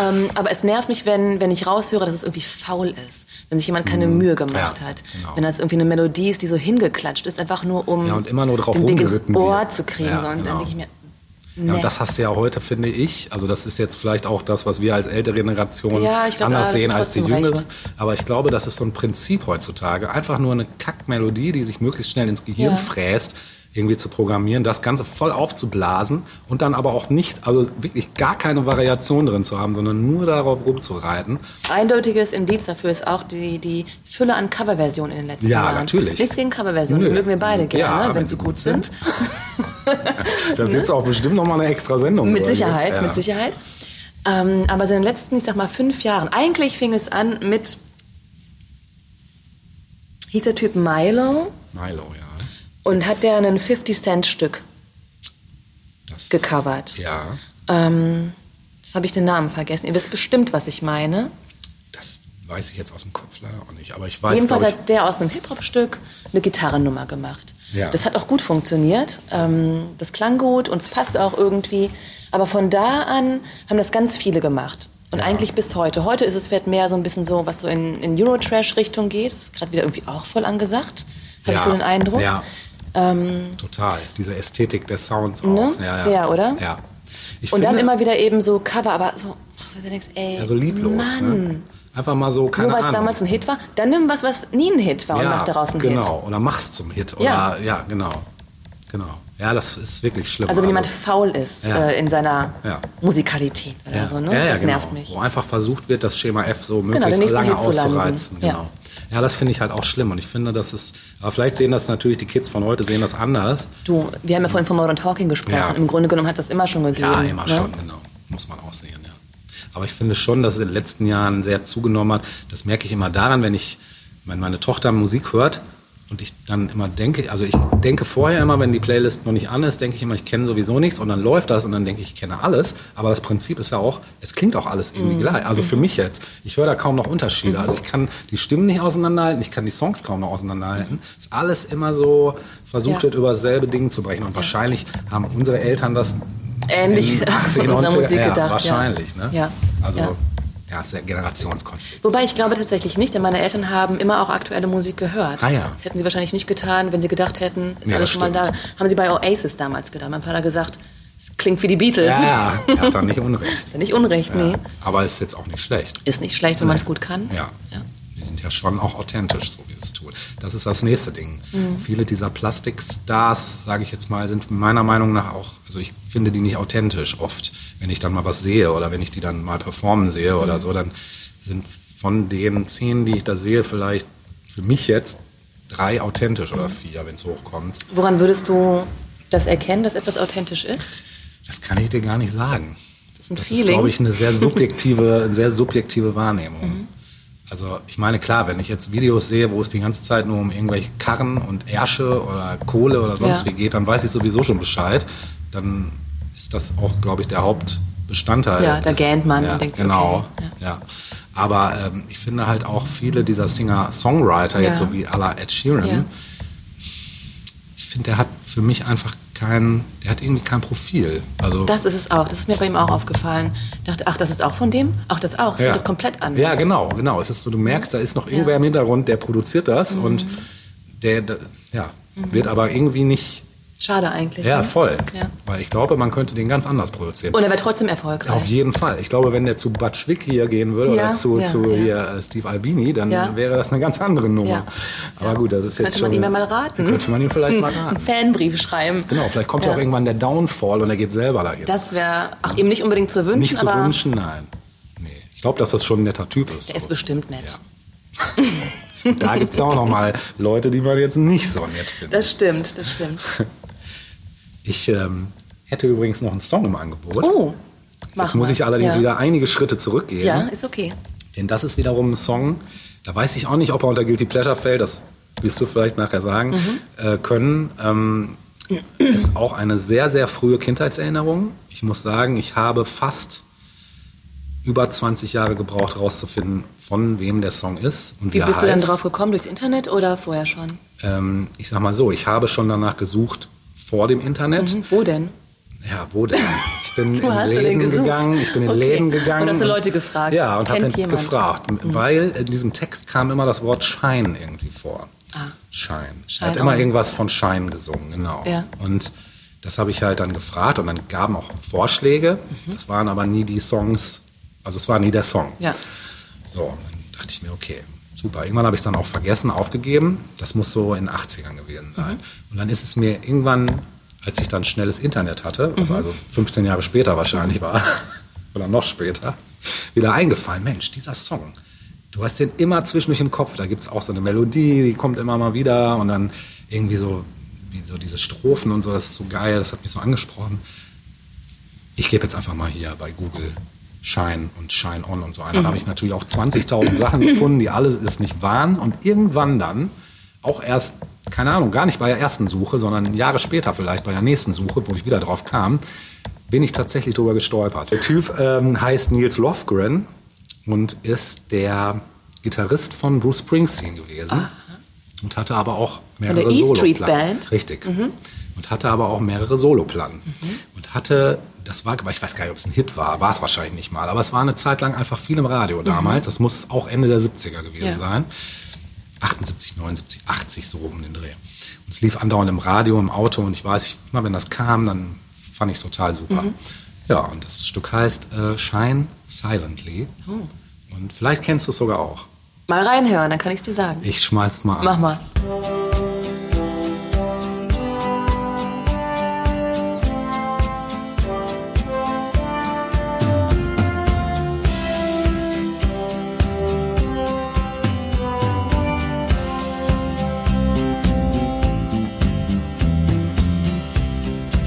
Ähm, aber es nervt mich, wenn, wenn ich raushöre, dass es irgendwie faul ist. Wenn sich jemand keine Mühe gemacht Ja, hat. genau. Wenn das irgendwie eine Melodie ist, die so hingeklatscht ist, einfach nur um Ja, und immer nur drauf den Weg ins rumgeritten Ohr wird. zu kriegen. Ja, so. Und genau. dann denke ich mir, Ja, und das hast du ja heute, finde ich. Also das ist jetzt vielleicht auch das, was wir als ältere Generation Ja, glaub, anders sehen als die jüngere. recht. Aber ich glaube, das ist so ein Prinzip heutzutage. Einfach nur eine Kackmelodie, die sich möglichst schnell ins Gehirn Ja. fräst, irgendwie zu programmieren, das Ganze voll aufzublasen und dann aber auch nicht, also wirklich gar keine Variation drin zu haben, sondern nur darauf rumzureiten. Eindeutiges Indiz dafür ist auch die, die Fülle an Coverversionen in den letzten Ja, Jahren. natürlich. Nichts gegen Coverversionen, die mögen wir beide Ja, gerne, wenn, wenn sie gut gut sind. Dann wird es auch bestimmt noch mal eine extra Sendung. Mit Sicherheit, geben. mit Sicherheit. Ähm, aber so in den letzten, ich sag mal, fünf Jahren, eigentlich fing es an mit, hieß der Typ Milo Milo, ja. Und hat der ein 50-Cent-Stück Das, Gecovert. Ja, Ähm, jetzt habe ich den Namen vergessen. Ihr wisst bestimmt, was ich meine. das weiß ich jetzt aus dem Kopf leider auch nicht. Aber ich weiß, Jedenfalls ich, hat der aus einem Hip-Hop-Stück eine Gitarrennummer gemacht. Ja. Das hat auch gut funktioniert. Ähm, das klang gut und es passte auch irgendwie. Aber von da an haben das ganz viele gemacht. Und Ja. eigentlich bis heute. Heute ist es vielleicht mehr so ein bisschen so, was so in, in Eurotrash-Richtung geht. Das ist gerade wieder irgendwie auch voll angesagt. Habe ich Ja, so den Eindruck. Ja, total. Diese Ästhetik der Sounds auch. Ne? Ja, ja. Sehr, oder? Ja. Ich Und dann finde, immer wieder eben so Cover, aber so, wo du denkst, ey, ja, so lieblos. Mann. Ne? Einfach mal so, keine Nur weil es damals ein Hit war, dann nimm was, was nie ein Hit war und ja, mach daraus einen genau. Hit. Oder mach's zum Hit. Oder, Ja. ja. genau. Genau. Ja, das ist wirklich schlimm. Also wenn jemand faul ist Ja. äh, in seiner Ja. Musikalität oder so, ne? das genau. nervt mich. Wo einfach versucht wird, das Schema F so den möglichst nächsten lange auszureizen. Genau. Ja, das finde ich halt auch schlimm. Und ich finde, das ist, aber vielleicht sehen das natürlich die Kids von heute, sehen das anders. Du, wir haben ja vorhin von Modern Talking gesprochen. Ja. Im Grunde genommen hat das immer schon gegeben. Ja, immer ne? schon, genau. Muss man auch sehen, ja. Aber ich finde schon, dass es in den letzten Jahren sehr zugenommen hat. Das merke ich immer daran, wenn ich, wenn meine Tochter Musik hört und ich dann immer denke, also ich denke vorher immer, wenn die Playlist noch nicht an ist, denke ich immer, ich kenne sowieso nichts und dann läuft das und dann denke ich, ich kenne alles. Aber das Prinzip ist ja auch, es klingt auch alles irgendwie gleich. Also für mich jetzt, ich höre da kaum noch Unterschiede. Also ich kann die Stimmen nicht auseinanderhalten, ich kann die Songs kaum noch auseinanderhalten. Ist alles immer so versucht Ja. wird, über dasselbe Ding zu brechen. Und wahrscheinlich haben unsere Eltern das Ähnlich in 80, von unserer 90er, Musik ja, gedacht. Wahrscheinlich, ja. ne? Ja. Also, ja. ja, ist der Generationskonflikt. Wobei ich glaube tatsächlich nicht, denn meine Eltern haben immer auch aktuelle Musik gehört. Ah, ja. Das hätten sie wahrscheinlich nicht getan, wenn sie gedacht hätten, ist Nee, alles schon mal da. stimmt. Haben sie bei Oasis damals gedacht. Mein Vater gesagt, es klingt wie die Beatles. Ja, er hat da nicht Unrecht. Nicht unrecht, nee. Ja. Aber ist jetzt auch nicht schlecht. Ist nicht schlecht, wenn man es gut kann. Ja. ja. Die sind ja schon auch authentisch, so wie sie es tun. Das ist das nächste Ding. Mhm. Viele dieser Plastikstars, sage ich jetzt mal, sind meiner Meinung nach auch, also ich finde die nicht authentisch oft. Wenn ich dann mal was sehe oder wenn ich die dann mal performen sehe oder so, dann sind von den zehn, die ich da sehe, vielleicht für mich jetzt drei authentisch oder vier, wenn es hochkommt. Woran würdest du das erkennen, dass etwas authentisch ist? Das kann ich dir gar nicht sagen. Das Das ist, glaube ich, eine sehr subjektive, sehr subjektive Wahrnehmung. Mhm. Also ich meine, klar, wenn ich jetzt Videos sehe, wo es die ganze Zeit nur um irgendwelche Karren und Ärsche oder Kohle oder sonst Ja. wie geht, dann weiß ich sowieso schon Bescheid. Dann ist das auch, glaube ich, der Hauptbestandteil Bestandteil. Ja, da ist. gähnt man ja, und denkt sich, genau. okay, ja. Aber ähm, ich finde halt auch viele dieser Singer-Songwriter, jetzt Ja. so wie à la Ed Sheeran, Ja. ich finde, der hat für mich einfach kein, der hat irgendwie kein Profil. Also Das ist es auch. Das ist mir bei ihm auch aufgefallen. Ich dachte, ach, das ist auch von dem? Ach, das auch. Das ja. ist komplett anders. Ja, genau, genau. Es ist so, du merkst, da ist noch irgendwer im Hintergrund, der produziert das Mhm. und der, der ja, wird aber irgendwie nicht. Schade eigentlich. Ja, ne? voll. Ja. Weil ich glaube, man könnte den ganz anders produzieren. Und er wäre trotzdem erfolgreich. Auf jeden Fall. Ich glaube, wenn der zu Bud Wick hier gehen würde Ja, oder zu, ja, zu. Hier, äh, Steve Albini, dann wäre das eine ganz andere Nummer. Aber gut, das ist jetzt Könnte schon. man ihm ja mal raten. Könnte man ihm vielleicht mal Einen raten. Fanbrief schreiben. Genau, vielleicht kommt ja auch irgendwann der Downfall und er geht selber dahin. Das wäre, ach, ihm nicht unbedingt zu wünschen, Nicht zu wünschen, nein. Nee. Ich glaube, dass das schon ein netter Typ ist. er ist bestimmt nett. Da gibt es ja auch noch mal Leute, die man jetzt nicht so nett findet. Das stimmt, das stimmt. Ich ähm, hätte übrigens noch einen Song im Angebot. Oh, mach Jetzt muss ich allerdings ja. wieder einige Schritte zurückgehen. Ja, ist okay. Denn das ist wiederum ein Song, da weiß ich auch nicht, ob er unter Guilty Pleasure fällt, das wirst du vielleicht nachher sagen Mhm. äh, können. Ähm, ist auch eine sehr, sehr frühe Kindheitserinnerung. Ich muss sagen, ich habe fast über 20 Jahre gebraucht, herauszufinden, von wem der Song ist und wie, Wie bist du dann heißt. drauf gekommen? Durchs Internet oder vorher schon? Ähm, ich sag mal so, ich habe schon danach gesucht vor dem Internet. Hm, Wo denn? Ja, wo denn? Ich bin Wo in Läden gegangen, ich bin in Okay. Läden gegangen. Und hast du Leute gefragt? Ja, und habe Kennt jemand? Mhm. gefragt, weil in diesem Text kam immer das Wort Schein irgendwie vor. Ah. Schein. Er Schein hat immer irgendwas von Schein gesungen, genau. Ja. Und das habe ich halt dann gefragt und dann gaben auch Vorschläge. Mhm. Das waren aber nie die Songs, also es war nie der Song. Ja. So, dann dachte ich mir, okay, super. Irgendwann habe ich es dann auch vergessen, aufgegeben. Das muss so in den 80ern gewesen sein. Und dann ist es mir irgendwann, als ich dann schnelles Internet hatte, was also 15 Jahre später wahrscheinlich war, oder noch später, wieder eingefallen, Mensch, dieser Song. Du hast den immer zwischendurch im Kopf. Da gibt es auch so eine Melodie, die kommt immer mal wieder und dann irgendwie so, wie so diese Strophen und so, das ist so geil, das hat mich so angesprochen ich gebe jetzt einfach mal hier bei Google Shine und Shine On und so ein. Dann habe ich natürlich auch 20.000 Sachen gefunden, die alle es nicht waren. Und irgendwann dann, auch erst, keine Ahnung, gar nicht bei der ersten Suche, sondern Jahre später vielleicht bei der nächsten Suche, wo ich wieder drauf kam, bin ich tatsächlich drüber gestolpert. Der Typ ähm, heißt Niels Lofgren und ist der Gitarrist von Bruce Springsteen gewesen. Und hatte aber auch mehrere der E Soloplatten. Band? Richtig. Und hatte aber auch mehrere Soloplatten. Und hatte, das war, ich weiß gar nicht, ob es ein Hit war, war es wahrscheinlich nicht mal, aber es war eine Zeit lang einfach viel im Radio damals. Das muss auch Ende der 70er gewesen Ja. sein. 78, 79, 80 so um den Dreh. Und es lief andauernd im Radio, im Auto und ich weiß, immer wenn das kam, dann fand ich total super. Ja, und das Stück heißt äh, Shine Silently. Und vielleicht kennst du es sogar auch. Mal reinhören, dann kann ich es dir sagen. Ich schmeiß mal an. Mach mal.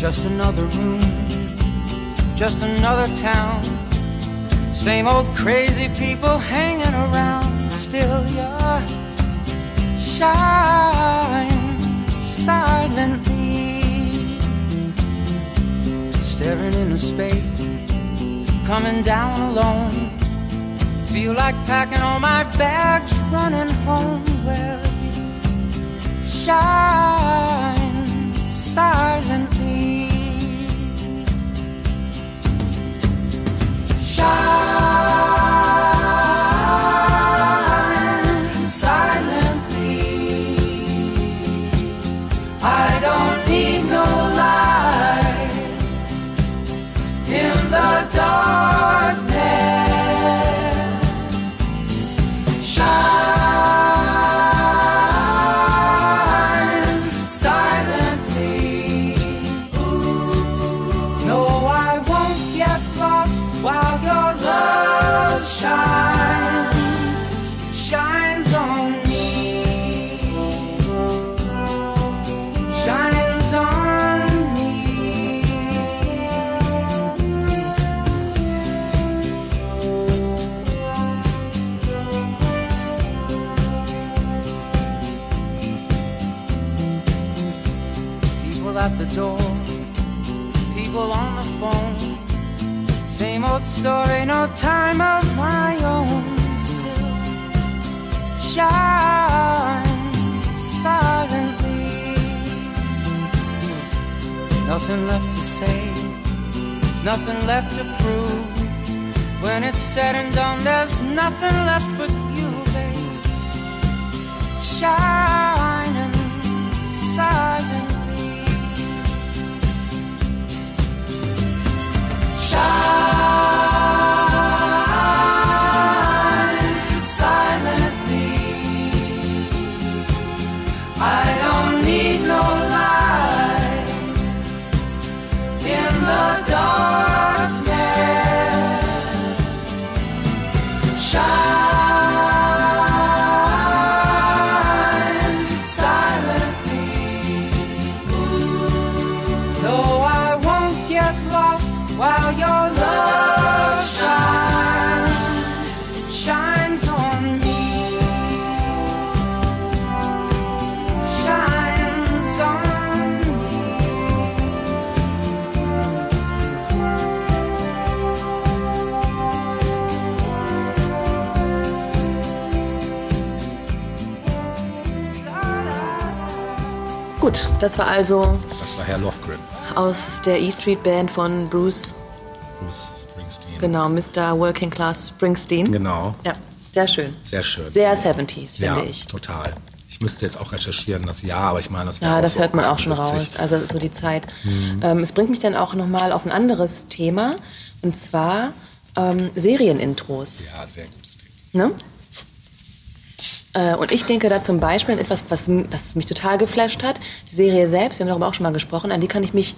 Just another room, just another town. Same old crazy people hanging around. Still, your shine silently, staring into space, coming down alone. Feel like packing all my bags, running home. Well, shine silently. Shine nothing left to prove. When it's said and done, there's nothing left but you, babe. Shining silently. Shine das war also Das war Herr Lofgren, aus der E Street Band von Bruce, Bruce Springsteen. genau, Mr. Working Class Springsteen. Genau. Ja, sehr schön. Sehr schön. Sehr 70s, ja, finde ich. total. Ich müsste jetzt auch recherchieren, das Jahr, aber ich meine, das war Ja, auch das so hört man auch schon 78. raus. Also das ist so die Zeit. Mhm. Ähm, es bringt mich dann auch nochmal auf ein anderes Thema. Und zwar ähm, Serienintros. Ja, sehr gutes Thema. Ne? Äh, Und ich denke da zum Beispiel an etwas, was, was mich total geflasht hat. Die Serie selbst, wir haben darüber auch schon mal gesprochen, an die kann ich mich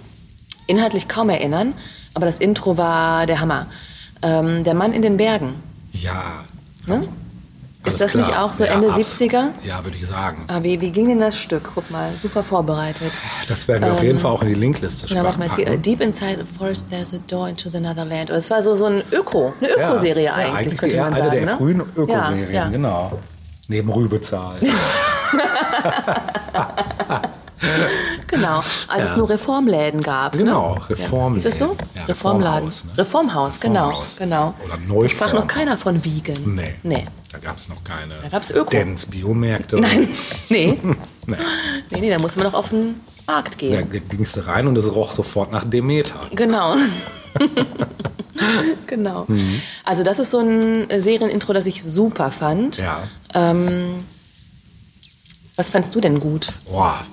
inhaltlich kaum erinnern. Aber das Intro war der Hammer. Ähm, der Mann in den Bergen. Ja. Ne? Ist das nicht klar. auch so ja, Ende abs- 70er? Ja, würde ich sagen. Ah, wie, wie ging denn das Stück? Guck mal, super vorbereitet. Das werden wir auf jeden Fall auch in die Linkliste Genau, warte mal, es geht, äh, packen. Deep Inside the Forest there's a door into the Netherland. Und es war so, so ein Öko, eine Ökoserie ja, eigentlich, ja, eigentlich könnte die, man eine sagen. der ne? frühen Ökoserien, ja. genau. Neben Rübezahl. Genau, als es Ja. nur Reformläden gab. Genau, ne? Reformläden. Ja. Ist das so? Ja, Reformladen. Reformhaus, ne? Reformhaus, genau. Reformhaus. genau. Oder Da sprach noch Neuform. keiner von Wiegen. Nee. Nee. Da gab es noch keine Da gab's Öko. Dents Biomärkte. Nein, nee. Nee. nee, nee, da muss man noch auf den Markt Da gehen. gingst du rein und es roch sofort nach Demeter. Genau. genau. Mhm. Also das ist so ein Serienintro, das ich super fand. Ja. Was fandst du denn gut? Boah,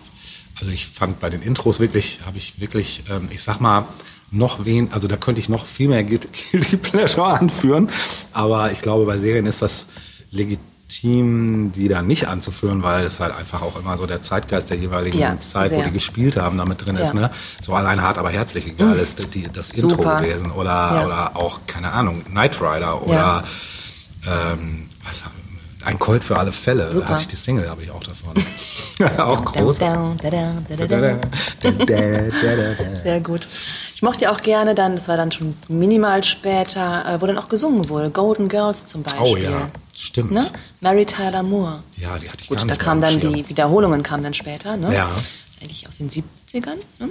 also ich fand bei den Intros wirklich, habe ich wirklich, ähm, ich sag mal, noch wen, also da könnte ich noch viel mehr Guilty Pleasure anführen, aber ich glaube, bei Serien ist das legitim, die da nicht anzuführen, weil es halt einfach auch immer so der Zeitgeist der jeweiligen Ja, Zeit, wo sehr. die gespielt haben, damit drin ist, Ja. ne? So allein hart, aber herzlich egal ist die, das Intro Super. gewesen oder, Ja. oder auch, keine Ahnung, Knight Rider oder ähm, was haben ein Colt für alle Fälle. Super. Da hatte ich die Single, habe ich auch davon. auch groß. Sehr gut. Ich mochte ja auch gerne dann, das war dann schon minimal später, äh, wo dann auch gesungen wurde. Golden Girls zum Beispiel. Oh ja, stimmt. Ne? Mary Tyler Moore. Ja, die hatte ich Gut, gar da nicht kamen mehr auf dann die. Wiederholungen kamen dann später, ne? Ja. Eigentlich aus den 70ern, ne?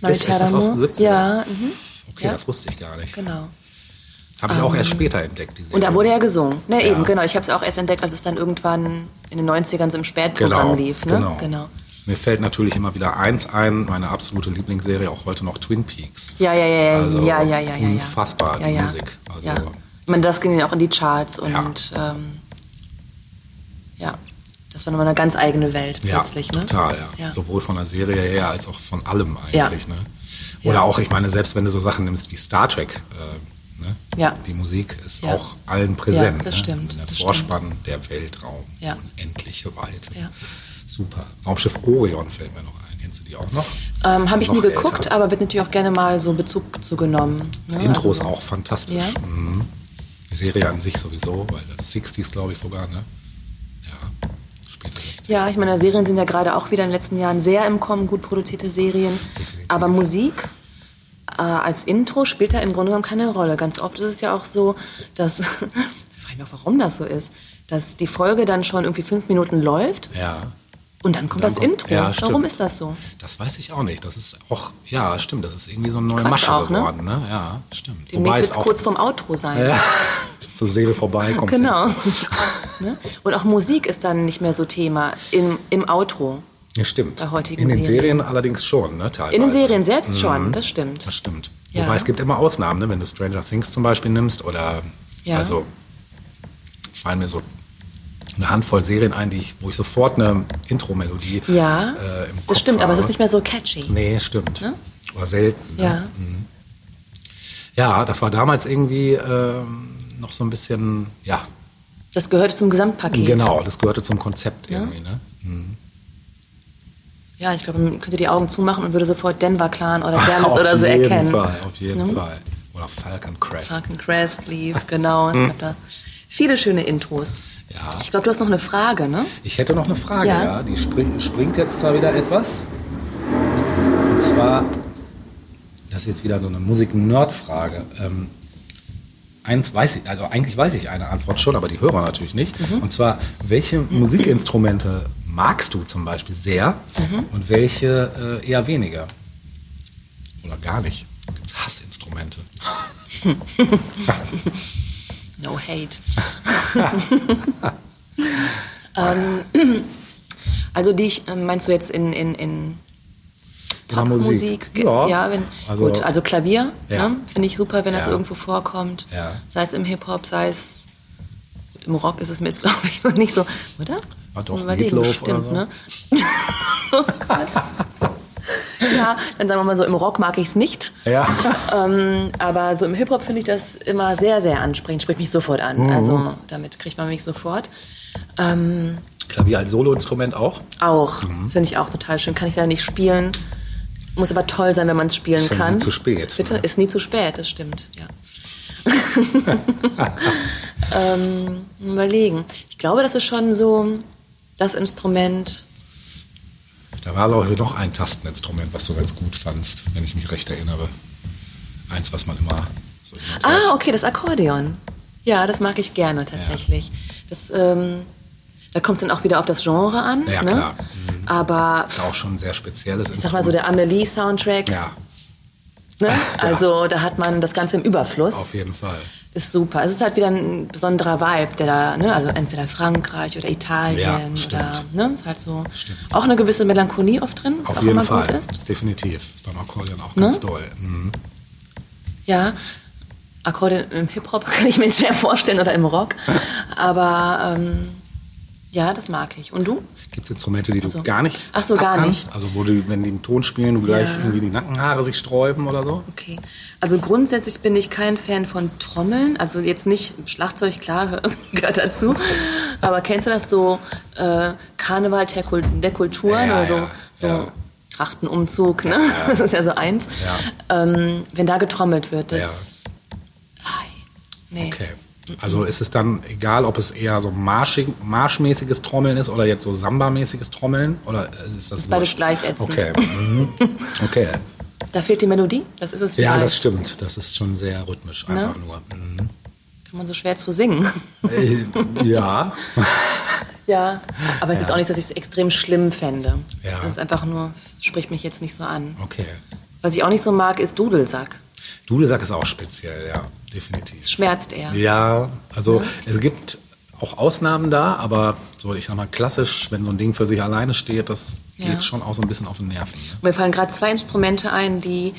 Mary Ist- ist das aus den 70ern? Ja, mhm, Okay, Ja. das wusste ich gar nicht. genau. Habe ich auch erst später entdeckt, die Serie. Und da wurde ja gesungen. Ne, Ja. eben, genau. Ich habe es auch erst entdeckt, als es dann irgendwann in den 90ern so im Spätprogramm genau, lief. Ne? genau. genau. Mir fällt natürlich immer wieder eins ein, meine absolute Lieblingsserie, auch heute noch Twin Peaks. Ja, ja, ja, ja, Also ja, ja, ja, ja. unfassbar, ja, die ja. Musik. Also, ja. Ich meine, das ging ja auch in die Charts und Ja. ähm, ja, das war nochmal eine ganz eigene Welt Ja, plötzlich. ne? total, ja. Ja. Sowohl von der Serie her als auch von allem Ja. eigentlich. Ne? Oder Ja. auch, ich meine, selbst wenn du so Sachen nimmst wie Star Trek, äh, ne? Ja. die Musik ist Ja. auch allen präsent. Ja, das ne? stimmt, Der das Vorspann, der Weltraum, Ja. unendliche Weite. Ja. Super. Raumschiff Orion fällt mir noch ein. Kennst du die auch noch? Ähm, Habe ich nie geguckt, älter. aber wird natürlich auch gerne mal so Bezug zugenommen. Das ne? Intro Also ist auch fantastisch. Mhm. Die Serie an sich sowieso, weil das 60s, glaube ich, sogar, ne? Ja, später 60s. Ja, ich meine, Serien sind ja gerade auch wieder in den letzten Jahren sehr im Kommen, gut produzierte Serien. Definitiv. Aber Musik äh, als Intro spielt da im Grunde genommen keine Rolle. Ganz oft ist es ja auch so, dass, ich frage mich auch, warum das so ist, dass die Folge dann schon irgendwie fünf Minuten läuft Ja. Und dann kommt Dann das kommt- Intro. ja, stimmt. Warum ist das so? Das weiß ich auch nicht. Das ist auch, ja, stimmt. Das ist irgendwie so eine neue Quatsch Masche auch, ne? geworden. Ne? Ja, stimmt. Demnächst wird es es auch kurz vorm Outro sein. ja, für Seele vorbei kommt Genau. ne? Und auch Musik ist dann nicht mehr so Thema im, im Outro. Ja, stimmt. In den Serien. Serien allerdings schon, ne? Teilweise. In den Serien selbst schon, das stimmt. Das stimmt. Ja. Wobei es gibt immer Ausnahmen, ne? wenn du Stranger Things zum Beispiel nimmst oder Ja. also fallen mir so eine Handvoll Serien ein, die ich, wo ich sofort eine Intro-Melodie Ja, äh, im Kopf das stimmt, aber es habe. ist nicht mehr so catchy. Nee, stimmt. Ne? Oder selten. Ne? Ja. Ja, das war damals irgendwie ähm, noch so ein bisschen, ja, Das gehört zum Gesamtpaket. genau, das gehörte zum Konzept irgendwie. Ne? Ja, ich glaube, man könnte die Augen zumachen und würde sofort Denver Clan oder Dallas auf oder so jeden erkennen. Fall, auf jeden Ne? Fall. Oder Falcon Crest. Falcon Crest lief, genau. Es gab da viele schöne Intros. Ja. Ich glaube, du hast noch eine Frage, ne? Ich hätte noch eine Frage, Ja. ja. Die springt, springt jetzt zwar wieder etwas. Und zwar, das ist jetzt wieder so eine Musik-Nerd-Frage. Ähm, eins weiß ich, also eigentlich weiß ich eine Antwort schon, aber die Hörer natürlich nicht. Mhm. Und zwar, welche Musikinstrumente magst du zum Beispiel sehr Mhm. und welche äh, eher weniger? Oder gar nicht? Gibt es Hassinstrumente? No hate. ähm, also die ich, ähm, meinst du jetzt in, in, in Oder Popmusik? Ja. ja wenn, Also- gut, also Klavier, Ja. ne? finde ich super, wenn das Ja. irgendwo vorkommt. Sei es im Hip-Hop, sei es im Rock ist es mir jetzt, glaube ich, noch nicht so, oder? Ja, doch, man überlegen, Meatloaf oder stimmt, so. ne? oh Gott. Ja, dann sagen wir mal so, im Rock mag ich es nicht. Ja. Ähm, aber so im Hip-Hop finde ich das immer sehr, sehr ansprechend, spricht mich sofort an. Mhm. Also damit kriegt man mich sofort. Ähm, Klavier als Soloinstrument auch? auch, Mhm. finde ich auch total schön. Kann ich da nicht spielen. Muss aber toll sein, wenn man es spielen Ist kann. nie zu spät, Bitte? ne? Ist nie zu spät, das stimmt, ja. ähm, überlegen. Ich glaube, das ist schon so das Instrument. Da war, glaube ich, noch ein Tasteninstrument, was du ganz gut fandst, wenn ich mich recht erinnere. Eins, was man immer so Ah, okay, das Akkordeon. Ja, das mag ich gerne tatsächlich. Das, ähm, da kommt es dann auch wieder auf das Genre an. Ja, ne? klar. Aber ist auch schon ein sehr spezielles ich sag mal so, der Amelie-Soundtrack, Ja, ne? also da hat man das Ganze im Überfluss. auf jeden Fall. Ist super. Es ist halt wieder ein besonderer Vibe, der da, ne, also entweder Frankreich oder Italien Ja, oder, ne, ist halt so Stimmt. auch eine gewisse Melancholie oft drin, was Auf auch jeden immer Fall. gut ist. Definitiv. Ist beim Akkordeon auch Ne? ganz doll. Mhm. Ja, Akkorde im Hip-Hop kann ich mir schwer vorstellen oder im Rock, aber ähm, ja, das mag ich. Und du? Gibt es Instrumente, die du Also- gar nicht Ach so, gar abkannst? nicht. Also wo du, wenn die einen Ton spielen, du gleich Ja. irgendwie die Nackenhaare sich sträuben oder so? Okay. Also grundsätzlich bin ich kein Fan von Trommeln. Also jetzt nicht Schlagzeug, klar, gehört dazu. Aber kennst du das so äh, Karneval der, Kul der Kulturen Ja, oder so, ja, so ja. Trachtenumzug, ne? Das ist ja so eins. Ähm, wenn da getrommelt wird, das. Ai, nee. Okay. Also ist es dann egal, ob es eher so marschig, marschmäßiges Trommeln ist oder jetzt so Samba-mäßiges Trommeln? Oder ist das Ist beides gleich ätzend. Okay. Mhm. Okay. Da fehlt die Melodie. Das ist es Ja, vielleicht. das stimmt. Das ist schon sehr rhythmisch einfach nur. Mhm. Kann man so schwer zu singen. Äh, ja. Ja. Aber es ist jetzt auch nicht, dass ich es extrem schlimm fände. Ja. Das ist einfach nur, spricht mich jetzt nicht so an. Okay. Was ich auch nicht so mag, ist Dudelsack. Dudelsack ist auch speziell, ja, definitiv. Schmerzt eher. Ja, also es gibt auch Ausnahmen da, aber so, ich sag mal, klassisch, wenn so ein Ding für sich alleine steht, das Ja. geht schon auch so ein bisschen auf den Nerven. Ne? Mir fallen gerade zwei Instrumente ein, die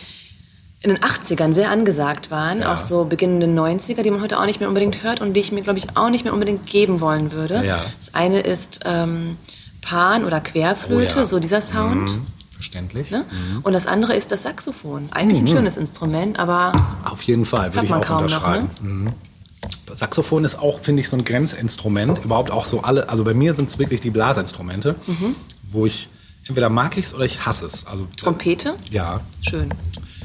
in den 80ern sehr angesagt waren, Ja. auch so beginnende 90er, die man heute auch nicht mehr unbedingt hört und die ich mir, glaube ich, auch nicht mehr unbedingt geben wollen würde. Ja. Das eine ist ähm, Pan oder Querflöte, Oh ja. so dieser Sound. Mhm, verständlich. Ne? Und das andere ist das Saxophon. Eigentlich ein schönes Instrument, aber Auf jeden Fall, würde ich auch kaum noch, unterschreiben. Mhm. Saxophon ist auch, finde ich, so ein Grenzinstrument. Überhaupt auch so alle, also bei mir sind es wirklich die Blasinstrumente, Mhm. wo ich, entweder mag ich es oder ich hasse es. Also, Trompete, Ja, schön.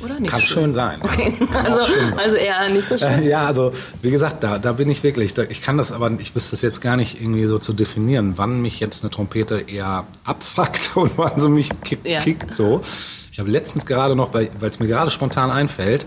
Oder nicht kann schön sein. Okay, Ja, also, schön sein. also eher nicht so schön. Äh, Ja, also wie gesagt, da, da bin ich wirklich, da, ich kann das aber, ich wüsste es jetzt gar nicht irgendwie so zu definieren, wann mich jetzt eine Trompete eher abfuckt und wann sie mich kick, Ja. kickt so. Ich habe letztens gerade noch, weil es mir gerade spontan einfällt,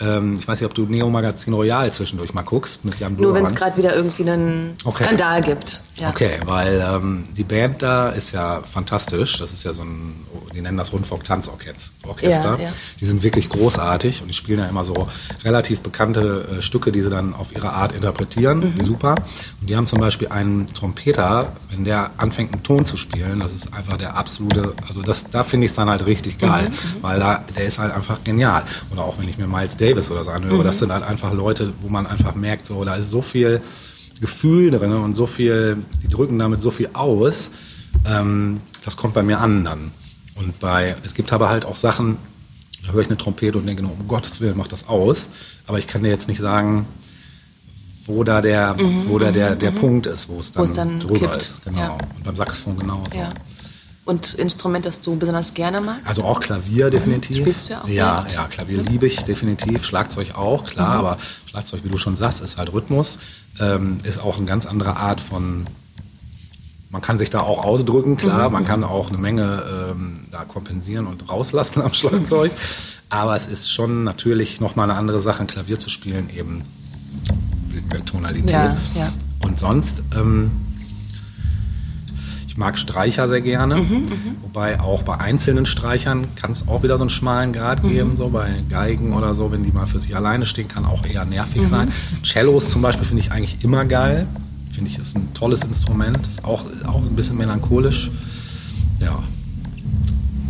Ähm, ich weiß nicht, ob du Neo Magazin Royal zwischendurch mal guckst mit Jan Nur wenn es gerade wieder irgendwie einen Okay. Skandal gibt. Ja. Okay, weil ähm, die Band da ist ja fantastisch. Das ist ja so ein, die nennen das Rundfunk-Tanzorchester. Ja, ja. Die sind wirklich großartig und die spielen ja immer so relativ bekannte äh, Stücke, die sie dann auf ihre Art interpretieren. Mhm. Super. Und die haben zum Beispiel einen Trompeter, wenn der anfängt einen Ton zu spielen, das ist einfach der absolute, also das, da finde ich es dann halt richtig geil, Mhm, weil da, der ist halt einfach genial. Oder auch wenn ich mir Miles Davis oder so anhöre, Mhm. das sind halt einfach Leute, wo man einfach merkt, so, da ist so viel Gefühl drin und so viel, die drücken damit so viel aus, ähm, das kommt bei mir an dann. Und bei, es gibt aber halt auch Sachen, da höre ich eine Trompete und denke nur, um Gottes Willen, macht das aus. Aber ich kann dir jetzt nicht sagen, wo da der, wo da der, der Punkt ist, wo es dann, Mhm, dann drüber kippt, ist. Genau. ja. Und beim Saxophon genauso. Ja. Und Instrument, das du besonders gerne magst? Also auch Klavier definitiv. Mhm. Spielst du ja auch Ja, selbst? Mhm. ja, Klavier liebe ich definitiv. Schlagzeug auch, klar, aber Schlagzeug, wie du schon sagst, ist halt Rhythmus. Ähm, ist auch eine ganz andere Art von. Man kann sich da auch ausdrücken, klar. Mhm. Man kann auch eine Menge ähm, da kompensieren und rauslassen am Schlagzeug. aber es ist schon natürlich nochmal eine andere Sache, ein Klavier zu spielen, eben wegen der Tonalität. Ja, ja. Und sonst, ähm, ich mag Streicher sehr gerne, Mhm, wobei auch bei einzelnen Streichern kann es auch wieder so einen schmalen Grad Mhm. geben, so bei Geigen oder so, wenn die mal für sich alleine stehen, kann auch eher nervig Mhm. sein. Cellos zum Beispiel finde ich eigentlich immer geil, finde ich ist ein tolles Instrument, ist auch, auch ein bisschen melancholisch. Ja,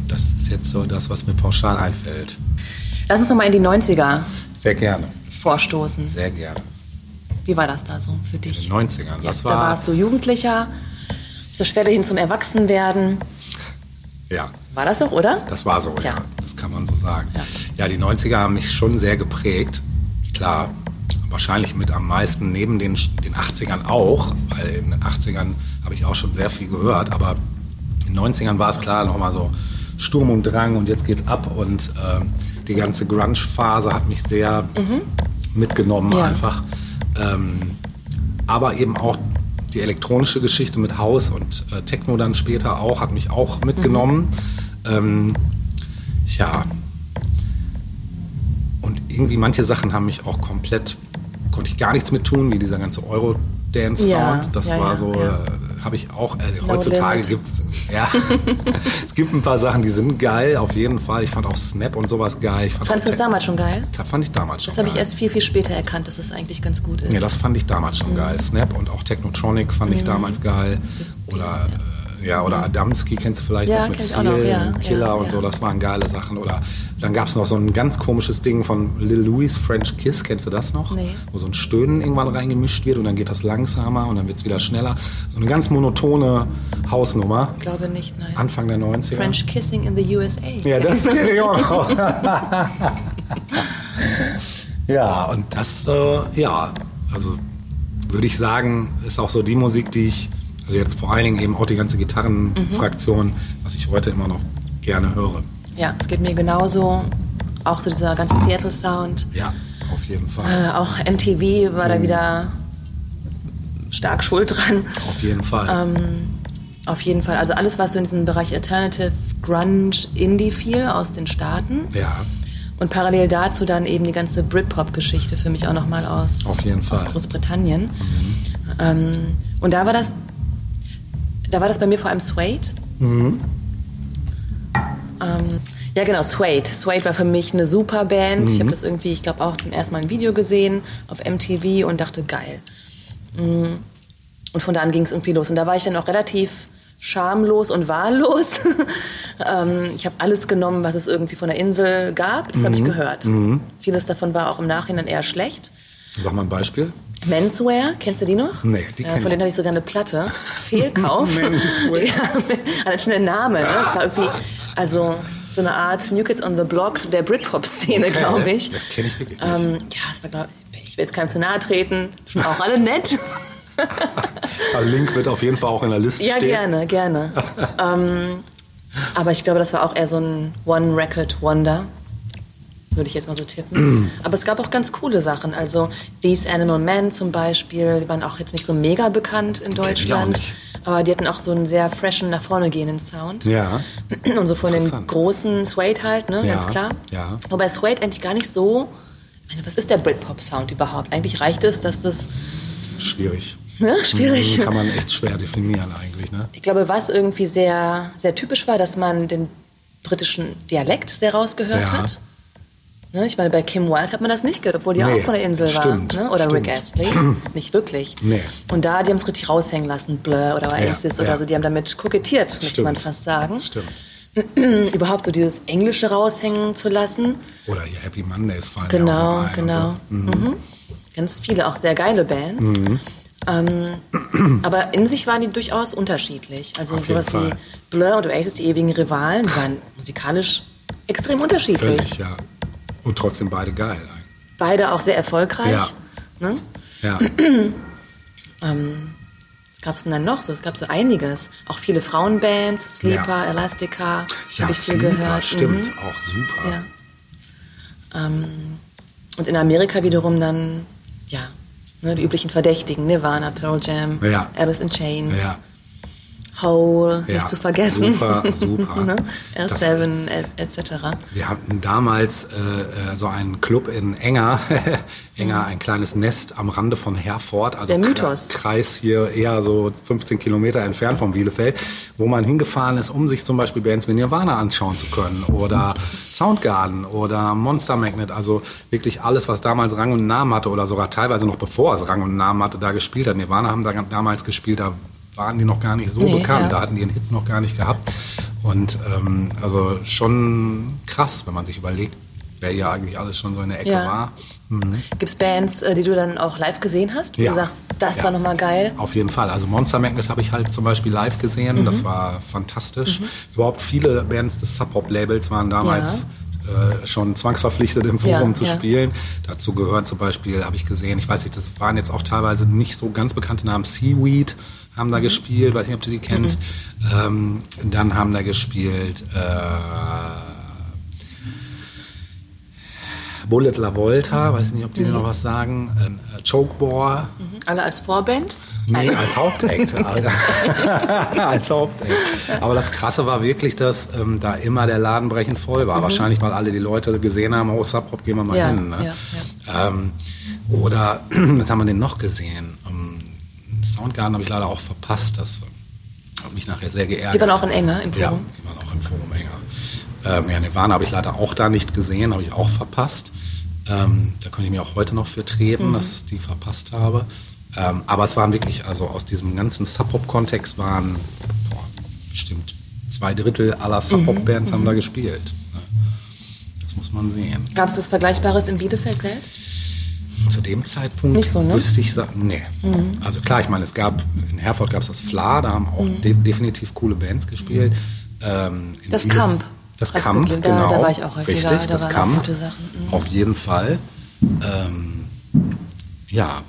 das ist jetzt so das, was mir pauschal einfällt. Lass uns noch mal in die 90er Sehr gerne, vorstoßen. sehr gerne. Wie war das da so für dich? In den 90ern, Ja, das da war, warst du Jugendlicher, der Schwelle hin zum Erwachsenwerden. ja, War das doch, oder? Das war so, ja. Ja. Das kann man so sagen. Ja. Ja. die 90er haben mich schon sehr geprägt. Klar, wahrscheinlich mit am meisten neben den, den 80ern auch, weil in den 80ern habe ich auch schon sehr viel gehört, aber in den 90ern war es klar nochmal so Sturm und Drang und jetzt geht's ab und ähm, die ganze Grunge-Phase hat mich sehr mitgenommen Ja. einfach. Ähm, aber eben auch die elektronische Geschichte mit Haus und äh, Techno dann später auch, hat mich auch mitgenommen. Ähm, ja. Und irgendwie manche Sachen haben mich auch komplett, konnte ich gar nichts mit tun, wie dieser ganze Eurodance-Sound. Ja, das ja, war ja, so, äh, habe ich auch, äh, heutzutage gibt es, ja, es gibt ein paar Sachen, die sind geil, auf jeden Fall. Ich fand auch Snap und sowas geil. Ich fand Fandest du das damals schon geil? Das fand ich damals schon Das habe ich erst viel, viel später erkannt, dass es eigentlich ganz gut ist. Ja, das fand ich damals Mhm. schon geil. Snap und auch Technotronic fand ich damals geil. Das Oder, äh, ja, oder Adamski kennst du vielleicht Ja, noch mit auch noch, Seal ja, und Killer ja, und so, das waren geile Sachen. Oder dann gab es noch so ein ganz komisches Ding von Lil Louis, French Kiss, kennst du das noch? Nee. Wo so ein Stöhnen irgendwann reingemischt wird und dann geht das langsamer und dann wird es wieder schneller. So eine ganz monotone Hausnummer. Ich glaube nicht, nein. Anfang der 90er. French Kissing in the USA. Ja, das kenne ich auch noch. ja, und das, äh, ja, also würde ich sagen, ist auch so die Musik, die ich, also jetzt vor allen Dingen eben auch die ganze Gitarrenfraktion, was ich heute immer noch gerne höre. Ja, es geht mir genauso. Auch so dieser ganze Seattle-Sound. Ja, auf jeden Fall. Äh, auch MTV war da wieder stark schuld dran. Auf jeden Fall. Auf jeden Fall. Also alles, was so in diesen Bereich Alternative, Grunge, Indie fiel aus den Staaten. ja, Und parallel dazu dann eben die ganze Britpop-Geschichte für mich auch nochmal aus, aus Großbritannien. Ähm, und da war das, da war das bei mir vor allem Suede. Ähm, ja, genau, Suede. Suede war für mich eine super Band. Ich habe das irgendwie, ich glaube, auch zum ersten Mal ein Video gesehen auf MTV und dachte, geil. Mm. Und von da an ging es irgendwie los. Und da war ich dann auch relativ schamlos und wahllos. ähm, ich habe alles genommen, was es irgendwie von der Insel gab. Das habe ich gehört. Vieles davon war auch im Nachhinein eher schlecht. sag mal ein Beispiel. Menswear, kennst du die noch? Nee, die ja, kenn Von ich. denen hatte ich sogar eine Platte. Fehlkauf. Menswear. ja, allein schon der Name. Ne? Das war irgendwie, also so eine Art New Kids on the Block der Britpop-Szene, Okay, glaube ich. Das kenne ich wirklich nicht. Ähm, ja, es war, glaub, ich will jetzt keinem zu nahe treten. Auch alle nett. Aber Link wird auf jeden Fall auch in der Liste Ja, stehen. gerne, gerne. ähm, aber ich glaube, das war auch eher so ein One-Record-Wonder. Würde ich jetzt mal so tippen. aber es gab auch ganz coole Sachen. Also These Animal Men zum Beispiel, die waren auch jetzt nicht so mega bekannt in ich Deutschland. Aber die hatten auch so einen sehr freshen, nach vorne gehenden Sound. Ja, Und so von den großen Suede halt, ne, Ja, ganz klar. ja. Wobei Suede eigentlich gar nicht so meine, was ist der Britpop-Sound überhaupt? Eigentlich reicht es, dass das Schwierig. ne, schwierig. Kann man echt schwer definieren eigentlich, ne? Ich glaube, was irgendwie sehr, sehr typisch war, dass man den britischen Dialekt sehr rausgehört Ja. hat. Ne, ich meine, bei Kim Wilde hat man das nicht gehört, obwohl die Nee, auch von der Insel stimmt, war. Ne? Oder Rick stimmt. Astley. nicht wirklich. Nee. Und da, die haben es richtig raushängen lassen. Blur oder Oasis Ja, oder ja. so. Die haben damit kokettiert, möchte Stimmt. man fast sagen. Stimmt. Überhaupt so dieses Englische raushängen zu lassen. Oder hier Happy Mondays fallen ja auch Genau, ein genau. So. Mhm. Mhm. Ganz viele, auch sehr geile Bands. Ähm, aber in sich waren die durchaus unterschiedlich. Also Auf sowas wie. Blur und Oasis, die ewigen Rivalen, die waren musikalisch extrem unterschiedlich. Völlig, ja. Und trotzdem beide geil. eigentlich. Beide auch sehr erfolgreich. Ja. Ne? Ja, Was gab es denn dann noch so? Es gab so einiges. Auch viele Frauenbands, Sleeper, Ja. Elastica, ja habe ich viel gehört. stimmt, Mhm. auch super. Ja. Ähm, und in Amerika wiederum dann, ja, ne, die üblichen Verdächtigen, Nirvana, Pearl Jam, Ja. Alice in Chains, Ja. Hole, Ja, nicht zu vergessen. super, super. ne? Das- L7 et- etc. Wir hatten damals äh, äh, so einen Club in Enger, Enger, ein kleines Nest am Rande von Herford, also Der Mythos. Kre- Kreis hier eher so 15 Kilometer entfernt von Bielefeld, wo man hingefahren ist, um sich zum Beispiel Bands wie Nirvana anschauen zu können oder Soundgarden oder Monster Magnet, also wirklich alles, was damals Rang und Namen hatte oder sogar teilweise noch bevor es Rang und Namen hatte, da gespielt hat. Nirvana haben da damals gespielt, da waren die noch gar nicht so Nee, bekannt, ja. da hatten die einen Hit noch gar nicht gehabt. Und ähm, also schon krass, wenn man sich überlegt, wer ja eigentlich alles schon so in der Ecke Ja. war. Gibt es Bands, äh, die du dann auch live gesehen hast? Wo Ja. du sagst, das Ja. war nochmal geil? Auf jeden Fall. Also Monster Magnet habe ich halt zum Beispiel live gesehen. Mhm. Das war fantastisch. Überhaupt viele Bands des Sub-Pop-Labels waren damals äh, schon zwangsverpflichtet im Forum Ja, zu ja. spielen. Dazu gehört zum Beispiel, habe ich gesehen, ich weiß nicht, das waren jetzt auch teilweise nicht so ganz bekannte Namen. Seaweed haben Mhm. da gespielt, weiß nicht, ob du die kennst. Ähm, dann haben da gespielt äh, Bullet La Volta, weiß nicht, ob die dir noch was sagen. Ähm, äh, Chokebore. Alle als Vorband? Nee, als Hauptact. als Hauptact. Aber das Krasse war wirklich, dass ähm, da immer der Laden brechend voll war. Wahrscheinlich, weil alle die Leute gesehen haben, oh, Sub-Pop, gehen wir mal Mhm. Ja, hin. Ne? ja, Ähm, oder, was haben wir denn noch gesehen? Ähm, Soundgarden habe ich leider auch verpasst. Das hat mich nachher sehr geärgert. Die waren auch in Enger im Ja, Forum. die waren auch im Forum enger. Ähm, ja, Nirvana habe ich leider auch da nicht gesehen, habe ich auch verpasst. Ähm, da könnte ich mir auch heute noch für treten, dass ich die verpasst habe. Ähm, aber es waren wirklich, also aus diesem ganzen Sub-Pop-Kontext waren boah, bestimmt zwei Drittel aller Sub-Pop-Bands haben da gespielt. Ne? Das muss man sehen. Gab es was Vergleichbares in Bielefeld selbst? Zu dem Zeitpunkt Nicht so, ne? wüsste ich sagen, nee. Also klar, ich meine, es gab, in Herford gab es das Fla, da haben auch de definitiv coole Bands gespielt. Ähm, Das Bielef- Kamp. Das Kamp. Da- genau. da war ich auch häufiger, Richtig, da das Kamp. gute Sachen, mhm. Auf jeden Fall. Ähm, ja,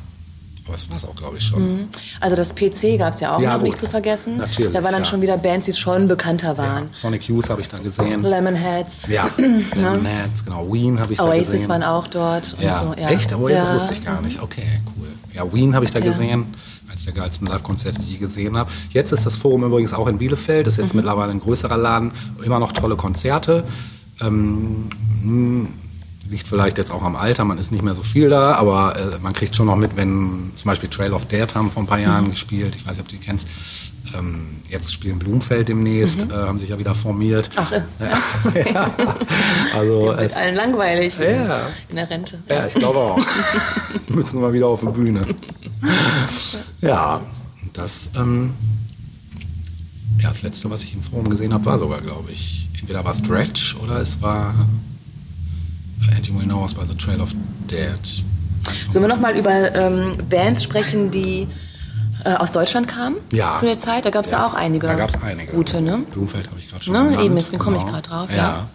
aber das war es auch, glaube ich, schon. Also das PC gab es ja auch Ja, noch gut. nicht zu vergessen. Natürlich, Da waren dann ja. schon wieder Bands, die schon bekannter waren. Sonic Youth habe ich dann gesehen. Lemonheads. Ja, Lemonheads, genau. Ween habe ich da Oasis gesehen. waren auch dort. Ja. So. ja. Echt? Oasis ja. wusste ich gar nicht. Okay, cool. Ja, Ween habe ich da Ja. gesehen, als der geilsten Live-Konzerte, die ich je gesehen habe. Jetzt ist das Forum übrigens auch in Bielefeld. Ist jetzt Mhm. mittlerweile ein größerer Laden. Immer noch tolle Konzerte. Ähm, hm, liegt vielleicht jetzt auch am Alter. Man ist nicht mehr so viel da, aber äh, man kriegt schon noch mit, wenn zum Beispiel Trail of Dead haben vor ein paar Mhm. Jahren gespielt. Ich weiß nicht, ob du die kennst. Ähm, jetzt spielen Blumfeld demnächst, äh, haben sich ja wieder formiert. Mhm. Ach, äh, ja. ja. Also wird es, allen langweilig Ja. in der Rente. ja, ich glaube auch. Müssen wir wieder auf die Bühne. Ja, das, ähm, ja, das letzte, was ich im Forum gesehen habe, war sogar, glaube ich, entweder war es Dredge oder es war And You Will Know Us by the Trail of Dead. Sollen wir nochmal über ähm, Bands sprechen, die äh, aus Deutschland kamen Ja. zu der Zeit? Da gab es ja. auch einige. Da gab es einige. Gute, ne? Blumfeld habe ich gerade schon Ne, genannt. eben, deswegen komme ich gerade drauf, ja. Ja.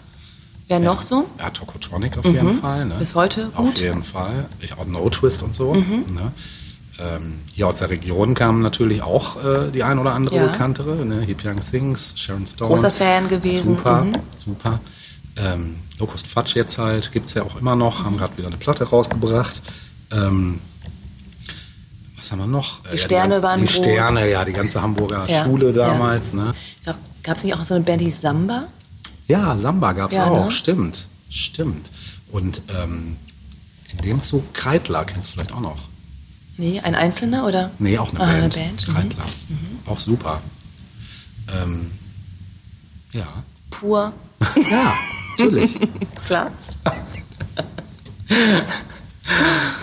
Wer noch so? Ja, Tokotronic auf jeden Fall. Ne? Mhm. Bis heute Auf gut. Mhm. jeden Fall. Ich auch No Twist und so. Ne? Ähm, hier aus der Region kamen natürlich auch äh, die ein oder andere Ja. bekanntere. Ne? Hip Young Sings, Sharon Stone. Großer Fan gewesen. Super, Mhm. super. Ähm, Locust Fudge jetzt halt, gibt es ja auch immer noch, haben gerade wieder eine Platte rausgebracht. Ähm, was haben wir noch? Äh, ja, Sterne ganze, waren Die groß. Sterne, ja, die ganze Hamburger Ja, Schule ja. damals. Ne? Gab es nicht auch so eine Band, die Samba? Ja, Samba gab es Ja, auch, ne? stimmt, stimmt. Und ähm, In dem Zug Kreitler, kennst du vielleicht auch noch. Nee, ein Einzelner oder? Nee, auch eine ah, Band. Eine Band. Mhm. Kreitler. Auch super. Ähm, ja. Pur. Ja, natürlich. Klar.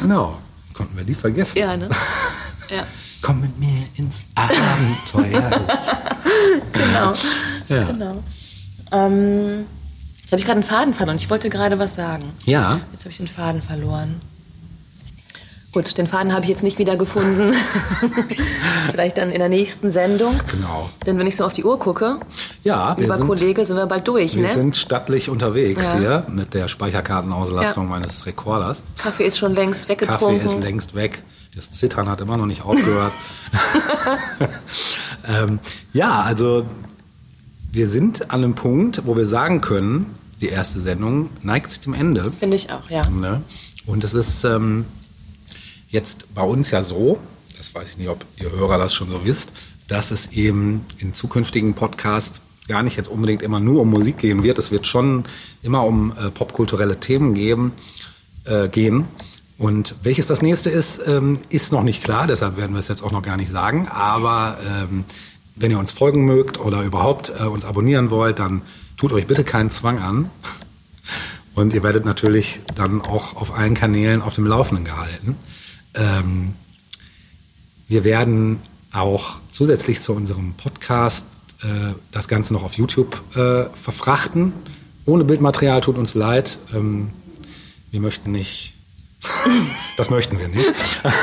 genau. Konnten wir die vergessen. Ja, ne? Ja. Komm mit mir ins Abenteuer. Genau. ja. genau. Ähm, jetzt habe ich gerade einen Faden verloren. Ich wollte gerade was sagen. ja, Jetzt habe ich den Faden verloren. Gut, den Faden habe ich jetzt nicht wieder gefunden. Vielleicht dann in der nächsten Sendung. genau. Denn wenn ich so auf die Uhr gucke, Ja, wir lieber sind, Kollege, sind wir bald durch, wir ne? sind stattlich unterwegs Ja. hier mit der Speicherkartenauslastung Ja. meines Rekorders. Kaffee ist schon längst Kaffee weggetrunken. ist längst weg. Das Zittern hat immer noch nicht aufgehört. ähm, ja, also wir sind an einem Punkt, wo wir sagen können, die erste Sendung neigt sich dem Ende. Finde ich auch, ja. Ne? Und es ist ähm, jetzt bei uns ja so, das weiß ich nicht, ob ihr Hörer das schon so wisst, dass es eben in zukünftigen Podcasts gar nicht jetzt unbedingt immer nur um Musik gehen wird. Es wird schon immer um äh, popkulturelle Themen geben, äh, gehen. Und welches das nächste ist, ähm, ist noch nicht klar, deshalb werden wir es jetzt auch noch gar nicht sagen. Aber ähm, wenn ihr uns folgen mögt oder überhaupt äh, uns abonnieren wollt, dann tut euch bitte keinen Zwang an. Und ihr werdet natürlich dann auch auf allen Kanälen auf dem Laufenden gehalten. Ähm, wir werden auch zusätzlich zu unserem Podcast äh, das Ganze noch auf YouTube äh, verfrachten. Ohne Bildmaterial tut uns leid. Ähm, wir möchten nicht. das möchten wir nicht.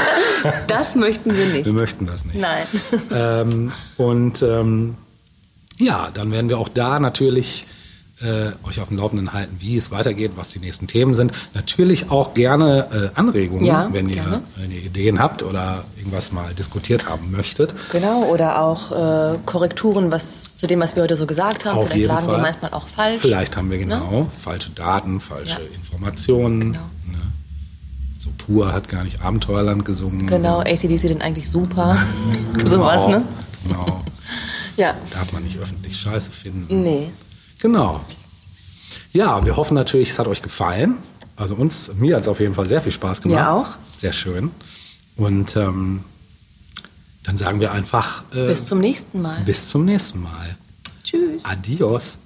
Das möchten wir nicht. Wir möchten das nicht. Nein. Ähm, und ähm, ja, dann werden wir auch da natürlich äh, euch auf dem Laufenden halten, wie es weitergeht, was die nächsten Themen sind. Natürlich auch gerne äh, Anregungen, Ja, wenn, ihr, gerne. wenn ihr Ideen habt oder irgendwas mal diskutiert haben möchtet. Genau, oder auch äh, Korrekturen was, zu dem, was wir heute so gesagt haben. Auf Vielleicht jeden lagen Fall. wir manchmal auch falsch. Vielleicht haben wir genau falsche Daten, falsche Ja. Informationen. Genau. Ne? So pur hat gar nicht Abenteuerland gesungen. Genau, ACDC den eigentlich super. Sowas, ne? Genau. Ja. Darf man nicht öffentlich scheiße finden. Nee. Genau. Ja, wir hoffen natürlich, es hat euch gefallen. Also uns, mir hat es auf jeden Fall sehr viel Spaß gemacht. Mir auch. Sehr schön. Und ähm, dann sagen wir einfach äh, Bis zum nächsten Mal. bis zum nächsten Mal. Tschüss. Adios.